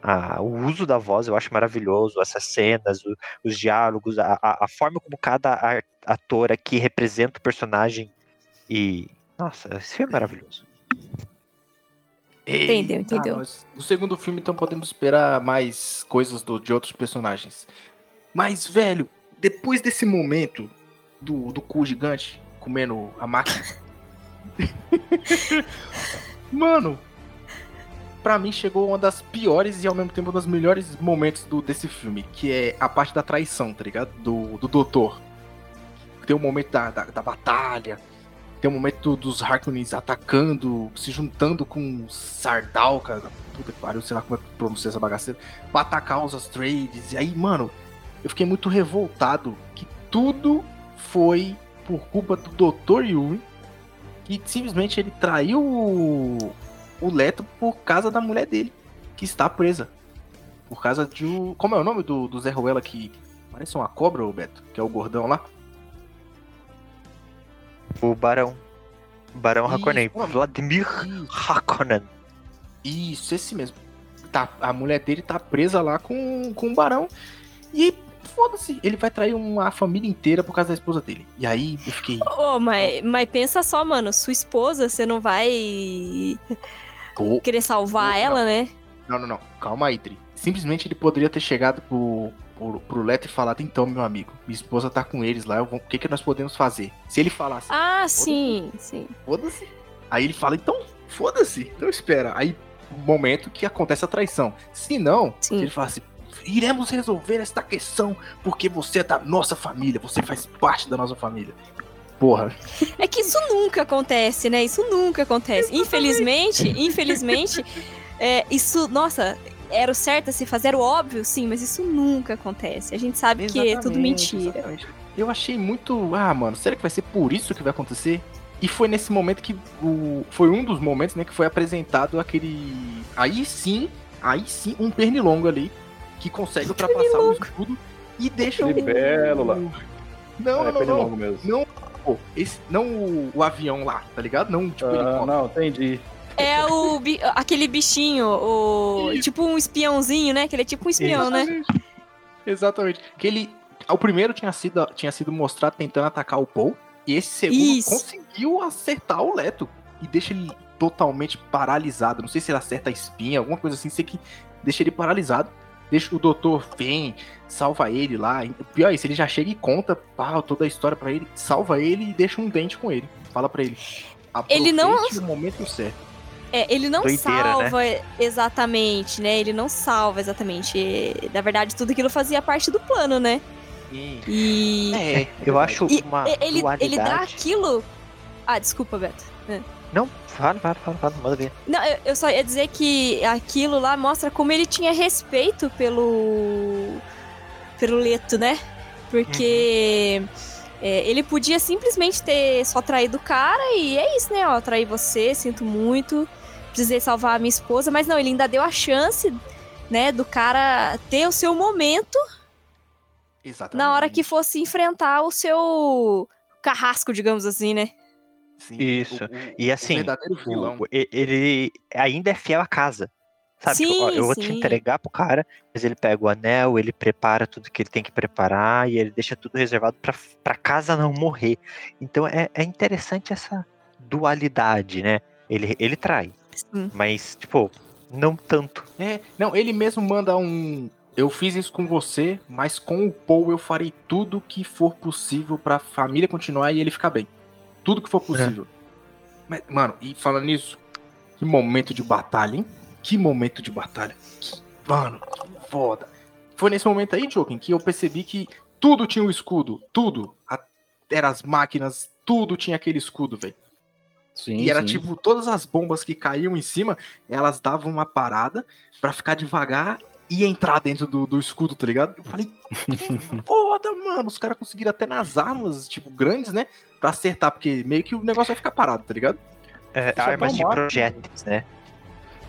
[SPEAKER 4] ah, o uso da voz eu acho maravilhoso, essas cenas, o- os diálogos, a, a, forma como cada ator aqui representa o personagem. E. Nossa, esse filme é maravilhoso.
[SPEAKER 3] Entendeu, entendeu.
[SPEAKER 1] nós- No segundo filme, então, podemos esperar mais coisas do- de outros personagens. Mas, velho, depois desse momento do, do cu gigante comendo a máquina. Mano, pra mim chegou uma das piores e ao mesmo tempo um dos melhores momentos do, desse filme, que é a parte da traição, tá ligado? Do, do doutor. Tem o momento da, da, da batalha, tem o momento dos Harkonnens atacando, se juntando com Sardal, cara. Puta que pariu, sei lá como é que pronuncia essa bagaceira. Pra atacar os Astrades. E aí, mano, eu fiquei muito revoltado que tudo foi por culpa do Dr. Yuri. Que simplesmente ele traiu o, o Leto por causa da mulher dele, que está presa. Por causa de um. Como é o nome do, do Zé Ruela que parece uma cobra, Beto? Que é o gordão lá?
[SPEAKER 4] O Barão. Barão
[SPEAKER 1] Isso,
[SPEAKER 4] Harkonnen.
[SPEAKER 1] mano.
[SPEAKER 4] Vladimir
[SPEAKER 1] Isso.
[SPEAKER 4] Harkonnen.
[SPEAKER 1] Isso, esse mesmo. Tá, a mulher dele tá presa lá com, com o barão. E foda-se, ele vai trair uma família inteira por causa da esposa dele. E aí eu fiquei.
[SPEAKER 3] Ô, mas, mas pensa só, mano, sua esposa, você não vai
[SPEAKER 1] "Pô,
[SPEAKER 3] querer salvar
[SPEAKER 1] Não.
[SPEAKER 3] ela, né?
[SPEAKER 1] Não, não, não. Calma aí, Tri. Simplesmente ele poderia ter chegado pro, pro, pro Leto e falado: então, meu amigo, minha esposa tá com eles lá, vou- o que, que nós podemos fazer? Se ele falasse,
[SPEAKER 3] Ah, sim, sim.
[SPEAKER 1] foda-se. Aí ele fala: então, foda-se. Então espera. Aí, momento que acontece a traição. Se não,
[SPEAKER 3] Sim.
[SPEAKER 1] se ele falasse: iremos resolver esta questão porque você é da nossa família, você faz parte da nossa família. Porra.
[SPEAKER 3] É que isso nunca acontece, né? Isso nunca acontece. Infelizmente, infelizmente, é, isso, nossa, era o certo a se fazer, era o óbvio, sim, mas isso nunca acontece. A gente sabe que é tudo
[SPEAKER 1] Exatamente,
[SPEAKER 3] mentira.
[SPEAKER 1] exatamente. Eu achei muito. Ah, mano, será que vai ser por isso que vai acontecer? E foi nesse momento que. O... Foi um dos momentos, né, que foi apresentado aquele. Aí sim, aí sim, um pernilongo ali que consegue ultrapassar o escudo e deixa o.
[SPEAKER 2] Libélula.
[SPEAKER 1] Não,
[SPEAKER 2] é,
[SPEAKER 1] não, não,
[SPEAKER 2] mesmo.
[SPEAKER 1] Não, pô, esse, não o, o avião lá, tá ligado? Não, tipo, helicóptero.
[SPEAKER 2] não, entendi.
[SPEAKER 3] É o aquele bichinho, o
[SPEAKER 1] Isso.
[SPEAKER 3] tipo um espiãozinho, né? Que ele é tipo um espião, né?
[SPEAKER 1] Exatamente. Exatamente. Que ele. O primeiro tinha sido, tinha sido mostrado tentando atacar o Paul. E esse segundo
[SPEAKER 3] Isso.
[SPEAKER 1] conseguiu acertar o Leto. E deixa ele totalmente paralisado. Não sei se ele acerta a espinha, alguma coisa assim. Sei que deixa ele paralisado. deixa o doutor vem, salva ele lá. Pior é isso, ele já chega e conta pá, toda a história pra ele, salva ele e deixa um dente com ele. Fala pra ele.
[SPEAKER 3] Ele não-
[SPEAKER 1] o momento certo.
[SPEAKER 3] É, ele não
[SPEAKER 4] Doideira,
[SPEAKER 3] salva exatamente, né? Ele não salva exatamente. Na verdade, tudo aquilo fazia parte do plano, né? E
[SPEAKER 1] É,
[SPEAKER 4] Eu acho
[SPEAKER 3] E-
[SPEAKER 4] uma
[SPEAKER 3] ele,
[SPEAKER 4] dualidade.
[SPEAKER 3] ele dá aquilo. Ah, desculpa, Beto.
[SPEAKER 4] Não, fala, fala, fala, fala, manda ver.
[SPEAKER 3] Não, eu, eu só ia dizer que aquilo lá mostra como ele tinha respeito pelo. pelo Leto, né? Porque é, ele podia simplesmente ter só traído o cara e é isso, né? Ó, traí você, sinto muito, precisei salvar a minha esposa, mas não, ele ainda deu a chance, né, do cara ter o seu momento
[SPEAKER 1] Exatamente.
[SPEAKER 3] na hora que fosse enfrentar o seu carrasco, digamos assim, né?
[SPEAKER 1] Sim,
[SPEAKER 4] Isso.
[SPEAKER 1] o-
[SPEAKER 4] E assim,
[SPEAKER 1] o
[SPEAKER 4] ele ainda é fiel à casa. Sabe? Tipo, ó,
[SPEAKER 3] Sim,
[SPEAKER 4] eu vou te
[SPEAKER 3] sim.
[SPEAKER 4] entregar pro cara, mas ele pega o anel, ele prepara tudo que ele tem que preparar e ele deixa tudo reservado pra, pra casa não morrer. Então é, é interessante essa dualidade, né? Ele, ele trai,
[SPEAKER 3] Sim.
[SPEAKER 4] mas, tipo, não tanto.
[SPEAKER 1] É, não, ele mesmo manda um. Eu fiz isso com você, mas com o Paul eu farei tudo que for possível pra família continuar e ele ficar bem. Tudo que for possível. Mas, mano, e falando nisso, que momento de batalha, hein? Que momento de batalha. Que- mano, que foda. Foi nesse momento aí, Joaquim, que eu percebi que tudo tinha um escudo. Tudo. A- Era as máquinas, tudo tinha aquele escudo, velho.
[SPEAKER 2] Sim,
[SPEAKER 1] E era
[SPEAKER 2] sim.
[SPEAKER 1] tipo, todas as bombas que caíam em cima, elas davam uma parada pra ficar devagar e entrar dentro do, do escudo, tá ligado? Eu falei, foda, mano. Os caras conseguiram até nas armas, tipo, grandes, né? Pra acertar, porque meio que o negócio vai ficar parado, tá ligado?
[SPEAKER 4] É,
[SPEAKER 2] Isso é
[SPEAKER 4] armas de projéteis, né?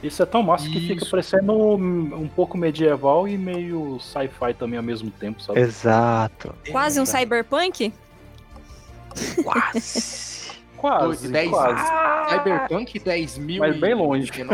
[SPEAKER 2] Isso é tão massa que fica
[SPEAKER 1] Isso.
[SPEAKER 2] parecendo um, um pouco medieval e meio sci-fi também ao mesmo tempo, sabe?
[SPEAKER 4] Exato.
[SPEAKER 3] Quase um cyberpunk?
[SPEAKER 1] Quase.
[SPEAKER 2] Quase,
[SPEAKER 1] 10
[SPEAKER 2] quase.
[SPEAKER 1] Cyberpunk 10 mil.
[SPEAKER 2] Mas bem longe.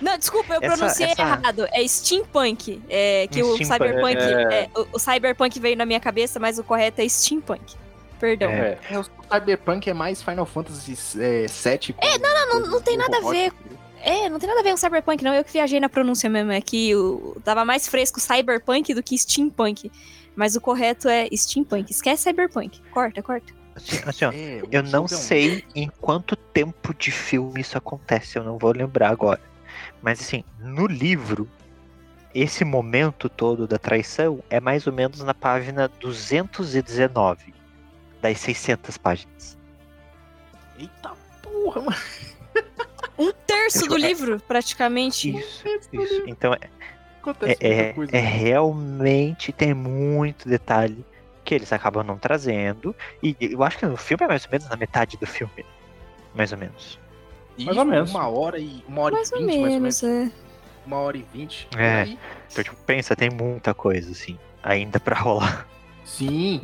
[SPEAKER 3] Não, desculpa, eu
[SPEAKER 4] Essa-
[SPEAKER 3] pronunciei
[SPEAKER 4] essa-
[SPEAKER 3] errado. É steampunk. É que o
[SPEAKER 4] Steampunk,
[SPEAKER 3] cyberpunk.
[SPEAKER 2] é.
[SPEAKER 3] é, o, o cyberpunk veio na minha cabeça, mas o correto é steampunk. Perdão.
[SPEAKER 2] É.
[SPEAKER 1] É, o Cyberpunk é mais Final Fantasy é, 7.
[SPEAKER 3] É, não, não, não, não tem nada a ver. É, não tem nada a ver com cyberpunk, não. Eu que viajei na pronúncia mesmo. É que o, tava mais fresco cyberpunk do que steampunk. Mas o correto é steampunk. Esquece cyberpunk. Corta, corta.
[SPEAKER 4] Assim, assim, ó,
[SPEAKER 1] É,
[SPEAKER 4] eu não sei em quanto tempo de filme isso acontece, eu não vou lembrar agora. Mas assim, no livro, esse momento todo da traição é mais ou menos na página 219 das 600 páginas.
[SPEAKER 1] Eita porra, mano.
[SPEAKER 3] Um terço do
[SPEAKER 4] É-
[SPEAKER 3] livro, praticamente.
[SPEAKER 4] Isso, isso. Então é,
[SPEAKER 1] Acontece
[SPEAKER 4] é,
[SPEAKER 1] muita
[SPEAKER 4] é-
[SPEAKER 1] coisa.
[SPEAKER 4] é realmente tem muito detalhe que eles acabam não trazendo. E eu acho que no filme é mais ou menos na metade do filme. Mais ou menos.
[SPEAKER 1] E
[SPEAKER 2] mais ou menos.
[SPEAKER 1] Uma hora e. Uma hora
[SPEAKER 3] Mais
[SPEAKER 1] e
[SPEAKER 3] ou
[SPEAKER 1] vinte, mais ou menos.
[SPEAKER 3] é.
[SPEAKER 1] Uma hora e vinte.
[SPEAKER 4] É.
[SPEAKER 1] aí.
[SPEAKER 4] Então, tipo, pensa, tem muita coisa, assim, ainda pra rolar.
[SPEAKER 1] Sim.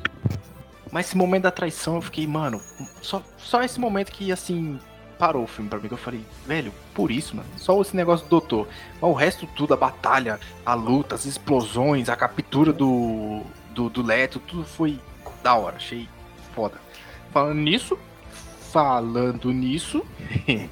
[SPEAKER 1] Mas esse momento da traição eu fiquei, mano, só, só esse momento que assim parou o filme pra mim, que eu falei, velho, por isso, mano, só esse negócio do doutor. Mas o resto tudo, a batalha, a luta, as explosões, a captura do, do, do Leto, tudo foi da hora, achei foda. Falando nisso, falando nisso,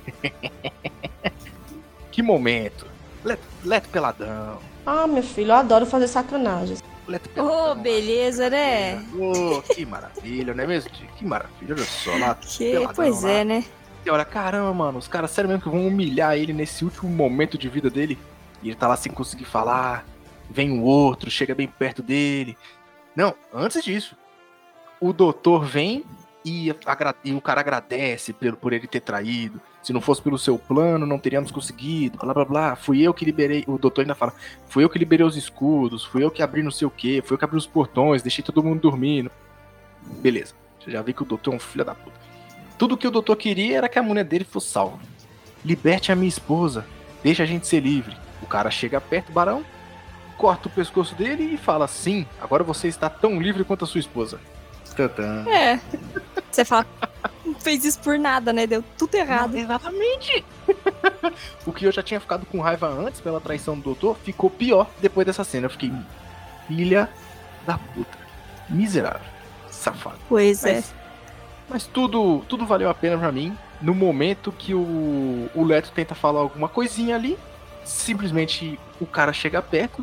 [SPEAKER 1] que momento. Leto, Leto peladão.
[SPEAKER 7] Ah, meu filho, eu adoro fazer sacanagem.
[SPEAKER 1] Leto
[SPEAKER 3] Ô,
[SPEAKER 1] peladão.
[SPEAKER 3] beleza, né?
[SPEAKER 1] Ô, que maravilha, não é mesmo? Que maravilha, olha só lá.
[SPEAKER 3] Que,
[SPEAKER 1] peladão
[SPEAKER 3] pois
[SPEAKER 1] lá.
[SPEAKER 3] é, né?
[SPEAKER 1] E olha, caramba, mano, os caras sério mesmo que vão humilhar ele nesse último momento de vida dele. E ele tá lá sem conseguir falar. Vem um outro, chega bem perto dele. Não, antes disso, o doutor vem e, e o cara agradece pelo, por ele ter traído. Se não fosse pelo seu plano, não teríamos conseguido. Blá blá blá. Fui eu que liberei. O doutor ainda fala: Fui eu que liberei os escudos. Fui eu que abri não sei o que. Fui eu que abri os portões. Deixei todo mundo dormindo. Beleza. Você já viu que o doutor é um filho da puta. Tudo que o doutor queria era que a mulher dele fosse salva. Liberte a minha esposa. Deixa a gente ser livre. O cara chega perto barão, corta o pescoço dele e fala: Sim, agora você está tão livre quanto a sua esposa. Tantã.
[SPEAKER 3] É. Você fala, não fez isso por nada, né? Deu tudo errado.
[SPEAKER 1] Não, exatamente. o que eu já tinha ficado com raiva antes pela traição do doutor ficou pior depois dessa cena. Eu fiquei, filha da puta. Miserável. Safado.
[SPEAKER 3] Pois é.
[SPEAKER 1] Mas, mas tudo, tudo valeu a pena pra mim. No momento que o, o Leto tenta falar alguma coisinha ali, simplesmente o cara chega perto,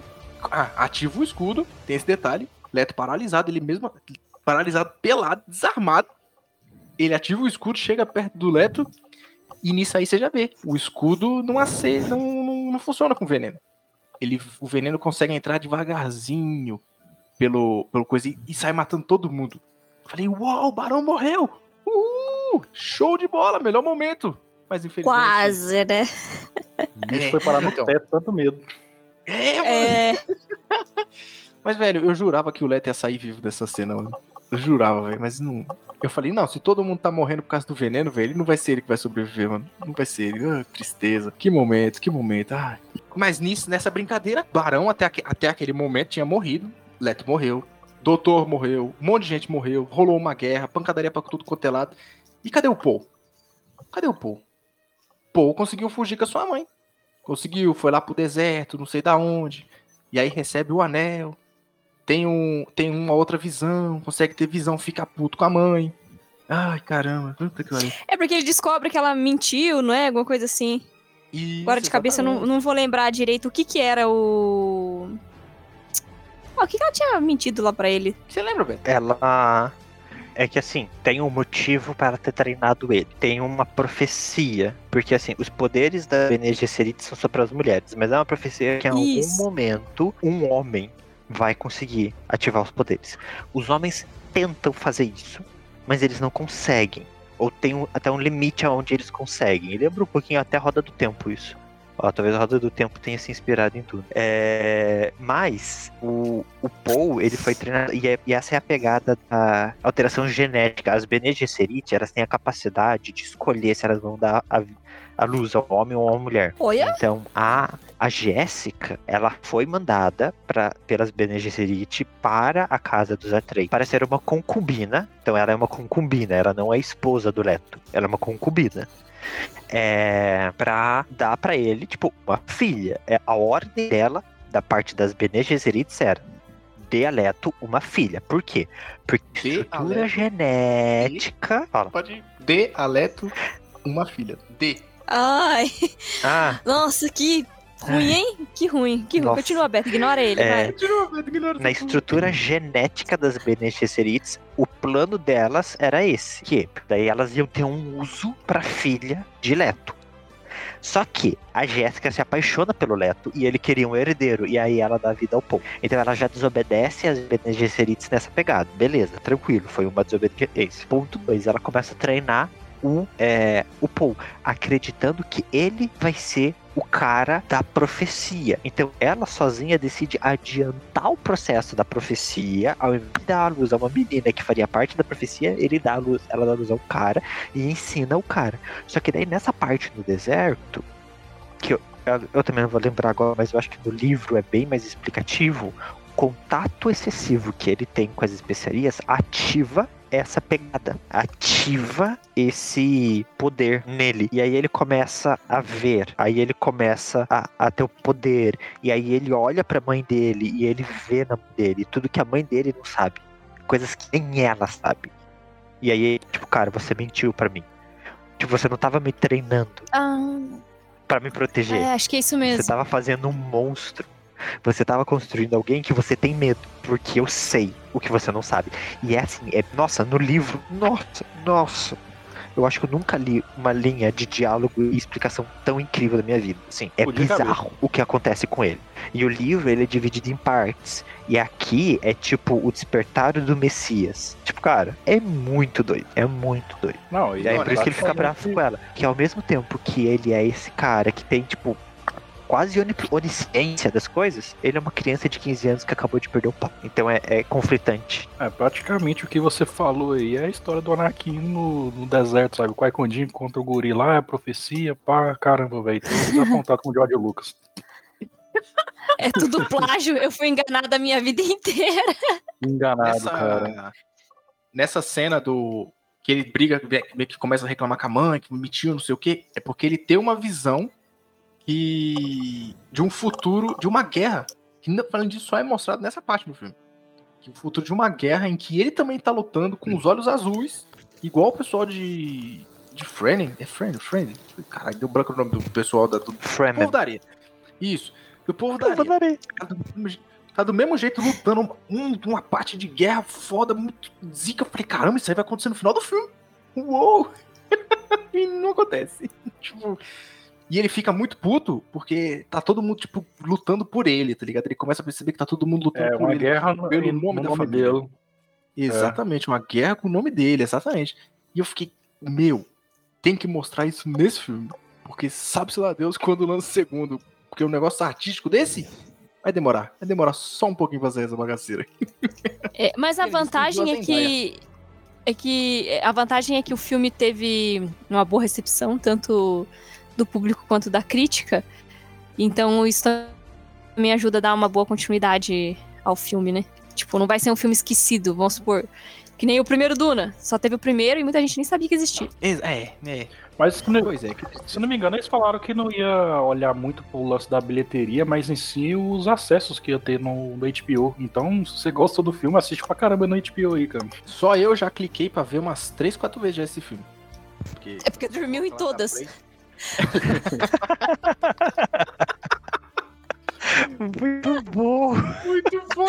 [SPEAKER 1] ah, ativa o escudo, tem esse detalhe, Leto paralisado, ele mesmo paralisado, pelado, desarmado. Ele ativa o escudo, chega perto do Leto, e nisso aí você já vê. O escudo não, ace, não, não, não funciona com veneno. Ele, o veneno consegue entrar devagarzinho pelo, pelo coisa e, e sai matando todo mundo. Falei, uau, o Barão morreu! Uh, show de bola, melhor momento. Mas infelizmente.
[SPEAKER 3] Quase, né?
[SPEAKER 2] O bicho foi parar no
[SPEAKER 1] Então.
[SPEAKER 2] teto, tanto medo.
[SPEAKER 1] É, mano.
[SPEAKER 3] É,
[SPEAKER 1] Mas, velho, eu jurava que o Leto ia sair vivo dessa cena, mano. Eu jurava, velho, mas não. Eu falei, não, se todo mundo tá morrendo por causa do veneno, velho, ele não vai ser ele que vai sobreviver, mano. Não vai ser ele. Ah, tristeza. Que momento, que momento. Ai. Mas nisso, nessa brincadeira, Barão até, até aquele momento tinha morrido. Leto morreu. Doutor morreu. Um monte de gente morreu. Rolou uma guerra, pancadaria pra tudo quanto é lado. E cadê o Paul? Cadê o Paul? Paul conseguiu fugir com a sua mãe. Conseguiu, foi lá pro deserto, não sei da onde. E aí recebe o anel. Tem, um, tem uma outra visão. Consegue ter visão, fica puto com a mãe. Ai, caramba. Puta que
[SPEAKER 3] é porque ele descobre que ela mentiu, não é? Alguma coisa assim.
[SPEAKER 1] Isso,
[SPEAKER 3] Agora de cabeça eu não, não vou lembrar direito o que que era o. Ah, o que que ela tinha mentido lá pra ele?
[SPEAKER 1] Você lembra, velho?
[SPEAKER 4] Ela. É que assim, tem um motivo para ter treinado ele. Tem uma profecia. Porque assim, os poderes da Bene Gesserit são só para as mulheres. Mas é uma profecia que em algum
[SPEAKER 3] Isso.
[SPEAKER 4] momento um homem vai conseguir ativar os poderes. Os homens tentam fazer isso, mas eles não conseguem. Ou tem um- até um limite aonde eles conseguem. E lembra um pouquinho até a Roda do Tempo isso. Ó, talvez a Roda do Tempo tenha se inspirado em tudo. É, mas o, o Paul, ele foi treinado. E, é- e essa é a pegada da alteração genética. As Bene Gesserit, elas têm a capacidade de escolher se elas vão dar a, a luz ao homem ou a mulher.
[SPEAKER 3] Olha,
[SPEAKER 4] Então, a, a Jéssica, ela foi mandada pra, pelas Bene Gesserit para a casa dos Atreus para ser uma concubina. Então, ela é uma concubina, ela não é esposa do Leto, ela é uma concubina. É, pra dar pra ele, tipo, uma filha. É, a ordem dela, da parte das Bene Gesserit, era dê a Leto uma filha. Por quê? Porque
[SPEAKER 1] Dê
[SPEAKER 4] estrutura genética. Fala.
[SPEAKER 1] Pode dê a Leto uma filha. Dê.
[SPEAKER 3] ai,
[SPEAKER 4] Ah,
[SPEAKER 3] nossa, que ruim, hein? Que ruim, que ruim.
[SPEAKER 4] Nossa.
[SPEAKER 3] Continua, Beto, ignora ele,
[SPEAKER 4] É.
[SPEAKER 3] vai.
[SPEAKER 1] Continua, velho, ignora
[SPEAKER 4] na estrutura genética das Bene Gesserits, o plano delas era esse, que daí elas iam ter um uso para filha de Leto. Só que a Jéssica se apaixona pelo Leto e ele queria um herdeiro, e aí ela dá vida ao Paul. Então ela já desobedece as Bene Gesserits nessa pegada. Beleza, tranquilo, foi uma desobediência. Ponto 2, ela começa a treinar o, é, o Paul, acreditando que ele vai ser o cara da profecia. Então ela sozinha decide adiantar o processo da profecia, ao invés de dar a luz a uma menina que faria parte da profecia, ele dá a luz, ela dá a luz ao cara e ensina o cara. Só que daí nessa parte no deserto, que eu, eu, eu também não vou lembrar agora, mas eu acho que no livro é bem mais explicativo, o contato excessivo que ele tem com as especiarias ativa essa pegada, ativa esse poder nele. E aí ele começa a ver, aí ele começa a, a ter o poder, e aí ele olha pra mãe dele e ele vê na mãe dele tudo que a mãe dele não sabe, coisas que nem ela sabe. E aí, tipo, cara, você mentiu pra mim. Tipo, você não tava me treinando
[SPEAKER 3] Ah,
[SPEAKER 4] pra me proteger.
[SPEAKER 3] é, acho que é isso
[SPEAKER 4] Você
[SPEAKER 3] mesmo.
[SPEAKER 4] tava fazendo um monstro. Você tava construindo alguém que você tem medo, porque eu sei o que você não sabe. E é assim, é, nossa, no livro, nossa, nossa. Eu acho que eu nunca li uma linha de diálogo e explicação tão incrível da minha vida. Assim, é bizarro o que acontece com ele. E o livro, ele é dividido em partes. E aqui é tipo o despertar do Messias. Tipo, cara, é muito doido. É muito doido.
[SPEAKER 2] Não,
[SPEAKER 4] E aí,
[SPEAKER 2] olha,
[SPEAKER 4] por isso que ele fica bravo com ela. Que ao mesmo tempo que ele é esse cara que tem, tipo, quase oni- onisciência das coisas, ele é uma criança de 15 anos que acabou de perder o pai. Então é, é conflitante.
[SPEAKER 2] É, praticamente o que você falou aí é a história do Anakin no, no deserto, sabe? O Qui-Gon o guri lá, é profecia, pá, caramba, velho. Tem apontado com o George Lucas.
[SPEAKER 3] É tudo plágio, eu fui enganada a minha vida inteira.
[SPEAKER 2] Enganado, cara.
[SPEAKER 1] Nessa, nessa cena do. Que ele briga, meio que começa a reclamar com a mãe, que mentiu, não sei o quê. É porque ele tem uma visão que. de um futuro, de uma guerra. Que falando disso, só é mostrado nessa parte do filme. Que o futuro de uma guerra em que ele também tá lutando com os olhos azuis, igual o pessoal de. de Fremen. É Fremen? Fremen? Caralho, deu branco o nome do pessoal da, do
[SPEAKER 4] Fremen.
[SPEAKER 1] povo da areia. Isso. E o povo daria. Tá do, mesmo je- tá do mesmo jeito lutando um, uma parte de guerra foda, muito zica. Eu falei, caramba, isso aí vai acontecer no final do filme. Uou! e não acontece. Tipo, e ele fica muito puto porque tá todo mundo, tipo, lutando por ele, tá ligado? Ele começa a perceber que tá todo mundo lutando
[SPEAKER 2] É
[SPEAKER 1] por
[SPEAKER 2] uma
[SPEAKER 1] ele.
[SPEAKER 2] guerra no,
[SPEAKER 1] pelo
[SPEAKER 2] no
[SPEAKER 1] nome da
[SPEAKER 2] nome
[SPEAKER 1] família.
[SPEAKER 2] dele.
[SPEAKER 1] Exatamente, uma guerra com o nome dele, exatamente. E eu fiquei, meu, tem que mostrar isso nesse filme. Porque sabe-se lá Deus quando lança o segundo. Porque um negócio artístico desse vai demorar. Vai demorar só um pouquinho pra fazer essa bagaceira.
[SPEAKER 3] É, mas a
[SPEAKER 1] Eles
[SPEAKER 3] vantagem é
[SPEAKER 1] duas
[SPEAKER 3] que. É que. A vantagem é que o filme teve uma boa recepção, tanto do público quanto da crítica. Então isso também ajuda a dar uma boa continuidade ao filme, né? Tipo, não vai ser um filme esquecido, vamos supor. Que nem o primeiro Duna. Só teve o primeiro e muita gente nem sabia que existia.
[SPEAKER 1] É, é.
[SPEAKER 2] Mas se não,
[SPEAKER 1] Pois é, que
[SPEAKER 2] se não me engano, eles falaram que não ia olhar muito pro lance da bilheteria, mas em si os acessos que ia ter no, no HBO. Então, se você gosta do filme, assiste pra caramba no HBO aí, cara.
[SPEAKER 1] Só eu já cliquei pra ver umas 3, 4 vezes já esse filme. Porque
[SPEAKER 3] É porque dormiu em todas.
[SPEAKER 4] Muito bom.
[SPEAKER 1] Muito bom.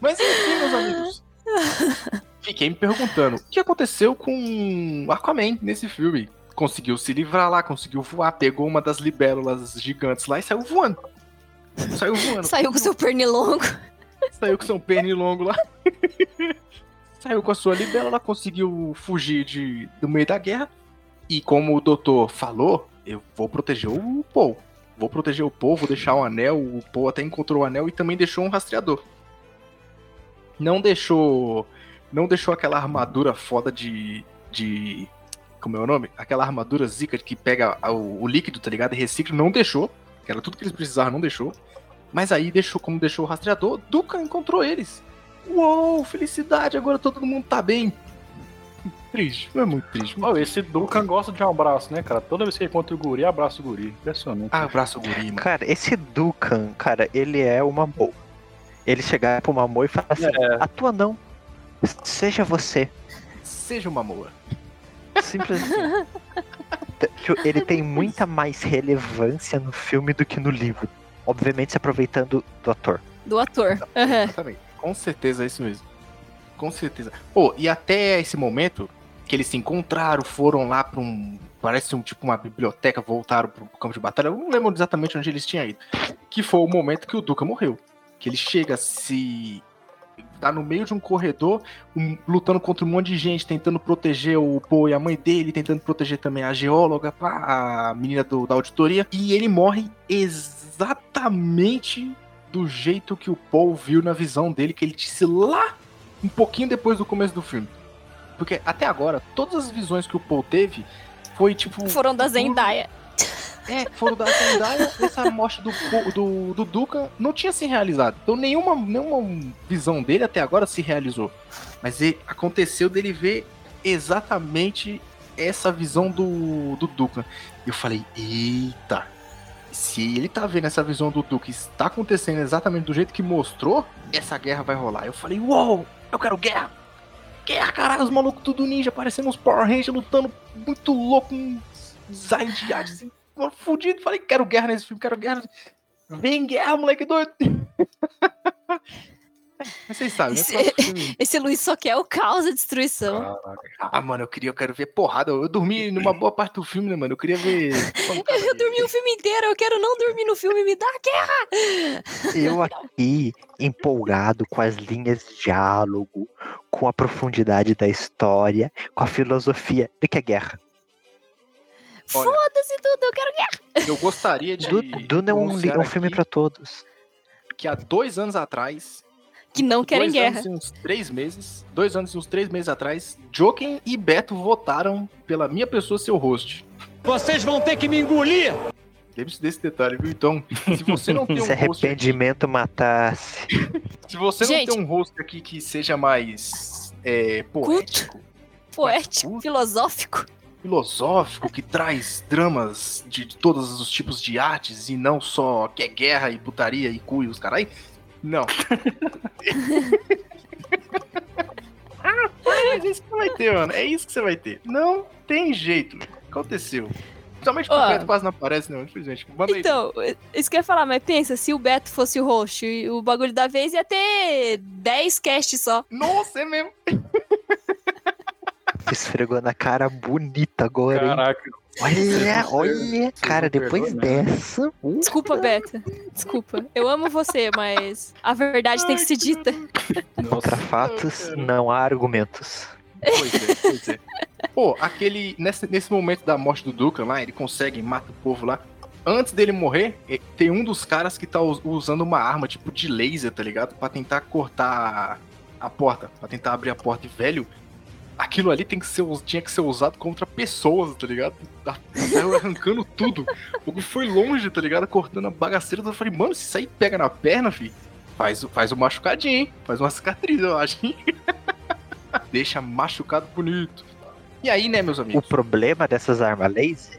[SPEAKER 1] Mas enfim, meus amigos. Fiquei me perguntando, o que aconteceu com Aquaman nesse filme? Conseguiu se livrar lá, conseguiu voar, pegou uma das libélulas gigantes lá e saiu voando. Saiu voando.
[SPEAKER 3] Saiu com seu pernilongo.
[SPEAKER 1] Saiu com seu pernilongo lá. Saiu com a sua libélula, conseguiu fugir de, do meio da guerra. E como o doutor falou, eu vou proteger o Paul. Vou proteger o Paul, vou deixar o anel. O Paul até encontrou o anel e também deixou um rastreador. Não deixou. Não deixou aquela armadura foda de. de. Como é o nome? Aquela armadura zica que pega o, o líquido, tá ligado? E recicla, não deixou. Que era tudo que eles precisavam, não deixou. Mas aí deixou, como deixou o rastreador, Duca encontrou eles. Uou, felicidade, agora todo mundo tá bem. Triste, é muito triste.
[SPEAKER 2] Ó, esse Duncan gosta de um abraço, né, cara? Toda vez que encontra o guri, abraça o guri. Impressionante.
[SPEAKER 1] Ah, abraço guri, mano.
[SPEAKER 4] Cara, esse Dukan, cara, ele é uma boa. Ele chegar pro Mamô e falar assim:
[SPEAKER 2] É.
[SPEAKER 4] atua não. Seja você.
[SPEAKER 1] Seja uma moa.
[SPEAKER 4] Simples assim. Ele tem muita mais relevância no filme do que no livro. Obviamente se aproveitando do ator.
[SPEAKER 3] Do ator.
[SPEAKER 1] Exatamente. Com certeza é isso mesmo. Com certeza. Pô, e até esse momento que eles se encontraram, foram lá pra um. Parece um tipo uma biblioteca, voltaram pro campo de batalha. Eu não lembro exatamente onde eles tinham ido. Que foi o momento que o Duca morreu. Que ele chega se. Tá no meio de um corredor, um- lutando contra um monte de gente, tentando proteger o Poe e a mãe dele, tentando proteger também a geóloga, a menina do- da auditoria. E ele morre exatamente do jeito que o Paul viu na visão dele, que ele disse lá um pouquinho depois do começo do filme. Porque até agora, todas as visões que o Paul teve foi tipo.
[SPEAKER 3] Foram da Zendaya.
[SPEAKER 1] É, foram da Zendaya, essa morte do, do, do Duca não tinha se realizado. Então nenhuma, nenhuma visão dele até agora se realizou. Mas ele- aconteceu dele ver exatamente essa visão do, do Duca. E eu falei, eita, se ele tá vendo essa visão do Duque está acontecendo exatamente do jeito que mostrou, essa guerra vai rolar. Eu falei, uou, eu quero guerra! Guerra, caralho, os malucos tudo ninja, parecendo uns Power Rangers lutando muito louco, um design de arte assim, fudido. Falei, quero guerra nesse filme, quero guerra. Vem guerra, moleque doido! Mas vocês sabem, né?
[SPEAKER 3] Esse-
[SPEAKER 1] filme-
[SPEAKER 3] Esse Luiz só quer o caos, a destruição.
[SPEAKER 1] Ah, mano, eu queria, eu quero ver porrada. Eu dormi numa boa parte do filme, né, mano? Eu queria ver.
[SPEAKER 3] Eu dormi o filme inteiro, eu quero não dormir no filme, me dá guerra!
[SPEAKER 4] Eu aqui, empolgado com as linhas de diálogo, com a profundidade da história, com a filosofia de que é guerra.
[SPEAKER 3] Foda-se tudo, eu quero guerra!
[SPEAKER 1] Eu gostaria de.
[SPEAKER 4] Du- Duna é um, um filme pra todos.
[SPEAKER 1] Que há dois anos atrás.
[SPEAKER 3] Que não querem
[SPEAKER 1] dois
[SPEAKER 3] guerra.
[SPEAKER 1] Anos e uns três meses. Dois anos e uns três meses atrás, Joken e Beto votaram pela minha pessoa ser o host.
[SPEAKER 6] Vocês vão ter que me engolir!
[SPEAKER 1] Lembre-se desse detalhe, viu? Então, se você não tem um
[SPEAKER 4] Se
[SPEAKER 1] host. Aqui,
[SPEAKER 4] arrependimento matasse.
[SPEAKER 1] se você
[SPEAKER 3] Gente.
[SPEAKER 1] não tem um host aqui que seja mais é, poético,
[SPEAKER 3] Poético, filosófico.
[SPEAKER 1] filosófico, que traz dramas de todos os tipos de artes e não só que é guerra e putaria e cu e os carai. Não. ah, mas é isso que você vai ter, mano. É isso que você vai ter. Não tem jeito. Aconteceu. Principalmente
[SPEAKER 3] Ó.
[SPEAKER 1] o Beto quase não aparece, não, infelizmente. Manda aí.
[SPEAKER 3] Então, isso que eu ia falar, mas pensa, se o Beto fosse o host e o bagulho da vez ia ter 10 casts só.
[SPEAKER 1] Nossa, é mesmo.
[SPEAKER 4] Esfregou na cara bonita agora, hein? Olha, olha, cara, depois dessa. uh,
[SPEAKER 3] Desculpa, Beto. Desculpa. Eu amo você, mas a verdade tem que ser dita.
[SPEAKER 4] Contra fatos, não há argumentos.
[SPEAKER 1] Pois é, pois é. Pô, aquele. Nesse, nesse momento da morte do Dukan lá, ele consegue, mata o povo lá. Antes dele morrer, eh, tem um dos caras que tá us- usando uma arma, tipo de laser, tá ligado? Pra tentar cortar a porta, pra tentar abrir a porta. E, velho, aquilo ali tem que ser, tinha que ser usado contra pessoas, tá ligado? Tá- Saiu arrancando tudo. O que foi longe, tá ligado? Cortando a bagaceira. Eu falei, mano, se isso aí pega na perna, fi, faz, o- faz um machucadinho, hein? Faz uma cicatriz, eu acho? Deixa machucado bonito. E aí, né, meus
[SPEAKER 4] O
[SPEAKER 1] amigos?
[SPEAKER 4] problema dessas armas laser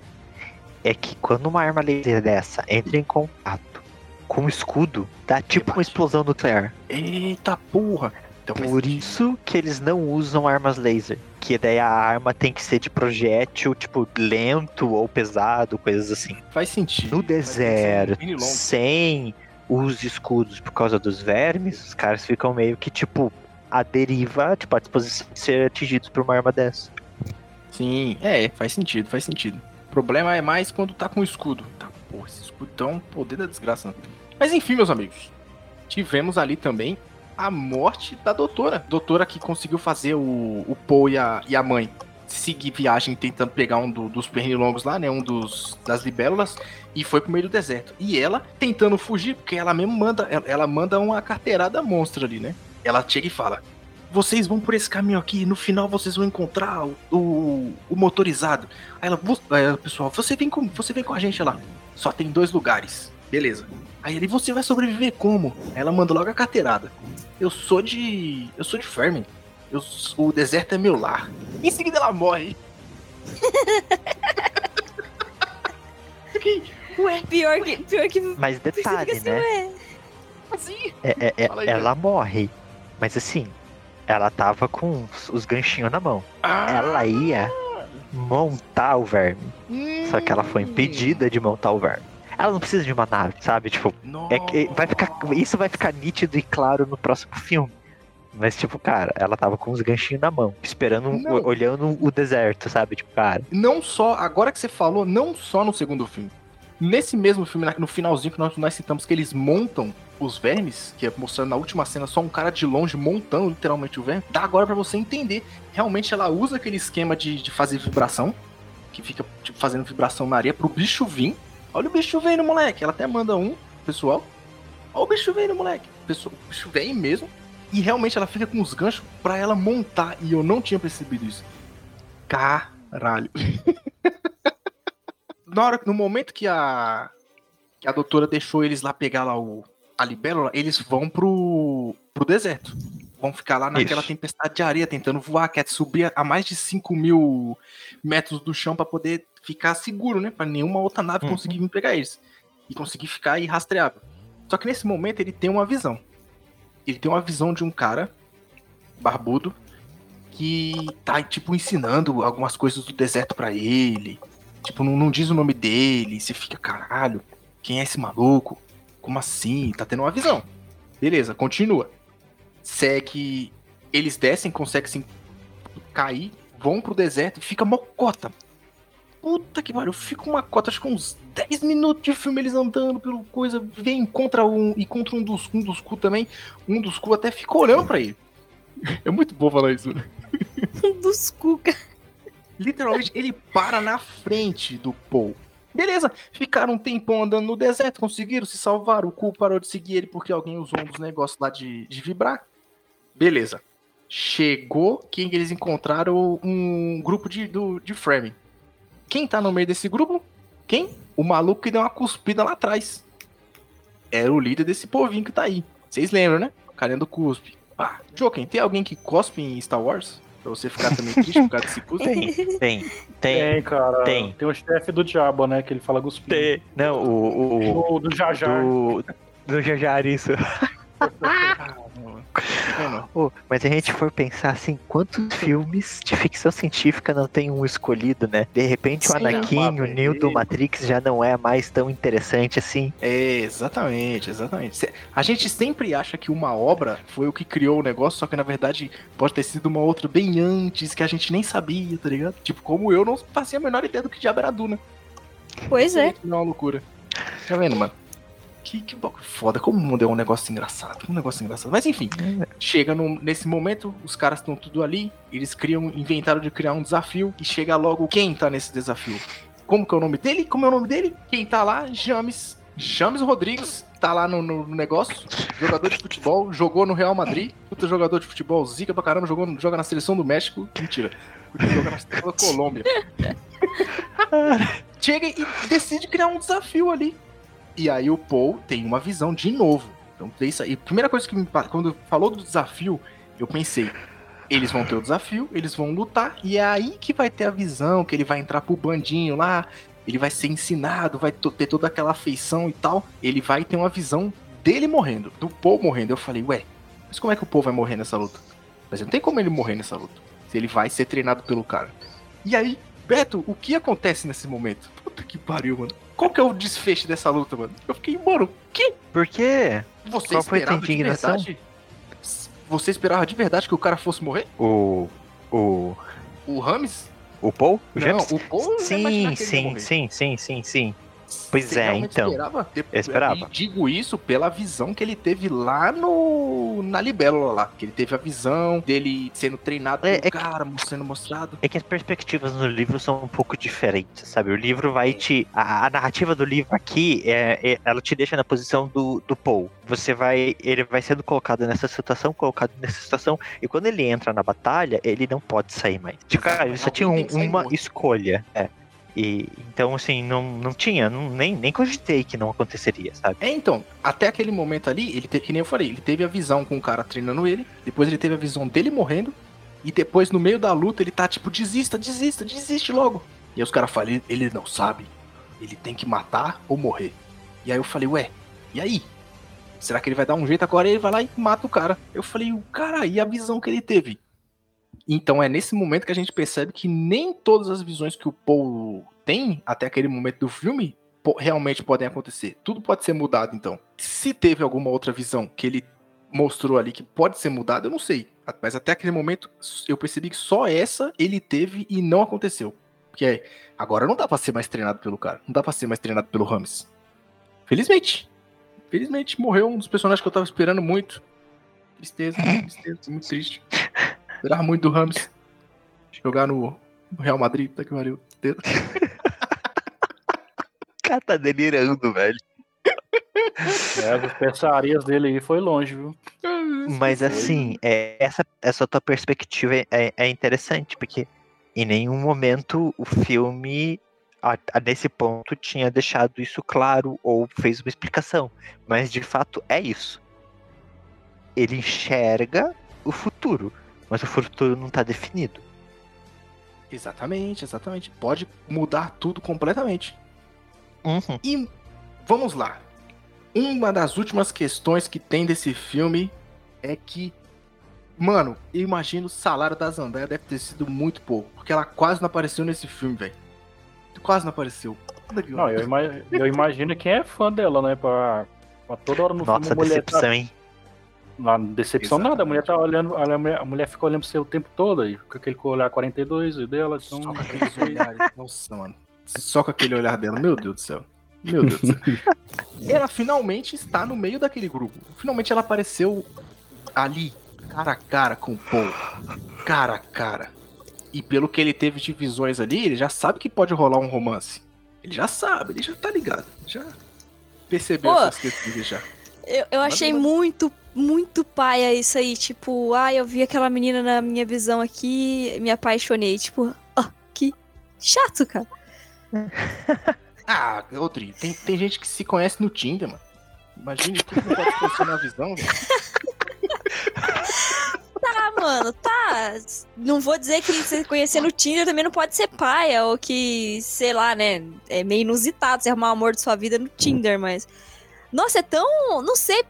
[SPEAKER 4] é que quando uma arma laser dessa entra em contato com o escudo, dá tipo uma explosão nuclear.
[SPEAKER 1] Eita porra! Então
[SPEAKER 4] Por
[SPEAKER 1] sentido.
[SPEAKER 4] isso que eles não usam armas laser. Que daí a arma tem que ser de projétil, tipo, lento ou pesado, coisas assim.
[SPEAKER 1] Faz sentido.
[SPEAKER 4] No
[SPEAKER 1] Mas um
[SPEAKER 4] deserto,
[SPEAKER 1] longo.
[SPEAKER 4] sem os escudos por causa dos vermes, os caras ficam meio que, tipo, à deriva, tipo, à disposição de ser atingidos por uma arma dessa.
[SPEAKER 1] Sim, é, faz sentido, faz sentido. O problema é mais quando tá com escudo. Tá, porra, esse escudo é um poder da desgraça. né? Mas enfim, meus amigos. Tivemos ali também a morte da doutora. Doutora que conseguiu fazer o, o Paul e a, e a mãe seguir viagem tentando pegar um do- dos pernilongos lá, né? Um dos das libélulas e foi pro meio do deserto. E ela tentando fugir, porque ela mesmo manda, ela, ela manda uma carteirada monstra ali, né? Ela chega e fala: vocês vão por esse caminho aqui, no final vocês vão encontrar o, o, o motorizado. Aí ela, "Vo- aí ela, pessoal, você vem, com, você vem com a gente lá. Só tem dois lugares. Beleza. Aí ele, você vai sobreviver como? Aí ela manda logo a carteirada. Eu sou de. Eu sou de Fermin. Eu, o deserto é meu lar. Em seguida ela morre. Fiquei, Ué,
[SPEAKER 3] Pior que. Pior que.
[SPEAKER 4] Mas detalhe,
[SPEAKER 3] assim,
[SPEAKER 4] né?
[SPEAKER 3] ué.
[SPEAKER 1] assim?
[SPEAKER 4] É- é- é-
[SPEAKER 1] aí,
[SPEAKER 4] ela morre. Mas assim, ela tava com os, os ganchinhos na mão.
[SPEAKER 1] Ah,
[SPEAKER 4] Ela ia montar o verme. Só que ela foi
[SPEAKER 1] hum.
[SPEAKER 4] impedida de montar o verme. Ela não precisa de uma nave, sabe? Tipo, é que vai ficar, isso vai ficar nítido e claro no próximo filme. Mas, tipo, cara, ela tava com os ganchinhos na mão, esperando,
[SPEAKER 1] Não.
[SPEAKER 4] olhando o deserto, sabe? Tipo, cara,
[SPEAKER 1] não só, agora que você falou, não só no segundo filme. Nesse mesmo filme, no finalzinho que nós, nós citamos que eles montam os vermes, que é mostrando na última cena só um cara de longe montando literalmente o verme, dá agora pra você entender. Realmente ela usa aquele esquema de, de fazer vibração, que fica tipo, fazendo vibração na areia pro bicho vir. Olha o bicho vendo, moleque. Ela até manda um, pessoal. Olha o bicho vendo, moleque. Pessoal, o bicho vem mesmo. E realmente ela fica com os ganchos pra ela montar. E eu não tinha percebido isso. Caralho. Na hora, no momento que a, que a doutora deixou eles lá pegar lá o, a libélula, eles vão pro, pro deserto. Vão ficar lá naquela
[SPEAKER 4] Isso.
[SPEAKER 1] tempestade de areia, tentando voar, quer subir a mais de 5 mil metros do chão pra poder ficar seguro, né? Pra nenhuma outra nave
[SPEAKER 4] Uhum.
[SPEAKER 1] conseguir vir pegar eles. E conseguir ficar irrastreável. Só que nesse momento ele tem uma visão. Ele tem uma visão de um cara barbudo que tá, tipo, ensinando algumas coisas do deserto pra ele. Tipo, não, não diz o nome dele. Você fica, caralho, quem é esse maluco? Como assim? Tá tendo uma visão. Beleza, continua. Segue. Eles descem, conseguem assim, cair, vão pro deserto e fica mocota. Puta que pariu, fica uma cota, acho que uns 10 minutos de filme eles andando pelo coisa, vem contra um e contra um dos, um dos cu também. Um dos cu até fica olhando pra ele. É muito bom falar isso, né?
[SPEAKER 3] Dos cuca.
[SPEAKER 1] Literalmente, ele para na frente do Paul. Beleza, ficaram um tempão andando no deserto, conseguiram se salvar. O cu parou de seguir ele porque alguém usou um dos negócios lá de, de vibrar. Beleza. Chegou quem eles encontraram um grupo de, do, de Framing. Quem tá no meio desse grupo? Quem? O maluco que deu uma cuspida lá atrás. Era o líder desse povinho que tá aí. Vocês lembram, né? O carinha do cuspe. Ah, Joken, tem alguém que cospe em Star Wars? Pra você ficar também triste por causa desse cuspe?
[SPEAKER 4] tem, tem, tem,
[SPEAKER 2] Tem, cara.
[SPEAKER 4] Tem.
[SPEAKER 2] Tem o chefe do diabo, né? Que ele fala cuspindo.
[SPEAKER 4] tem. Não, o. o,
[SPEAKER 2] Do, do Jar Jar.
[SPEAKER 4] do, do Jar Jar, isso. Pô, mas se a gente for pensar assim, quantos filmes de ficção científica não tem um escolhido, né? De repente o
[SPEAKER 3] Sim.
[SPEAKER 4] Anakin, o Neo do Matrix já não é mais tão interessante assim.
[SPEAKER 1] É, exatamente, exatamente. A gente sempre acha que uma obra foi o que criou o negócio, só que na verdade pode ter sido uma outra bem antes, que a gente nem sabia, tá ligado? Tipo, como eu não fazia a menor ideia do que diabo era Duna.
[SPEAKER 3] Pois é.
[SPEAKER 1] Não é uma loucura. Tá vendo, mano? Que, que foda, como o mundo é um negócio engraçado, um negócio engraçado. Mas enfim, chega no- nesse momento, os caras estão tudo ali, eles criam, inventaram de criar um desafio, e chega logo quem tá nesse desafio. Como que é o nome dele? Como é o nome dele? Quem tá lá? James. James Rodrigues, tá lá no, no- no negócio, jogador de futebol, jogou no Real Madrid, puta jogador de futebol, zica pra caramba, jogou, joga na seleção do México, mentira, joga na seleção da Colômbia. Chega e decide criar um desafio ali. E aí o Paul tem uma visão de novo. Então tem isso aí. Primeira coisa que me, quando falou do desafio, eu pensei, eles vão ter o desafio, eles vão lutar, e é aí que vai ter a visão, que ele vai entrar pro bandinho lá, ele vai ser ensinado, vai ter toda aquela afeição e tal. Ele vai ter uma visão dele morrendo, do Paul morrendo. Eu falei, ué, mas como é que o Paul vai morrer nessa luta? Mas não tem como ele morrer nessa luta. Se ele vai ser treinado pelo cara. E aí, Beto, o que acontece nesse momento? Puta que pariu, mano. Qual que é o desfecho dessa luta, mano? Eu fiquei, mano, o que?
[SPEAKER 4] Por quê?
[SPEAKER 1] Você
[SPEAKER 4] Qual foi a tua
[SPEAKER 1] esperava de
[SPEAKER 4] indignação?
[SPEAKER 1] verdade? Você esperava de verdade que o cara fosse morrer?
[SPEAKER 4] O. O.
[SPEAKER 1] O Rames?
[SPEAKER 4] O Paul? O
[SPEAKER 1] Não,
[SPEAKER 4] James?
[SPEAKER 1] o Paul
[SPEAKER 4] Sim, sim, sim, sim, sim, sim. Pois
[SPEAKER 1] Você
[SPEAKER 4] é, então.
[SPEAKER 1] Esperava?
[SPEAKER 4] Eu esperava.
[SPEAKER 1] E digo isso pela visão que ele teve lá no na Libélula lá, que ele teve a visão dele sendo treinado
[SPEAKER 4] É,
[SPEAKER 1] pelo
[SPEAKER 4] é que-
[SPEAKER 1] cara, sendo mostrado.
[SPEAKER 4] É que as perspectivas no livro são um pouco diferentes, sabe? O livro vai te. A, a narrativa do livro aqui, é, é- ela te deixa na posição do, do Paul. Você vai. Ele vai sendo colocado nessa situação, colocado nessa situação, e quando ele entra na batalha, ele não pode sair mais. De cara, ele só tinha um-
[SPEAKER 1] que
[SPEAKER 4] uma escolha. É. E, então, assim, não, não tinha, não, nem, nem cogitei que não aconteceria, sabe?
[SPEAKER 1] É, então, até aquele momento ali, ele teve, que nem eu falei, ele teve a visão com o cara treinando ele, depois ele teve a visão dele morrendo, e depois no meio da luta ele tá tipo, desista, desista, desiste logo. E aí os caras falam, ele, ele não sabe, ele tem que matar ou morrer. E aí eu falei, ué, e aí? Será que ele vai dar um jeito agora? E ele vai lá e mata o cara. Eu falei, o cara, e a visão que ele teve? Então é nesse momento que a gente percebe que nem todas as visões que o Paul tem até aquele momento do filme realmente podem acontecer. Tudo pode ser mudado, então. Se teve alguma outra visão que ele mostrou ali que pode ser mudada, eu não sei. Mas até aquele momento eu percebi que só essa ele teve e não aconteceu. Porque é, agora não dá pra ser mais treinado pelo cara. Não dá pra ser mais treinado pelo Rames. Felizmente. Felizmente morreu um dos personagens que eu tava esperando muito. Tristeza, tristeza, muito triste. Esperava muito do Rames. Jogar no, no Real Madrid, tá que pariu.
[SPEAKER 4] O cara tá delirando, velho.
[SPEAKER 2] É, as especiarias dele aí foi longe, viu?
[SPEAKER 4] Mas assim, é, essa, essa tua perspectiva é- é, é interessante, porque em nenhum momento o filme, a- a- nesse ponto, tinha deixado isso claro ou fez uma explicação. Mas de fato é isso. Ele enxerga o futuro, mas o futuro não tá definido.
[SPEAKER 1] Exatamente, exatamente. Pode mudar tudo completamente.
[SPEAKER 4] Uhum.
[SPEAKER 1] E vamos lá. Uma das últimas questões que tem desse filme é que, mano, eu imagino o salário da Zandaya deve ter sido muito pouco, porque ela quase não apareceu nesse filme, velho. Quase não apareceu.
[SPEAKER 2] Não, eu, ima- eu imagino quem é fã dela, né? Pra, pra toda hora no
[SPEAKER 4] Nossa,
[SPEAKER 2] filme a mulher
[SPEAKER 4] decepção,
[SPEAKER 2] tá.
[SPEAKER 4] hein?
[SPEAKER 2] Não, decepção nada, a mulher tá olhando, a mulher, a mulher fica olhando pro seu o tempo todo aí, com aquele olhar 42 dela, então.
[SPEAKER 1] Só com aqueles olhares. Nossa, mano. Só com aquele olhar dela. Meu Deus do céu. Meu Deus do céu. ela finalmente está no meio daquele grupo. Finalmente ela apareceu ali, cara a cara com o Paul. Cara a cara. E pelo que ele teve de visões ali, ele já sabe que pode rolar um romance. Ele já sabe, ele já tá ligado. Já percebeu
[SPEAKER 3] Pô.
[SPEAKER 1] essas questões já.
[SPEAKER 3] Eu, eu achei
[SPEAKER 1] mas-
[SPEAKER 3] muito, muito paia isso aí. Tipo, ah, eu vi aquela menina na minha visão aqui, me apaixonei. Tipo, ah, que chato, cara.
[SPEAKER 1] Ah, Rodrigo, tem, tem gente que se conhece no Tinder, mano. Imagina o que não pode funcionar na visão, velho.
[SPEAKER 3] Ah, mano, tá. Não vou dizer que você conhecer no Tinder também não pode ser paia, ou que, sei lá, né? É meio inusitado você arrumar o amor de sua vida no Tinder, mas. Nossa, é tão. Não sei.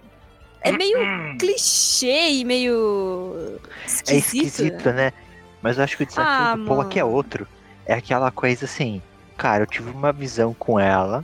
[SPEAKER 3] é meio clichê e meio esquisito.
[SPEAKER 4] É esquisito, né? Mas eu acho que o desafio
[SPEAKER 3] Ah,
[SPEAKER 4] do Paul aqui é
[SPEAKER 3] mano.
[SPEAKER 4] outro. É aquela coisa assim, cara, eu tive uma visão com ela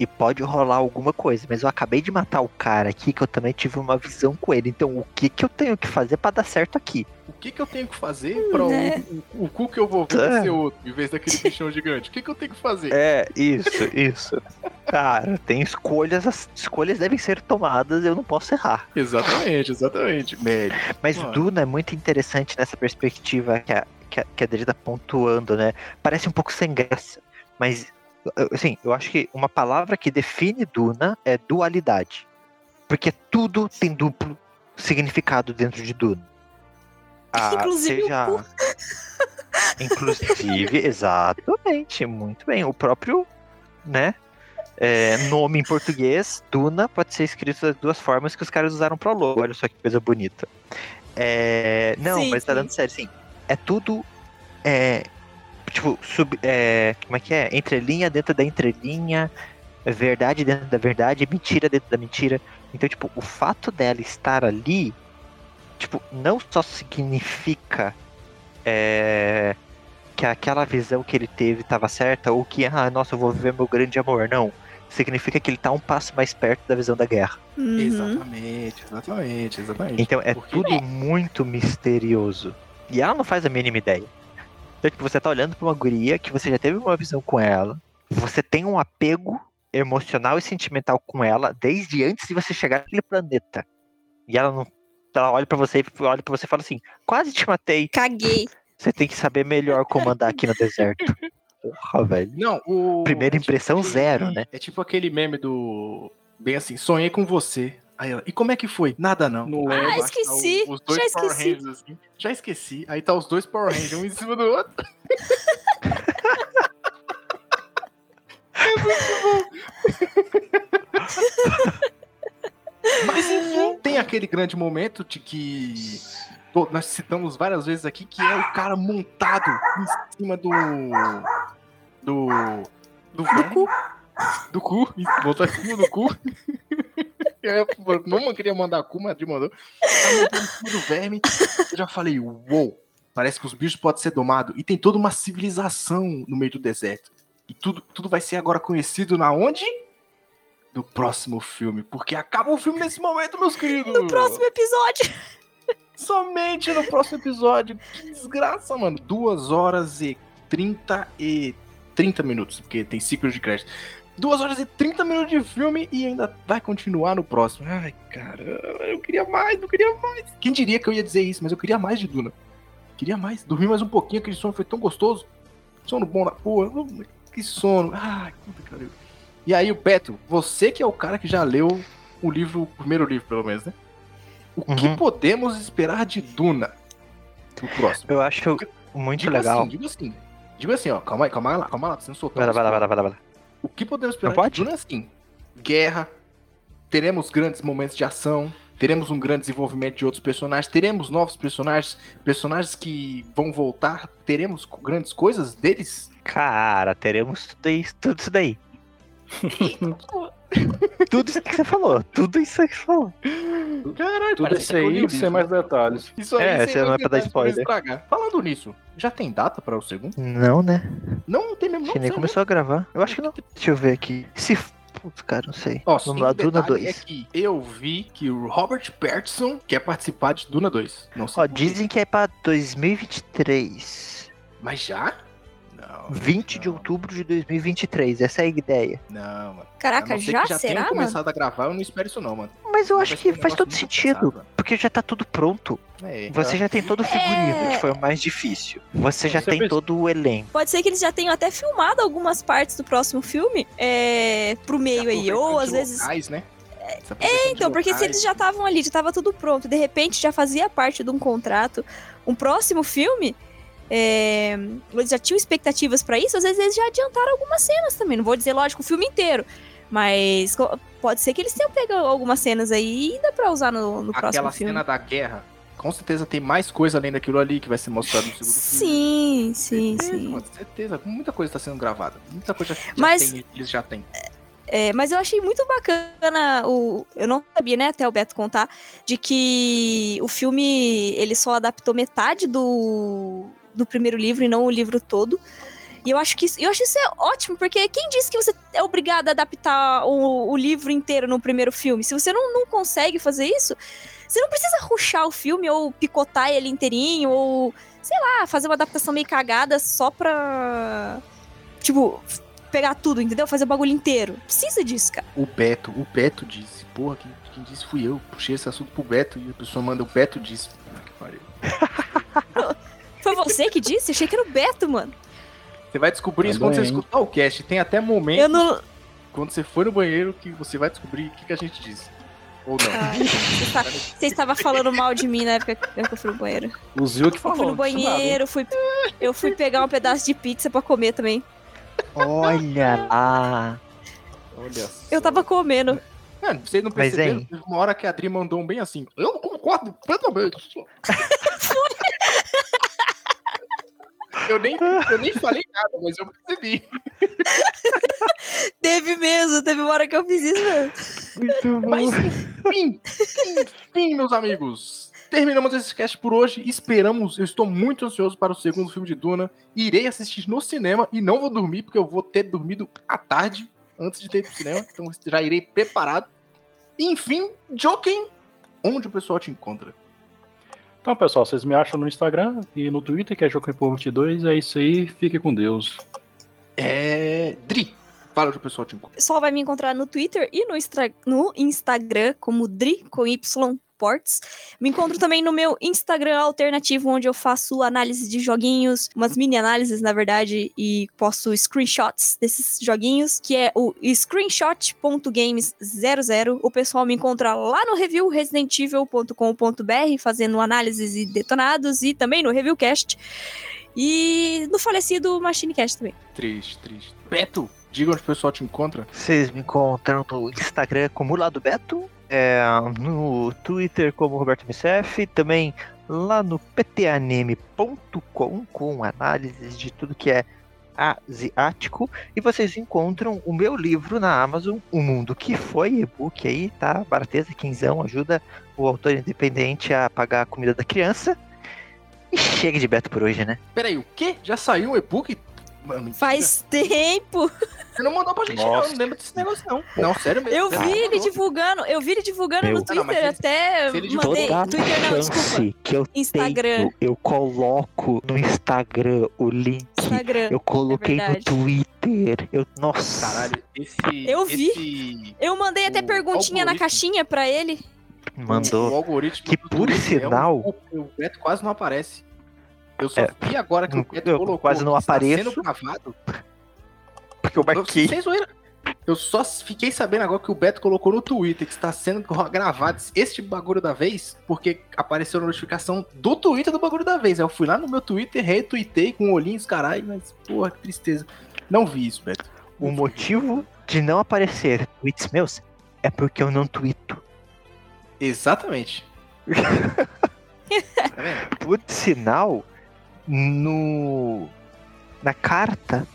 [SPEAKER 4] e pode rolar alguma coisa, mas eu acabei de matar o cara aqui que eu também tive uma visão com ele. Então o que que eu tenho que fazer pra dar certo aqui?
[SPEAKER 1] O que, que eu tenho que fazer pra o,
[SPEAKER 3] né?
[SPEAKER 1] o, o cu que eu vou ver
[SPEAKER 4] É.
[SPEAKER 1] ser outro, em vez daquele bichão gigante? O que, que eu tenho que fazer?
[SPEAKER 4] É, isso, isso. Cara, tem escolhas, as escolhas devem ser tomadas, eu não posso errar.
[SPEAKER 1] Exatamente, exatamente. Médio.
[SPEAKER 4] Mas
[SPEAKER 1] Mano.
[SPEAKER 4] Duna é muito interessante nessa perspectiva que a, que a, que a tá pontuando, né? Parece um pouco sem graça, mas, assim, eu acho que uma palavra que define Duna é dualidade. Porque tudo tem duplo significado dentro de Duna. Ah,
[SPEAKER 3] Inclusive o
[SPEAKER 4] seja...
[SPEAKER 3] cu.
[SPEAKER 4] Inclusive, exatamente, muito bem. O próprio, né? é, nome em português, Duna, pode ser escrito das duas formas que os caras usaram pro logo. Olha só que coisa bonita. É, não,
[SPEAKER 3] Sim,
[SPEAKER 4] mas tá
[SPEAKER 3] sim.
[SPEAKER 4] dando sério, sim. É tudo. É, tipo, sub, é, como é que é? Entrelinha dentro da entrelinha, é verdade dentro da verdade, mentira dentro da mentira. Então, tipo, o fato dela estar ali, tipo, não só significa é, que aquela visão que ele teve estava certa, ou que, ah, nossa, eu vou viver meu grande amor. Não. Significa que ele tá um passo mais perto da visão da guerra.
[SPEAKER 3] Uhum.
[SPEAKER 1] Exatamente, exatamente, exatamente.
[SPEAKER 4] Então é
[SPEAKER 1] Porque-
[SPEAKER 4] tudo muito misterioso. E ela não faz a mínima ideia. Então, tipo, você tá olhando pra uma guria que você já teve uma visão com ela, você tem um apego emocional e sentimental com ela desde antes de você chegar naquele planeta. E ela não. Ela olha pra você e olha para você e fala assim: quase te matei.
[SPEAKER 3] Caguei.
[SPEAKER 4] Você tem que saber melhor como andar aqui no deserto. Porra, velho.
[SPEAKER 1] Não, o.
[SPEAKER 4] Primeira
[SPEAKER 1] é tipo
[SPEAKER 4] impressão,
[SPEAKER 1] aquele-
[SPEAKER 4] zero, né?
[SPEAKER 1] É tipo aquele meme do. Bem assim, sonhei com você. Aí ela, e como é que foi? Nada não.
[SPEAKER 2] Não lembro.
[SPEAKER 3] Ah,
[SPEAKER 1] embaixo tá
[SPEAKER 3] esqueci.
[SPEAKER 1] o- os dois
[SPEAKER 3] Já
[SPEAKER 1] Power
[SPEAKER 3] esqueci.
[SPEAKER 1] Rangers, assim. Já esqueci. Aí tá os dois Power Rangers, um em cima do outro. Mas enfim, tem aquele grande momento de que nós citamos várias vezes aqui, que é o cara montado em cima do. Do. Do, do cu. Isso, Botar em cima do cu. Não queria mandar cu, mas mandou. Tá do verme. Eu já falei, uou. Parece que os bichos podem ser domados. E tem toda uma civilização no meio do deserto. E tudo, tudo vai ser agora conhecido na onde? No próximo filme. Porque acaba o filme nesse momento, meus queridos.
[SPEAKER 3] No próximo episódio.
[SPEAKER 1] Somente no próximo episódio. Que desgraça, mano. Duas horas e 30 e 30 minutos, porque tem ciclo de crédito. Duas horas e 30 minutos de filme e ainda vai continuar no próximo. Ai, caramba, eu queria mais, não queria mais. Quem diria que eu ia dizer isso, mas eu queria mais de Duna. Queria mais, dormir mais um pouquinho, aquele sono foi tão gostoso. Sono bom na porra, que sono. Ai, puta que pariu. E aí, o Beto, você que é o cara que já leu o livro, o primeiro livro, pelo menos, né? O que
[SPEAKER 4] Uhum.
[SPEAKER 1] podemos esperar de Duna no próximo?
[SPEAKER 4] Eu acho muito
[SPEAKER 1] Digo
[SPEAKER 4] legal.
[SPEAKER 1] assim, digo assim. Digo assim, ó, calma aí, calma lá, calma lá, pra você não soltar.
[SPEAKER 4] Vai lá,
[SPEAKER 1] os
[SPEAKER 4] vai lá, vai lá, vai lá, vai lá.
[SPEAKER 1] O que podemos esperar
[SPEAKER 4] Não
[SPEAKER 1] de
[SPEAKER 4] pode?
[SPEAKER 1] Duna é assim: guerra, teremos grandes momentos de ação, teremos um grande desenvolvimento de outros personagens, teremos novos personagens, personagens que vão voltar, teremos grandes coisas deles.
[SPEAKER 4] Cara, teremos tudo isso, tudo isso daí. tudo isso que você falou. Tudo isso que você falou.
[SPEAKER 1] Caralho,
[SPEAKER 2] Tudo isso aí sem mais detalhes.
[SPEAKER 1] Isso aí,
[SPEAKER 4] É,
[SPEAKER 1] sem
[SPEAKER 4] você não é pra dar
[SPEAKER 1] pra
[SPEAKER 4] spoiler.
[SPEAKER 1] Falando nisso, já tem data para o segundo?
[SPEAKER 4] Não, né?
[SPEAKER 1] Não, não tem mesmo. Não,
[SPEAKER 4] que nem começou a gravar. Eu acho que não. Deixa eu ver aqui. Se. Putz, cara, não sei.
[SPEAKER 1] Ó,
[SPEAKER 4] Vamos lá, Duna
[SPEAKER 1] detalhe
[SPEAKER 4] 2.
[SPEAKER 1] É que eu vi que o Robert Pattinson quer participar de Duna 2. Não sei
[SPEAKER 4] Ó, dizem que é pra 2023.
[SPEAKER 1] Mas já? Não.
[SPEAKER 4] 20 de
[SPEAKER 1] não,
[SPEAKER 4] outubro de 2023. Essa é a ideia.
[SPEAKER 1] Não, mano.
[SPEAKER 3] Caraca,
[SPEAKER 1] não
[SPEAKER 3] já?
[SPEAKER 1] já
[SPEAKER 3] Será, mano?
[SPEAKER 1] começado a gravar, eu não espero isso não, mano.
[SPEAKER 4] Mas eu
[SPEAKER 1] Vai
[SPEAKER 4] acho que
[SPEAKER 1] um
[SPEAKER 4] faz todo sentido.
[SPEAKER 1] mano.
[SPEAKER 4] Porque já tá tudo pronto.
[SPEAKER 1] É,
[SPEAKER 4] Você já tem todo o figurino,
[SPEAKER 3] É.
[SPEAKER 4] que foi o mais difícil. Você já
[SPEAKER 2] Você
[SPEAKER 4] tem
[SPEAKER 2] fez-
[SPEAKER 4] todo o elenco.
[SPEAKER 3] Pode ser que eles já tenham até filmado algumas partes do próximo filme é, pro meio aí. Ou às vezes.
[SPEAKER 1] Locais, né?
[SPEAKER 3] É, então, porque se eles já estavam ali, já tava tudo pronto, de repente já fazia parte de um contrato, um próximo filme, é, eles já tinham expectativas pra isso, às vezes eles já adiantaram algumas cenas também. Não vou dizer, lógico, o filme inteiro. Mas pode ser que eles tenham pego algumas cenas aí e dá pra usar no, no próximo
[SPEAKER 1] Aquela
[SPEAKER 3] filme.
[SPEAKER 1] cena da guerra, com certeza tem mais coisa além daquilo ali que vai ser mostrado no segundo filme.
[SPEAKER 3] Sim, sim,
[SPEAKER 1] certeza,
[SPEAKER 3] sim.
[SPEAKER 1] Mano, certeza. Muita coisa tá sendo gravada. Muita coisa já
[SPEAKER 3] Mas-
[SPEAKER 1] tem, eles já têm.
[SPEAKER 3] É, mas eu achei muito bacana o. Eu não sabia, né, até o Beto contar, de que o filme ele só adaptou metade do, do primeiro livro e não o livro todo. E eu acho que isso, eu acho isso é ótimo, porque quem disse que você é obrigado a adaptar o, o livro inteiro no primeiro filme? Se você não, não consegue fazer isso, você não precisa ruxar o filme ou picotar ele inteirinho, ou, sei lá, fazer uma adaptação meio cagada só pra. Tipo, pegar tudo, entendeu? Fazer o bagulho inteiro. Precisa disso, cara.
[SPEAKER 1] O Beto, o Beto disse. Porra, quem, quem disse fui eu. Puxei esse assunto pro Beto e a pessoa manda o Beto disse. Que pariu.
[SPEAKER 3] Você que disse? Achei que era o Beto, mano.
[SPEAKER 1] Você vai descobrir isso quando
[SPEAKER 2] Também,
[SPEAKER 1] você
[SPEAKER 2] hein?
[SPEAKER 1] escutar o cast. Tem até momento
[SPEAKER 3] Eu não.
[SPEAKER 1] quando você for no banheiro que você vai descobrir o que, que a gente disse. Ou não.
[SPEAKER 3] Ai, você, tá- você estava falando mal de mim na época que eu fui no banheiro.
[SPEAKER 2] O Zil que
[SPEAKER 3] Eu fui
[SPEAKER 2] falou.
[SPEAKER 3] no banheiro, fui, eu fui pegar um pedaço de pizza pra comer também.
[SPEAKER 4] Olha lá.
[SPEAKER 1] Olha
[SPEAKER 3] Eu tava comendo.
[SPEAKER 1] Mano, vocês não
[SPEAKER 4] Mas,
[SPEAKER 1] perceberam? Teve uma hora que a Adri mandou um bem assim. Eu não concordo plenamente. eu, nem, eu nem falei nada, mas eu percebi.
[SPEAKER 3] Teve mesmo, teve uma hora que eu fiz isso mesmo.
[SPEAKER 4] Muito
[SPEAKER 1] Mas enfim, enfim, meus amigos. Terminamos esse cast por hoje. Esperamos, eu estou muito ansioso para o segundo filme de Duna. Irei assistir no cinema e não vou dormir, porque eu vou ter dormido à tarde antes de ter ido pro cinema. Então já irei preparado. Enfim, Joking, onde o pessoal te encontra?
[SPEAKER 2] Então, pessoal, vocês me acham no Instagram e no Twitter, que é Jocoempo22. É isso aí. Fique com Deus.
[SPEAKER 1] É. Dri, fala onde o pessoal te
[SPEAKER 3] pessoal vai me encontrar no Twitter e no, Instra- no Instagram como Dri com Y Ports. Me encontro também no meu Instagram alternativo, onde eu faço análise de joguinhos, umas mini análises, na verdade, e posto screenshots desses joguinhos, que é o screenshot.games00. O pessoal me encontra lá no review residentevel.com.br, fazendo análises e detonados, e também no Reviewcast. E no falecido Machinecast também.
[SPEAKER 1] Triste, triste. Beto, diga onde o pessoal te encontra.
[SPEAKER 4] Vocês me encontram no Instagram como Lado Beto, é, no Twitter como Roberto MCF, também lá no ptanime.com com análises de tudo que é asiático. E vocês encontram o meu livro na Amazon, O Mundo Que Foi, e-book aí, tá? Barateza, quinzão, ajuda o autor independente a pagar a comida da criança. E chega de Beto por hoje, né?
[SPEAKER 1] Peraí, o quê? Já saiu um e-book? Mano, mentira.
[SPEAKER 3] Faz tempo!
[SPEAKER 1] Você não mandou pra gente, não.
[SPEAKER 2] Nossa.
[SPEAKER 1] Não lembro desse negócio, não. Não, sério mesmo.
[SPEAKER 3] Eu vi
[SPEAKER 1] não
[SPEAKER 3] ele divulgando, eu vi ele divulgando
[SPEAKER 4] Meu.
[SPEAKER 3] no
[SPEAKER 1] Ah, não,
[SPEAKER 3] Twitter,
[SPEAKER 1] se-
[SPEAKER 3] até
[SPEAKER 1] ele
[SPEAKER 3] mandei. Twitter não, desculpa.
[SPEAKER 4] que eu
[SPEAKER 3] Instagram.
[SPEAKER 4] tenho, eu coloco no Instagram o link.
[SPEAKER 3] Instagram.
[SPEAKER 4] Eu coloquei no
[SPEAKER 3] verdade.
[SPEAKER 4] Twitter. Eu, nossa.
[SPEAKER 1] Caralho, esse.
[SPEAKER 3] Eu vi.
[SPEAKER 1] esse-
[SPEAKER 3] Eu mandei até
[SPEAKER 1] O
[SPEAKER 3] perguntinha na caixinha pra ele.
[SPEAKER 4] Mandou.
[SPEAKER 1] O algoritmo
[SPEAKER 4] Que por
[SPEAKER 1] Twitter é um-
[SPEAKER 4] sinal-
[SPEAKER 1] o, o Beto quase não aparece. Eu só
[SPEAKER 4] É.
[SPEAKER 1] vi agora que o
[SPEAKER 4] Eu
[SPEAKER 1] Beto colocou
[SPEAKER 4] quase não
[SPEAKER 1] que está
[SPEAKER 4] apareço.
[SPEAKER 1] sendo gravado.
[SPEAKER 4] Porque eu marquei.
[SPEAKER 1] Sem zoeira. Eu só fiquei sabendo agora que o Beto colocou no Twitter que está sendo gravado este bagulho da vez, porque apareceu a notificação do Twitter do bagulho da vez. Aí eu fui lá no meu Twitter, retuitei com olhinhos, caralho, mas porra, que tristeza. Não vi isso, Beto.
[SPEAKER 4] O motivo de não aparecer tweets meus é porque eu não tweeto.
[SPEAKER 1] Exatamente. tá?
[SPEAKER 4] Por sinal, no na carta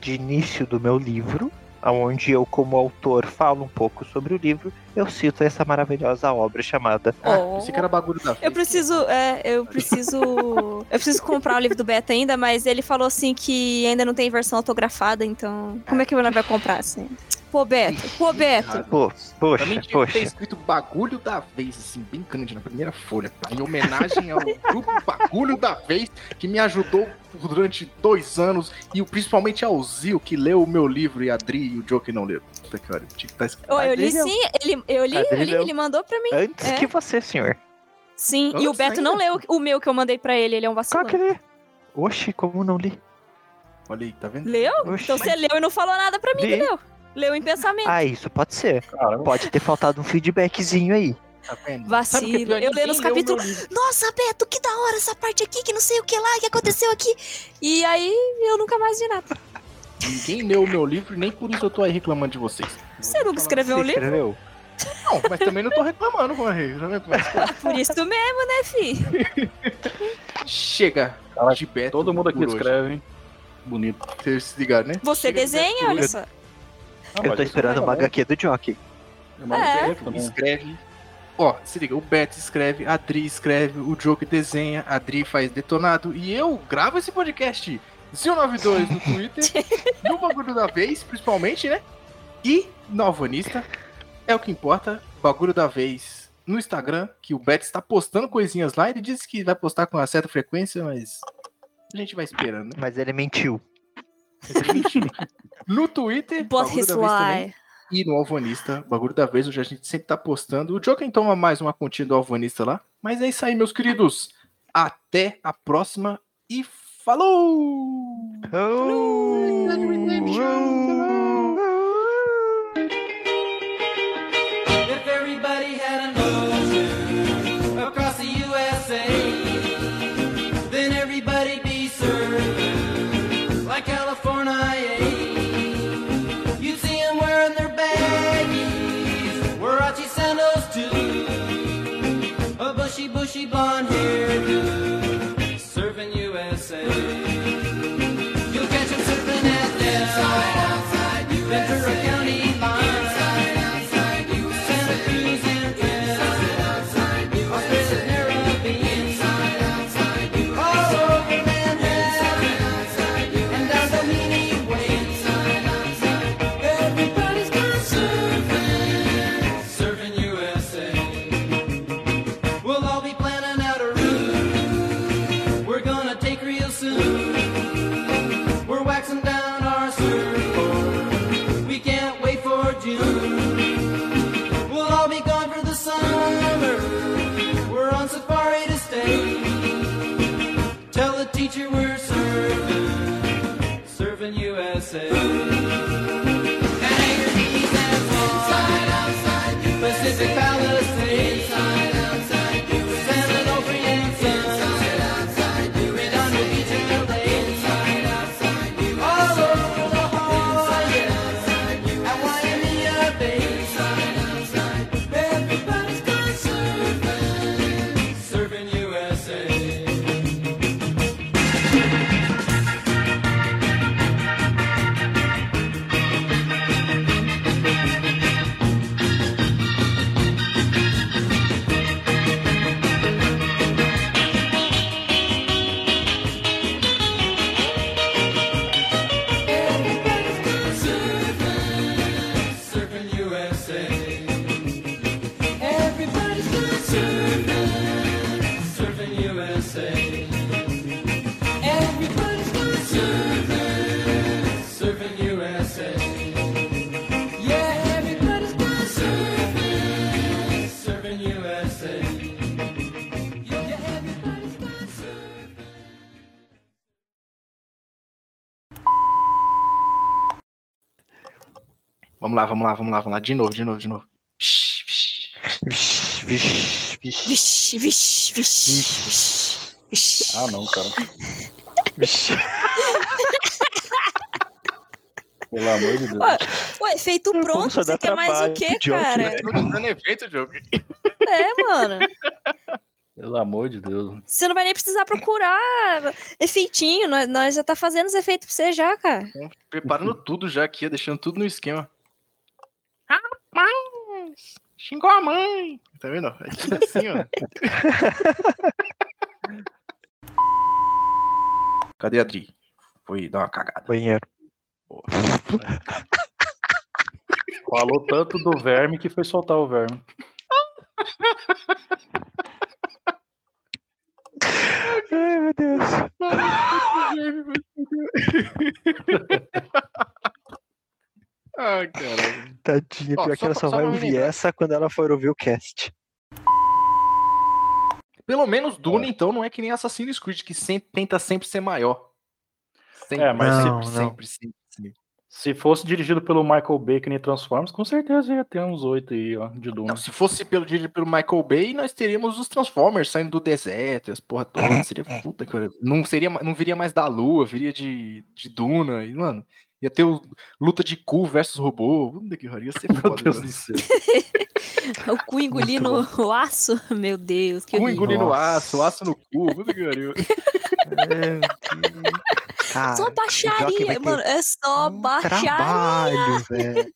[SPEAKER 4] de início do meu livro, onde eu, como autor, falo um pouco sobre o livro, eu cito essa maravilhosa obra chamada
[SPEAKER 1] Ah,
[SPEAKER 3] Oh.
[SPEAKER 1] pensei que era bagulho da.
[SPEAKER 3] Eu preciso, é, eu preciso. eu preciso comprar o livro do Beto ainda, mas ele falou assim que ainda não tem versão autografada, então. Como é que ele vai comprar assim? Pô, Beto, pô, Beto.
[SPEAKER 4] Pô,
[SPEAKER 1] Pra
[SPEAKER 4] poxa,
[SPEAKER 1] mim tinha ter
[SPEAKER 4] poxa.
[SPEAKER 1] escrito bagulho da vez, assim, bem grande na primeira folha. Em homenagem ao grupo Bagulho da Vez, que me ajudou durante dois anos, e o- principalmente ao Zio, que leu o meu livro, e a Adri e o Joe que não leram. Puta que pariu, tinha que estar escrito.
[SPEAKER 3] Ô, eu li sim, ele, eu li, eu li, ele mandou pra mim.
[SPEAKER 4] Antes
[SPEAKER 3] É.
[SPEAKER 4] que você, senhor.
[SPEAKER 3] Sim, e o Beto não
[SPEAKER 1] ainda?
[SPEAKER 3] leu o meu que eu mandei pra ele, ele é um
[SPEAKER 4] Qual
[SPEAKER 3] vacilão.
[SPEAKER 4] que ele? Oxi, como não li?
[SPEAKER 1] Olha aí, tá vendo?
[SPEAKER 3] Leu?
[SPEAKER 4] Oxi.
[SPEAKER 3] Então você leu e não falou nada pra mim que leu. Leu em pensamento.
[SPEAKER 4] Ah, isso pode ser.
[SPEAKER 2] Cara,
[SPEAKER 4] Pode ter faltado um feedbackzinho aí.
[SPEAKER 1] Tá vendo?
[SPEAKER 3] Vacilo.
[SPEAKER 1] O é?
[SPEAKER 3] Eu lendo os
[SPEAKER 1] Ninguém leu o meu
[SPEAKER 3] capítulos. Nossa, Beto, que da hora essa parte aqui, que não sei o que lá, que aconteceu aqui. E aí eu nunca mais vi nada.
[SPEAKER 1] Ninguém leu o meu livro, e nem por isso eu tô aí reclamando de vocês.
[SPEAKER 3] Você nunca escreveu um
[SPEAKER 4] Você
[SPEAKER 3] livro?
[SPEAKER 4] escreveu?
[SPEAKER 1] Não, mas também não tô reclamando, que é?
[SPEAKER 3] Por isso mesmo, né, fi?
[SPEAKER 1] Chega
[SPEAKER 2] Cara,
[SPEAKER 1] de Beto.
[SPEAKER 2] todo mundo aqui
[SPEAKER 1] hoje.
[SPEAKER 2] escreve, hein? Bonito.
[SPEAKER 1] Vocês se ligaram, né?
[SPEAKER 3] Você
[SPEAKER 1] Chega de
[SPEAKER 3] desenha,
[SPEAKER 1] por
[SPEAKER 3] olha só.
[SPEAKER 2] Ah,
[SPEAKER 4] Eu tô esperando uma. HQ do Jockey.
[SPEAKER 2] É uma
[SPEAKER 3] É.
[SPEAKER 2] Também.
[SPEAKER 1] Escreve. Ó, se liga, o Beto escreve, a Adri escreve, o Joke desenha, a Adri faz detonado e eu gravo esse podcast. Zil92 no Twitter, no Bagulho da Vez, principalmente, né? E no Alvanista, é o que importa, Bagulho da Vez no Instagram, que o Beto está postando coisinhas lá, ele disse que vai postar com uma certa frequência, mas a gente vai esperando, né?
[SPEAKER 4] Mas ele mentiu.
[SPEAKER 1] No Twitter,
[SPEAKER 3] But his
[SPEAKER 1] também. E no Alvanista, bagulho da vez, hoje a gente sempre tá postando. O Joker toma mais uma continha do Alvanista lá. Mas é isso aí, meus queridos. Até a próxima e falou!
[SPEAKER 8] If
[SPEAKER 1] Vamos lá, vamos lá, vamos lá, vamos lá. De novo, de novo, de novo.
[SPEAKER 4] Vixe, vixe, vixe,
[SPEAKER 3] Vixe, vixe, vixe.
[SPEAKER 2] Ah, não, cara.
[SPEAKER 4] vixe.
[SPEAKER 2] Pelo amor de Deus.
[SPEAKER 3] Ué, o efeito pronto, você quer mais o quê, cara?
[SPEAKER 4] né?
[SPEAKER 1] Dando efeito, Joker.
[SPEAKER 3] É, mano.
[SPEAKER 2] Pelo amor de Deus.
[SPEAKER 3] Você não vai nem precisar procurar efeitinho. Nós, nós já tá fazendo os efeitos pra você já, cara.
[SPEAKER 1] Preparando tudo já aqui, deixando tudo no esquema. Rapaz! Xingou a mãe! Tá vendo? É tudo assim, ó. Cadê a Adri? Foi dar uma cagada.
[SPEAKER 4] Banheiro.
[SPEAKER 2] Falou tanto do verme que foi soltar o verme.
[SPEAKER 4] Ai, meu Deus.
[SPEAKER 1] Ai, caralho.
[SPEAKER 4] Tadinha,
[SPEAKER 1] Ó,
[SPEAKER 4] pior que ela só
[SPEAKER 1] só
[SPEAKER 4] vai ouvir
[SPEAKER 1] lembrar.
[SPEAKER 4] essa quando ela for ouvir o cast.
[SPEAKER 1] Pelo menos Duna, então, não é que nem Assassin's Creed, que sempre, tenta sempre ser maior. Sempre,
[SPEAKER 2] É, mas
[SPEAKER 4] Não,
[SPEAKER 1] sempre,
[SPEAKER 4] não.
[SPEAKER 1] sempre, sempre, sempre.
[SPEAKER 2] Se fosse dirigido pelo Michael Bay que nem Transformers, com certeza ia ter uns oito aí, ó, de Duna.
[SPEAKER 1] Não, se fosse pelo dirigido pelo Michael Bay, nós teríamos os Transformers saindo do deserto, as porra toda. Seria puta que pariu. não seria, não viria mais da Lua, viria de, de Duna, e, mano, ia ter o, luta de cu versus robô. Puta que pariu, ia ser
[SPEAKER 2] Meu
[SPEAKER 1] foda.
[SPEAKER 2] Deus
[SPEAKER 1] mano.
[SPEAKER 2] do céu.
[SPEAKER 3] O cu engolindo o aço. Meu Deus, que
[SPEAKER 1] Cu engolindo aço, aço no cu, puta que
[SPEAKER 4] Deus. Cara,
[SPEAKER 3] Só
[SPEAKER 4] o
[SPEAKER 3] baixaria, mano. É só
[SPEAKER 4] um
[SPEAKER 3] baixaria.
[SPEAKER 4] trabalho, velho.